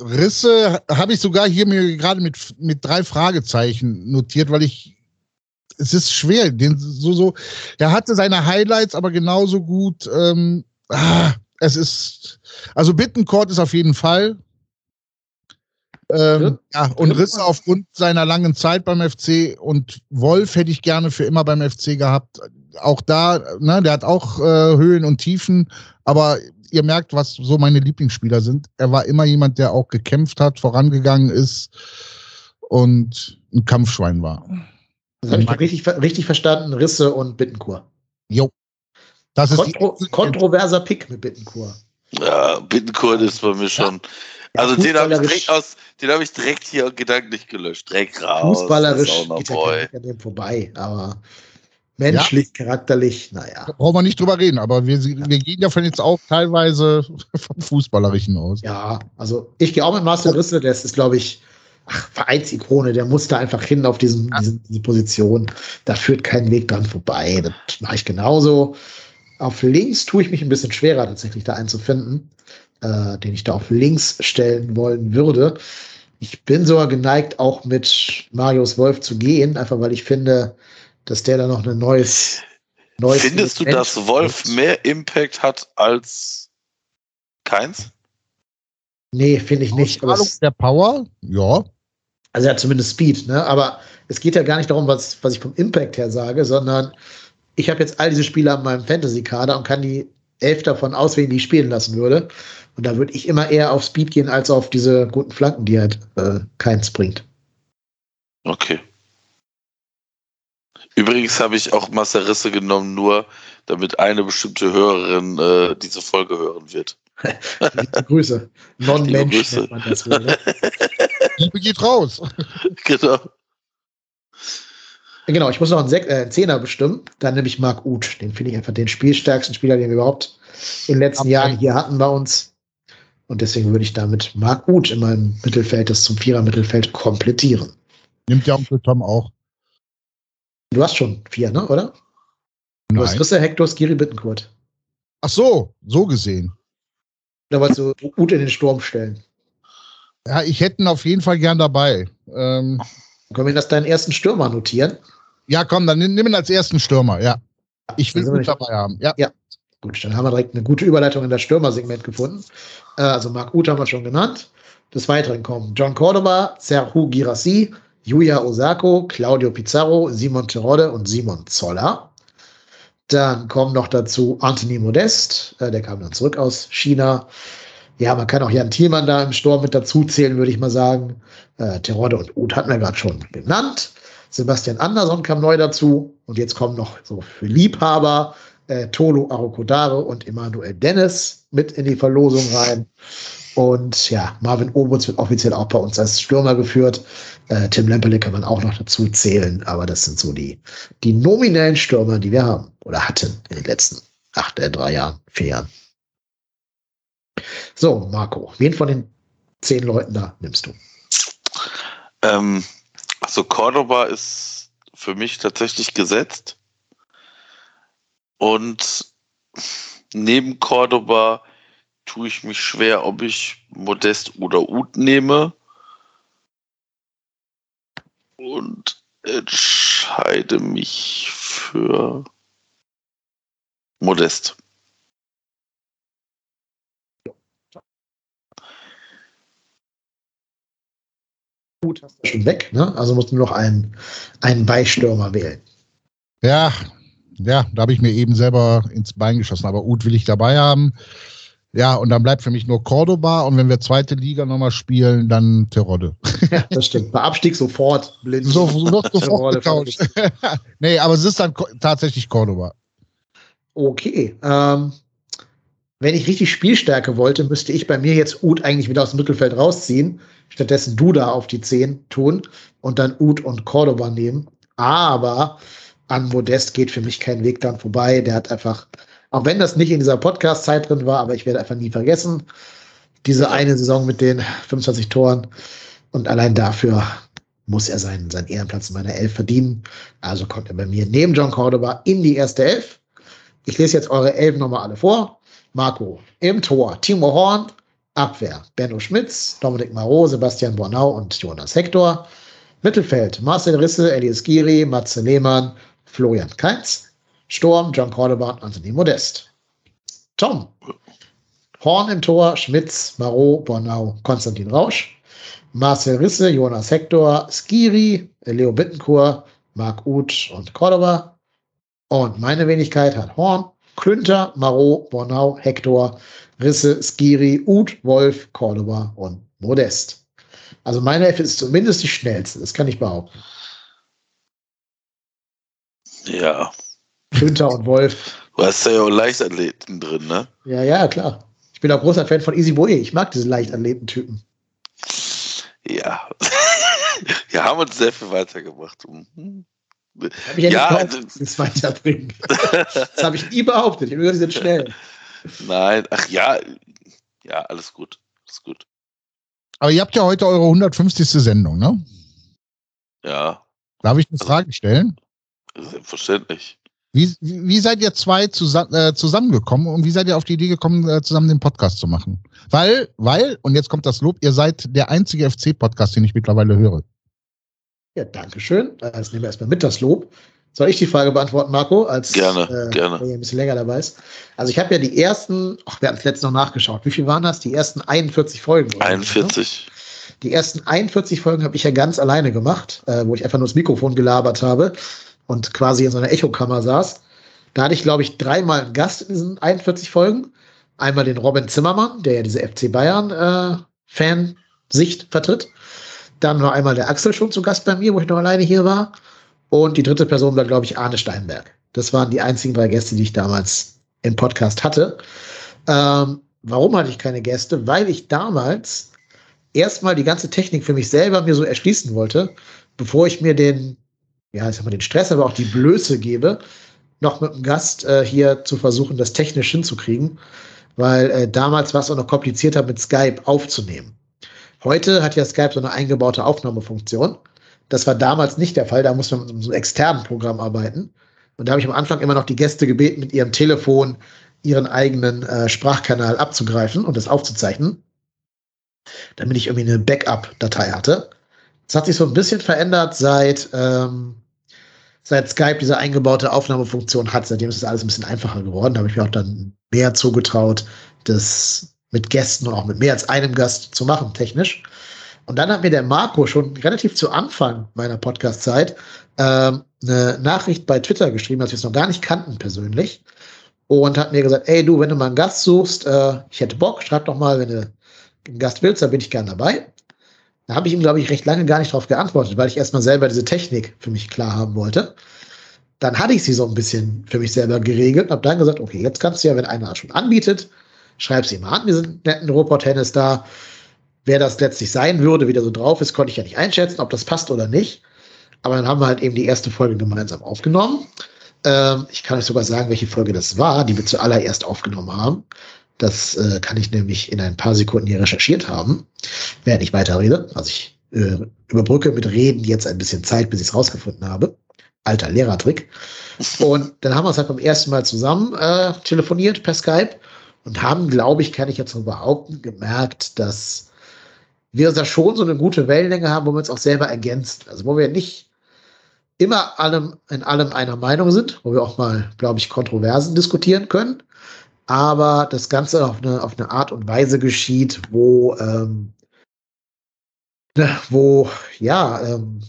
Risse habe ich sogar hier mir gerade mit, mit drei Fragezeichen notiert, weil ich es ist schwer, den so so. Er hatte seine Highlights, aber genauso gut. Ähm, ah, es ist also Bittencourt ist auf jeden Fall. Ähm, ja, und Risse aufgrund seiner langen Zeit beim FC und Wolf hätte ich gerne für immer beim FC gehabt. Auch da, ne, der hat auch äh, Höhen und Tiefen, aber ihr merkt, was so meine Lieblingsspieler sind. Er war immer jemand, der auch gekämpft hat, vorangegangen ist und ein Kampfschwein war. Das habe ich richtig, richtig verstanden. Risse und Bittenkur. Jo. Das ist Kontro kontroverser Pick mit Bittenkur. Ja, Bittenkur ist bei mir schon. Ja, also den habe ich direkt aus, den habe ich direkt hier gedanklich gelöscht. Direkt raus. Fußballerisch geht er an dem vorbei, aber menschlich, ja. charakterlich, naja. Da brauchen wir nicht drüber reden, aber wir, wir gehen davon jetzt auch teilweise vom Fußballerischen aus. Ja, also ich gehe auch mit Marcel Risse, der ist, glaube ich, ach, Vereinsikone, der muss da einfach hin auf diesen, ja. diese, diese Position. Da führt kein Weg dran vorbei. Das mache ich genauso. Auf links tue ich mich ein bisschen schwerer, tatsächlich da einzufinden äh, den ich da auf links stellen wollen würde. Ich bin sogar geneigt, auch mit Marius Wolf zu gehen, einfach weil ich finde, dass der da noch ein neues. neues Findest du, dass Wolf mehr Impact hat als keins? Nee, finde ich nicht. Aber der Power, ja. Also er hat zumindest Speed, ne? Aber es geht ja gar nicht darum, was, was ich vom Impact her sage, sondern ich habe jetzt all diese Spieler in meinem Fantasy-Kader und kann die elf davon auswählen, die ich spielen lassen würde. Und da würde ich immer eher auf Speed gehen, als auf diese guten Flanken, die halt äh, keins bringt. Okay. Übrigens habe ich auch Masserisse genommen, nur damit eine bestimmte Hörerin äh, diese Folge hören wird. Liebe Grüße. Non-Mensch man das wohl. Ne? Liebe geht raus. Genau. Genau, ich muss noch einen, Sek äh, einen Zehner bestimmen. Dann nehme ich Marc Uth. Den finde ich einfach den spielstärksten Spieler, den wir überhaupt in den letzten okay. Jahren hier hatten bei uns. Und deswegen würde ich damit Marc Uth in meinem Mittelfeld, das zum Vierer-Mittelfeld, komplettieren. Nimmt ja Onkel Tom auch. Du hast schon vier, ne, oder? Du hast Risse, Hector, Skiri, Bittenkurt. Ach so, so gesehen. Da wolltest du Uth in den Sturm stellen. Ja, ich hätte ihn auf jeden Fall gern dabei. Ähm, Können wir das deinen ersten Stürmer notieren? Ja, komm, dann nimm ihn als ersten Stürmer, ja. Ich will ihn dabei haben. Ja. ja. Gut, dann haben wir direkt eine gute Überleitung in das Stürmersegment gefunden. Äh, also Marc Uth haben wir schon genannt. Des Weiteren kommen John Cordoba, Serhu Girassi, Yuya Osako, Claudio Pizarro, Simon Terodde und Simon Zoller. Dann kommen noch dazu Anthony Modest, äh, der kam dann zurück aus China. Ja, man kann auch Jan Thielmann da im Sturm mit dazu zählen, würde ich mal sagen. Äh, Terodde und Uth hatten wir gerade schon genannt. Sebastian Andersson kam neu dazu. Und jetzt kommen noch so für Liebhaber äh, Tolo Arokodare und Emanuel Dennis mit in die Verlosung rein. Und ja, Marvin Obutz wird offiziell auch bei uns als Stürmer geführt. Äh, Tim Lemperle kann man auch noch dazu zählen, aber das sind so die, die nominellen Stürmer, die wir haben oder hatten in den letzten acht, äh, drei Jahren, vier Jahren. So, Marco, wen von den zehn Leuten da nimmst du? Ähm, also Cordoba ist für mich tatsächlich gesetzt. Und neben Cordoba tue ich mich schwer, ob ich Modest oder Ut nehme. Und entscheide mich für Modest. Ut hast du schon weg, ne? Also musst du noch einen, einen Beistürmer wählen. Ja, ja, da habe ich mir eben selber ins Bein geschossen. Aber Ut will ich dabei haben. Ja, und dann bleibt für mich nur Cordoba und wenn wir zweite Liga nochmal spielen, dann Terodde. Ja, das stimmt. Bei Abstieg sofort blind. So, noch sofort getauscht. nee, aber es ist dann tatsächlich Cordoba. Okay. Ähm, wenn ich richtig Spielstärke wollte, müsste ich bei mir jetzt Ut eigentlich wieder aus dem Mittelfeld rausziehen. Stattdessen Duda auf die 10 tun und dann Ut und Cordoba nehmen. Aber an Modest geht für mich kein Weg dran vorbei. Der hat einfach, auch wenn das nicht in dieser Podcast-Zeit drin war, aber ich werde einfach nie vergessen, diese eine Saison mit den 25 Toren. Und allein dafür muss er seinen, seinen Ehrenplatz in meiner Elf verdienen. Also kommt er bei mir neben John Cordoba in die erste Elf. Ich lese jetzt eure Elf nochmal alle vor. Marco im Tor, Timo Horn, Abwehr, Benno Schmitz, Dominik Marot, Sebastian Bornau und Jonas Hector. Mittelfeld, Marcel Risse, Elias Giri, Matze Lehmann, Florian Keitz, Sturm, John Cordoba und Anthony Modest. Tom. Horn im Tor, Schmitz, Marot, Bornau, Konstantin Rausch. Marcel Risse, Jonas Hector, Skiri, Leo Bittencourt, Marc Uth und Cordoba. Und meine Wenigkeit hat Horn, Klünter, Marot, Bornau, Hector, Risse, Skiri, Uth, Wolf, Cordoba und Modest. Also meine Elf ist zumindest die schnellste, das kann ich behaupten. Ja. Klünter und Wolf. Du hast ja auch Leichtathleten drin, ne? Ja, ja, klar. Ich bin auch großer Fan von Easy Boy. Ich mag diese Leichtathletentypen. Ja. Wir haben uns sehr viel weitergemacht. Mhm. Hab ich ja, ja nicht behauptet, das weiterbringen. das habe ich nie behauptet. Ich habe gehört, die sind schnell. Nein, ach ja, ja, alles gut. Alles gut. Aber ihr habt ja heute eure 150. Sendung, ne? Ja. Darf ich eine Frage stellen? Selbstverständlich. Wie, wie seid ihr zwei zusammen, äh, zusammengekommen und wie seid ihr auf die Idee gekommen, äh, zusammen den Podcast zu machen? Weil, weil, und jetzt kommt das Lob, ihr seid der einzige FC-Podcast, den ich mittlerweile höre. Ja, danke schön. Das nehmen wir erstmal mit, das Lob. Soll ich die Frage beantworten, Marco? Als, gerne, äh, gerne. Ihr ein bisschen länger dabei ist. Also ich habe ja die ersten, ach, wir hatten es letztens noch nachgeschaut. Wie viel waren das? Die ersten 41 Folgen. 41. Ne? Die ersten 41 Folgen habe ich ja ganz alleine gemacht, äh, wo ich einfach nur das Mikrofon gelabert habe und quasi in so einer Echokammer saß. Da hatte ich, glaube ich, dreimal einen Gast in diesen 41 Folgen. Einmal den Robin Zimmermann, der ja diese FC Bayern äh, Fansicht vertritt. Dann noch einmal der Axel schon zu Gast bei mir, wo ich noch alleine hier war. Und die dritte Person war, glaube ich, Arne Steinberg. Das waren die einzigen drei Gäste, die ich damals im Podcast hatte. Ähm, warum hatte ich keine Gäste? Weil ich damals erstmal die ganze Technik für mich selber mir so erschließen wollte, bevor ich mir den ja, ich sag mal, den Stress, aber auch die Blöße gebe, noch mit einem Gast äh, hier zu versuchen, das technisch hinzukriegen, weil äh, damals war es auch noch komplizierter, mit Skype aufzunehmen. Heute hat ja Skype so eine eingebaute Aufnahmefunktion. Das war damals nicht der Fall, da muss man mit so einem externen Programm arbeiten. Und da habe ich am Anfang immer noch die Gäste gebeten, mit ihrem Telefon ihren eigenen äh, Sprachkanal abzugreifen und das aufzuzeichnen, damit ich irgendwie eine Backup-Datei hatte. Das hat sich so ein bisschen verändert seit ähm, seit Skype diese eingebaute Aufnahmefunktion hat. Seitdem ist es alles ein bisschen einfacher geworden. Da habe ich mir auch dann mehr zugetraut, das mit Gästen und auch mit mehr als einem Gast zu machen, technisch. Und dann hat mir der Marco schon relativ zu Anfang meiner Podcast-Zeit ähm, eine Nachricht bei Twitter geschrieben, als wir es noch gar nicht kannten persönlich. Und hat mir gesagt, ey du, wenn du mal einen Gast suchst, äh, ich hätte Bock, schreib doch mal, wenn du einen Gast willst, dann bin ich gern dabei. Da habe ich ihm, glaube ich, recht lange gar nicht darauf geantwortet, weil ich erstmal selber diese Technik für mich klar haben wollte. Dann hatte ich sie so ein bisschen für mich selber geregelt und habe dann gesagt, okay, jetzt kannst du ja, wenn einer schon anbietet, schreib sie mal an, diesen netten Robot-Tennis da. Wer das letztlich sein würde, wie der so drauf ist, konnte ich ja nicht einschätzen, ob das passt oder nicht. Aber dann haben wir halt eben die erste Folge gemeinsam aufgenommen. Ähm, ich kann euch sogar sagen, welche Folge das war, die wir zuallererst aufgenommen haben. Das äh, kann ich nämlich in ein paar Sekunden hier recherchiert haben, während ich weiterrede. Also ich äh, überbrücke mit Reden jetzt ein bisschen Zeit, bis ich es rausgefunden habe. Alter Lehrertrick. Und dann haben wir uns halt beim ersten Mal zusammen äh, telefoniert per Skype und haben, glaube ich, kann ich jetzt so behaupten, gemerkt, dass wir da schon so eine gute Wellenlänge haben, wo wir uns auch selber ergänzen. Also wo wir nicht immer allem, in allem einer Meinung sind, wo wir auch mal, glaube ich, Kontroversen diskutieren können, aber das Ganze auf eine, auf eine Art und Weise geschieht, wo, ähm, wo, ja, ähm,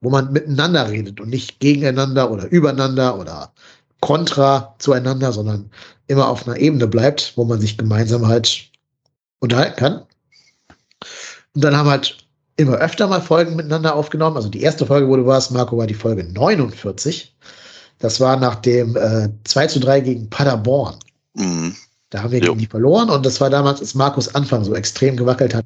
wo man miteinander redet und nicht gegeneinander oder übereinander oder kontra zueinander, sondern immer auf einer Ebene bleibt, wo man sich gemeinsam halt unterhalten kann. Und dann haben wir halt immer öfter mal Folgen miteinander aufgenommen. Also die erste Folge, wo du warst, Marco, war die Folge 49. Das war nach dem äh, 2 zu 3 gegen Paderborn. Mhm. Da haben wir gegen die verloren und das war damals, als Markus Anfang so extrem gewackelt hat.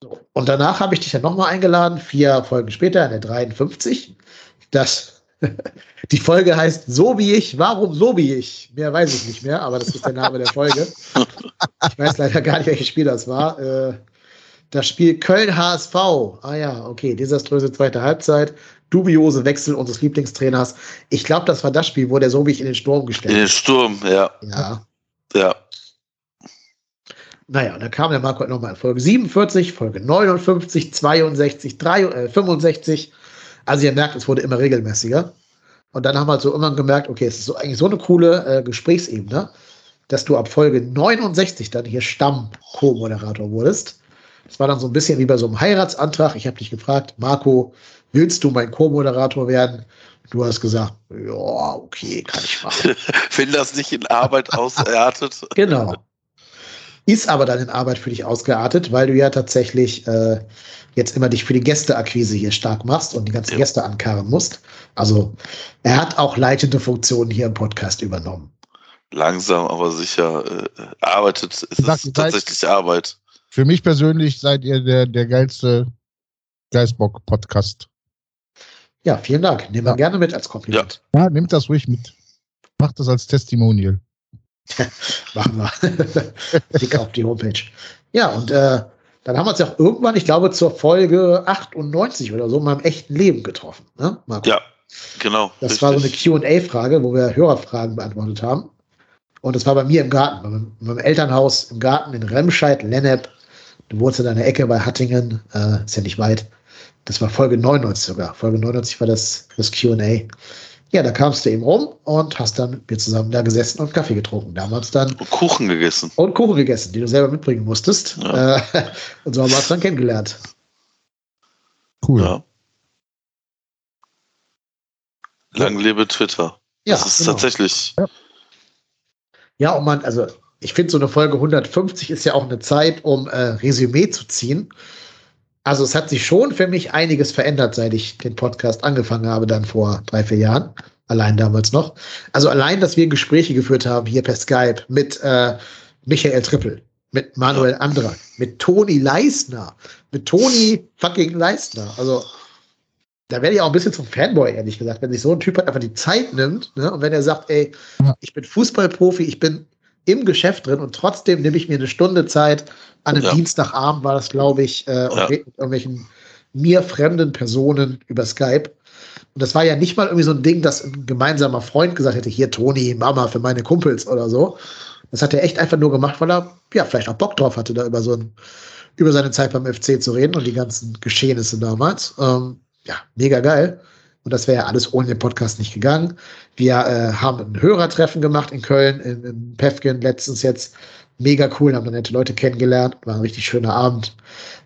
So. Und danach habe ich dich ja nochmal eingeladen, vier Folgen später, in der 53. Das, die Folge heißt So wie ich, warum so wie ich? Mehr weiß ich nicht mehr, aber das ist der Name der Folge. Ich weiß leider gar nicht, welches Spiel das war. Äh, das Spiel Köln-HSV. Ah ja, okay, desaströse zweite Halbzeit. Dubiose Wechsel unseres Lieblingstrainers. Ich glaube, das war das Spiel, wo der so wie ich in den Sturm gestellt. In den Sturm, ja. Ja. Ja. Naja, und dann kam der Marco nochmal in Folge 47, Folge 59, 62, 3, äh, 65. Also ihr merkt, es wurde immer regelmäßiger. Und dann haben wir halt so immer gemerkt, okay, es ist so, eigentlich so eine coole äh, Gesprächsebene. dass du ab Folge 69 dann hier Stamm-Co-Moderator wurdest. Das war dann so ein bisschen wie bei so einem Heiratsantrag. Ich habe dich gefragt, Marco, willst du mein Co-Moderator werden? Du hast gesagt, ja, okay, kann ich machen. Wenn das nicht in Arbeit ausartet. genau. Ist aber dann in Arbeit für dich ausgeartet, weil du ja tatsächlich äh, jetzt immer dich für die Gästeakquise hier stark machst und die ganzen ja. Gäste ankarren musst. Also er hat auch leitende Funktionen hier im Podcast übernommen. Langsam, aber sicher äh, arbeitet. Es Sag, ist tatsächlich Arbeit. Für mich persönlich seid ihr der, der geilste Geistbock-Podcast. Ja, vielen Dank. Nehmen wir ja. gerne mit als Kompliment. Ja. ja, nehmt das ruhig mit. Macht das als Testimonial. Machen wir. Dick auf die Homepage. Ja, und äh, dann haben wir uns ja auch irgendwann, ich glaube, zur Folge 98 oder so mal im echten Leben getroffen. Ne, Marco? Ja, genau. Das richtig. war so eine QA-Frage, wo wir Hörerfragen beantwortet haben. Und das war bei mir im Garten, bei meinem, meinem Elternhaus im Garten in Remscheid, Lennep. Du wohnst in einer Ecke bei Hattingen, äh, ist ja nicht weit. Das war Folge 99 sogar. Folge 99 war das, das QA. Ja, da kamst du eben rum und hast dann mit mir zusammen da gesessen und Kaffee getrunken. Damals dann. Und Kuchen gegessen. Und Kuchen gegessen, die du selber mitbringen musstest. Ja. Äh, und so haben wir uns dann kennengelernt. Cool. Ja. Lang lebe Twitter. Ja, das ist genau. tatsächlich. Ja. ja, und man, also ich finde, so eine Folge 150 ist ja auch eine Zeit, um äh, Resümee zu ziehen. Also es hat sich schon für mich einiges verändert, seit ich den Podcast angefangen habe, dann vor drei, vier Jahren. Allein damals noch. Also allein, dass wir Gespräche geführt haben hier per Skype mit äh, Michael Trippel, mit Manuel Andrak, mit Toni Leisner, mit Toni fucking Leisner. Also da werde ich auch ein bisschen zum Fanboy, ehrlich gesagt, wenn sich so ein Typ halt einfach die Zeit nimmt ne? und wenn er sagt, ey, ich bin Fußballprofi, ich bin im Geschäft drin und trotzdem nehme ich mir eine Stunde Zeit. An einem ja. Dienstagabend war das, glaube ich, äh, und ja. mit irgendwelchen mir fremden Personen über Skype. Und das war ja nicht mal irgendwie so ein Ding, dass ein gemeinsamer Freund gesagt hätte, hier Toni, Mama für meine Kumpels oder so. Das hat er echt einfach nur gemacht, weil er ja vielleicht auch Bock drauf hatte, da über so ein, über seine Zeit beim FC zu reden und die ganzen Geschehnisse damals. Ähm, ja, mega geil. Und das wäre ja alles ohne den Podcast nicht gegangen. Wir äh, haben ein Hörertreffen gemacht in Köln, in, in Pefken letztens jetzt. Mega cool, haben da nette Leute kennengelernt. War ein richtig schöner Abend.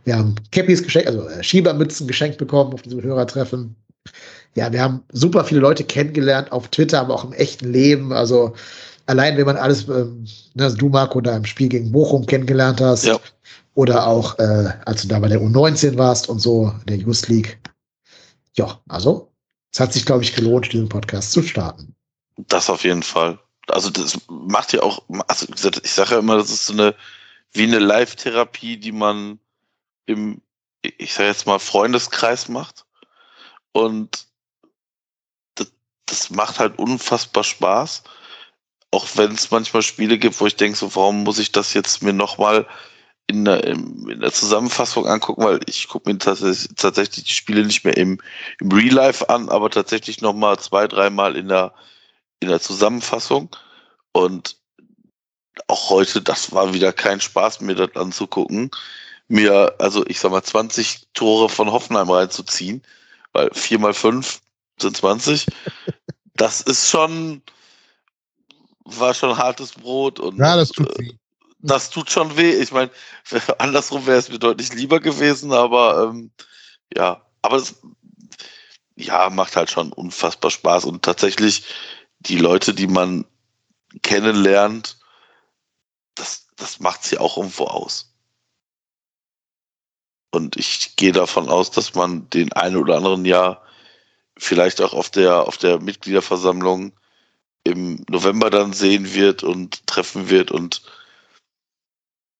Wir haben Cappies geschenkt, also äh, Schiebermützen geschenkt bekommen auf diesem Hörertreffen. Ja, wir haben super viele Leute kennengelernt auf Twitter, aber auch im echten Leben. Also allein, wenn man alles, ähm, ne, also du Marco da im Spiel gegen Bochum kennengelernt hast. Ja. Oder auch, äh, als du da bei der U19 warst und so, der Just League. Ja, also es hat sich, glaube ich, gelohnt, diesen Podcast zu starten. Das auf jeden Fall. Also das macht ja auch, also ich sage ja immer, das ist so eine, wie eine Live-Therapie, die man im, ich sage jetzt mal, Freundeskreis macht. Und das, das macht halt unfassbar Spaß. Auch wenn es manchmal Spiele gibt, wo ich denke, so, warum muss ich das jetzt mir nochmal in der, in der Zusammenfassung angucken, weil ich gucke mir tatsächlich, die Spiele nicht mehr im, im Real Life an, aber tatsächlich nochmal zwei, dreimal in der, in der Zusammenfassung. Und auch heute, das war wieder kein Spaß, mir das anzugucken. Mir, also ich sag mal, 20 Tore von Hoffenheim reinzuziehen, weil 4 mal 5 sind 20. Das ist schon, war schon hartes Brot und. Ja, das tut weh das tut schon weh. Ich meine, andersrum wäre es mir deutlich lieber gewesen, aber ähm, ja, aber es ja, macht halt schon unfassbar Spaß und tatsächlich die Leute, die man kennenlernt, das, das macht sie auch irgendwo aus. Und ich gehe davon aus, dass man den einen oder anderen Jahr vielleicht auch auf der, auf der Mitgliederversammlung im November dann sehen wird und treffen wird und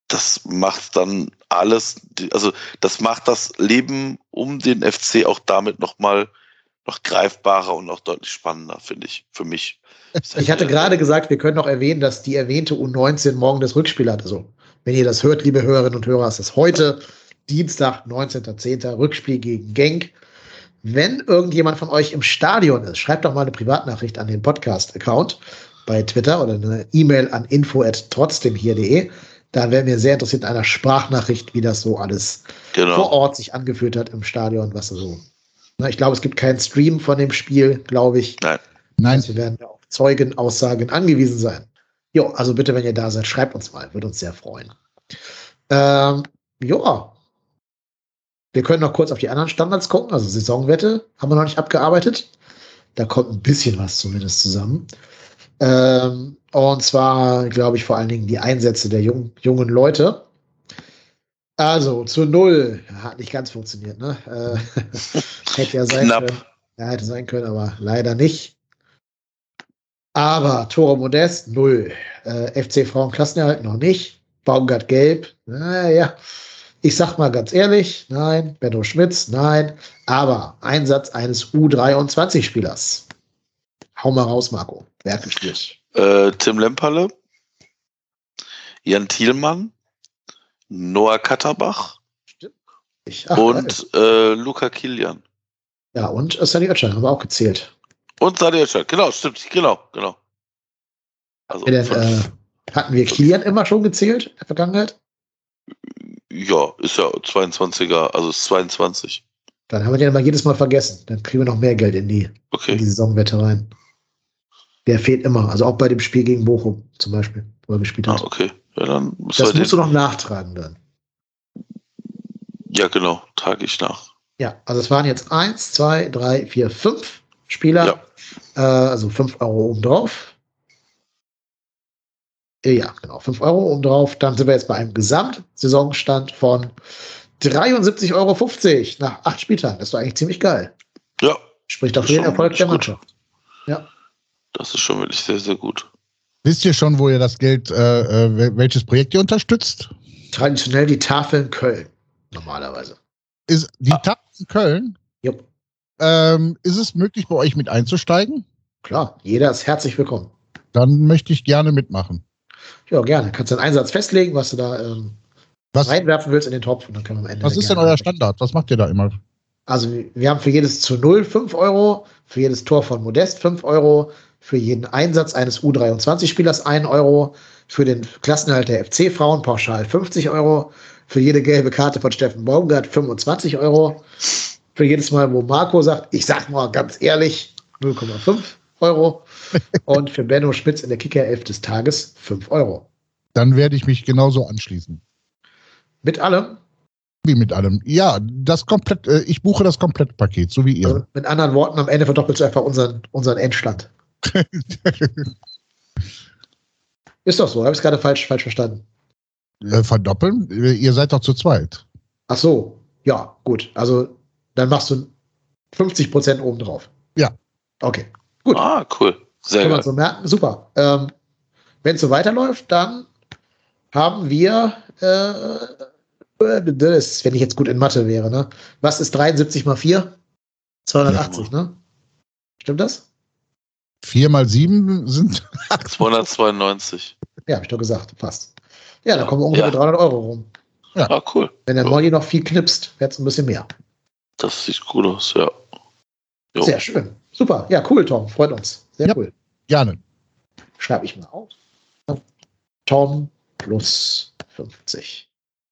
das macht dann alles, also das macht das Leben um den FC auch damit nochmal noch greifbarer und noch deutlich spannender, finde ich, für mich. Ich hatte gerade gesagt, wir können noch erwähnen, dass die erwähnte U19 morgen das Rückspiel hat. Also, wenn ihr das hört, liebe Hörerinnen und Hörer, ist es heute, Dienstag, 19.10., Rückspiel gegen Genk. Wenn irgendjemand von euch im Stadion ist, schreibt doch mal eine Privatnachricht an den Podcast-Account bei Twitter oder eine E-Mail an info@trotzdemhier.de da wäre mir sehr interessiert in einer Sprachnachricht, wie das so alles genau. vor Ort sich angefühlt hat im Stadion, was so. Ich glaube, es gibt keinen Stream von dem Spiel, glaube ich. Nein. Nein. Also wir werden ja auf Zeugenaussagen angewiesen sein. Jo, also bitte, wenn ihr da seid, schreibt uns mal. Würde uns sehr freuen. Ähm, ja. Wir können noch kurz auf die anderen Standards gucken. Also Saisonwette haben wir noch nicht abgearbeitet. Da kommt ein bisschen was zumindest zusammen. Ähm, und zwar, glaube ich, vor allen Dingen die Einsätze der jung, jungen Leute. Also zu null. Hat nicht ganz funktioniert, ne? Äh, hätte ja sein Knapp. können. Ja, hätte sein können, aber leider nicht. Aber Tore Modest, null. Äh, FC Frauen Klassenerhalt noch nicht. Baumgart Gelb, naja. Ich sag mal ganz ehrlich, nein. Benno Schmitz, nein. Aber Einsatz eines U23-Spielers. Hau mal raus, Marco. Wer hat gespielt? Äh, Tim Lemperle, Jan Thielmann, Noah Katterbach Ich, ach, geil. und äh, Luca Kilian. ja, und äh, Sunny Oetschan haben wir auch gezählt. Und Sadio Schad. Genau, stimmt. Genau, genau. Also, fünf. äh, hatten wir Kilian immer schon gezählt in der Vergangenheit? ja, ist ja 22er, also ist 22. Dann haben wir den aber jedes Mal vergessen. Dann kriegen wir noch mehr Geld in die, in die Okay. Saisonwette rein. Der fehlt immer. Also auch bei dem Spiel gegen Bochum zum Beispiel, wo er gespielt Ah, hat. okay. Ja, dann müssen das wir musst du noch nachtragen dann. Ja, genau, trage ich nach. Ja, also es waren jetzt eins, zwei, drei, vier, fünf Spieler. Ja. Äh, also fünf Euro obendrauf. Äh, Ja, genau, fünf Euro obendrauf. Dann sind wir jetzt bei einem Gesamtsaisonstand von 73,50 Euro nach acht Spieltagen. Das ist doch eigentlich ziemlich geil. Ja, Spricht doch für den Erfolg der gut. Mannschaft. das ist schon wirklich sehr, sehr gut. Wisst ihr schon, wo ihr das Geld, äh, äh, wel- welches Projekt ihr unterstützt? Traditionell die Tafeln Köln. Normalerweise. Ist die Ah. TAP in Köln? Jupp. Ähm, ist es möglich, bei euch mit einzusteigen? Klar, jeder ist herzlich willkommen. Dann möchte ich gerne mitmachen. Ja, gerne. Kannst du einen Einsatz festlegen, was du da ähm, Was, reinwerfen willst in den Topf und dann können wir am Ende. was ist denn euer Standard? Was macht ihr da immer? Also wir haben für jedes zu Null 5 Euro, für jedes Tor von Modest 5 Euro, für jeden Einsatz eines U23-Spielers 1 Euro, für den Klassenerhalt der FC-Frauen pauschal 50 Euro, für jede gelbe Karte von Steffen Baumgart 25 Euro, für jedes Mal, wo Marco sagt, ich sag mal ganz ehrlich, 0,5 Euro und für Benno Spitz in der Kicker-Elf des Tages 5 Euro. Dann werde ich mich genauso anschließen. Mit allem, Wie mit allem. Ja, das komplett, äh, ich buche das Komplettpaket, so wie ihr. also mit anderen Worten, am Ende verdoppelst du einfach unseren, unseren Endstand. Ist doch so, habe ich es gerade falsch, falsch verstanden. Äh, verdoppeln? Ihr seid doch zu zweit. Ach so, ja, gut. Also dann machst du 50 Prozent obendrauf. Ja. Okay, gut. Ah, cool. Sehr Kann man so merken. Super. Ähm, Wenn es so weiterläuft, dann haben wir, äh, das, wenn ich jetzt gut in Mathe wäre, ne? Was ist 73 mal 4? 280, ne? Stimmt das? Vier mal sieben sind 292. Ja, habe ich doch gesagt, fast. Ja, da kommen wir ungefähr Ja. mit 300 Euro rum. Ah, cool. Wenn der Ja. Molly noch viel knipst, wird es ein bisschen mehr. Das sieht gut aus, ja. Jo. Sehr schön. Super. Ja, cool, Tom. Freut uns. Sehr Ja. cool. gerne. Schreibe ich mal auf. Tom plus 50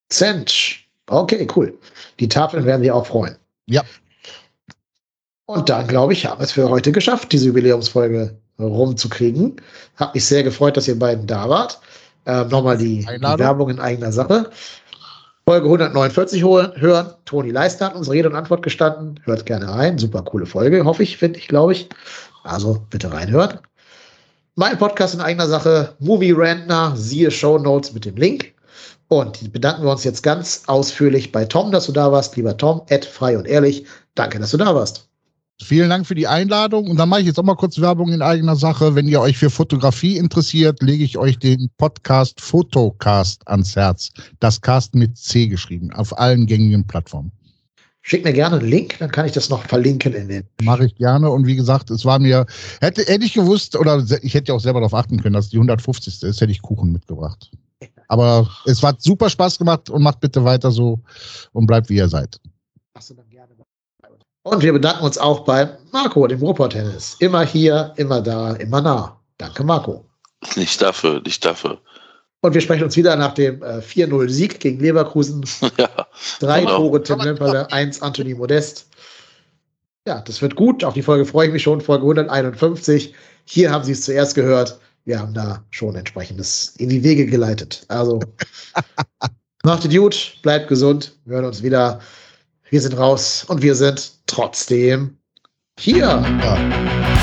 Cent. Okay, cool. Die Tafeln werden Sie auch freuen. Ja. Und dann, glaube ich, haben wir es für heute geschafft, diese Jubiläumsfolge rumzukriegen. Hat mich sehr gefreut, dass ihr beiden da wart. Ähm, Nochmal die, die. Werbung in eigener Sache. Folge 149 holen, hören. Toni Leister hat uns Rede und Antwort gestanden. Hört gerne rein. Super coole Folge, hoffe ich, finde ich, glaube ich. Also bitte reinhören. Mein Podcast in eigener Sache, Movie Rantner, siehe Show Notes mit dem Link. Und bedanken wir uns jetzt ganz ausführlich bei Tom, dass du da warst. Lieber Tom, Ed, frei und ehrlich. Danke, dass du da warst. Vielen Dank für die Einladung. Und dann mache ich jetzt auch mal kurz Werbung in eigener Sache. Wenn ihr euch für Fotografie interessiert, lege ich euch den Podcast Photocast ans Herz. Das Cast mit C geschrieben, auf allen gängigen Plattformen. Schick mir gerne einen Link, dann kann ich das noch verlinken in den. Mache ich gerne. Und wie gesagt, es war mir, hätte, hätte ich gewusst, oder ich hätte ja auch selber darauf achten können, dass die 150. ist, hätte ich Kuchen mitgebracht. Aber es hat super Spaß gemacht und macht bitte weiter so und bleibt wie ihr seid. Machst du dann. Und wir bedanken uns auch bei Marco, dem Ruhrpott-Tennis. Immer hier, immer da, immer nah. Danke, Marco. Nicht dafür, nicht dafür. Und wir sprechen uns wieder nach dem äh, 4-0-Sieg gegen Leverkusen. ja, Drei Genau. Tore Tim Lemperle, eins Anthony Modest. Ja, das wird gut. Auf die Folge freue ich mich schon. Folge 151. Hier haben Sie es zuerst gehört. wir haben da schon entsprechendes in die Wege geleitet. Also macht es gut, bleibt gesund, wir hören uns wieder. Wir sind raus und wir sind trotzdem hier. Ja.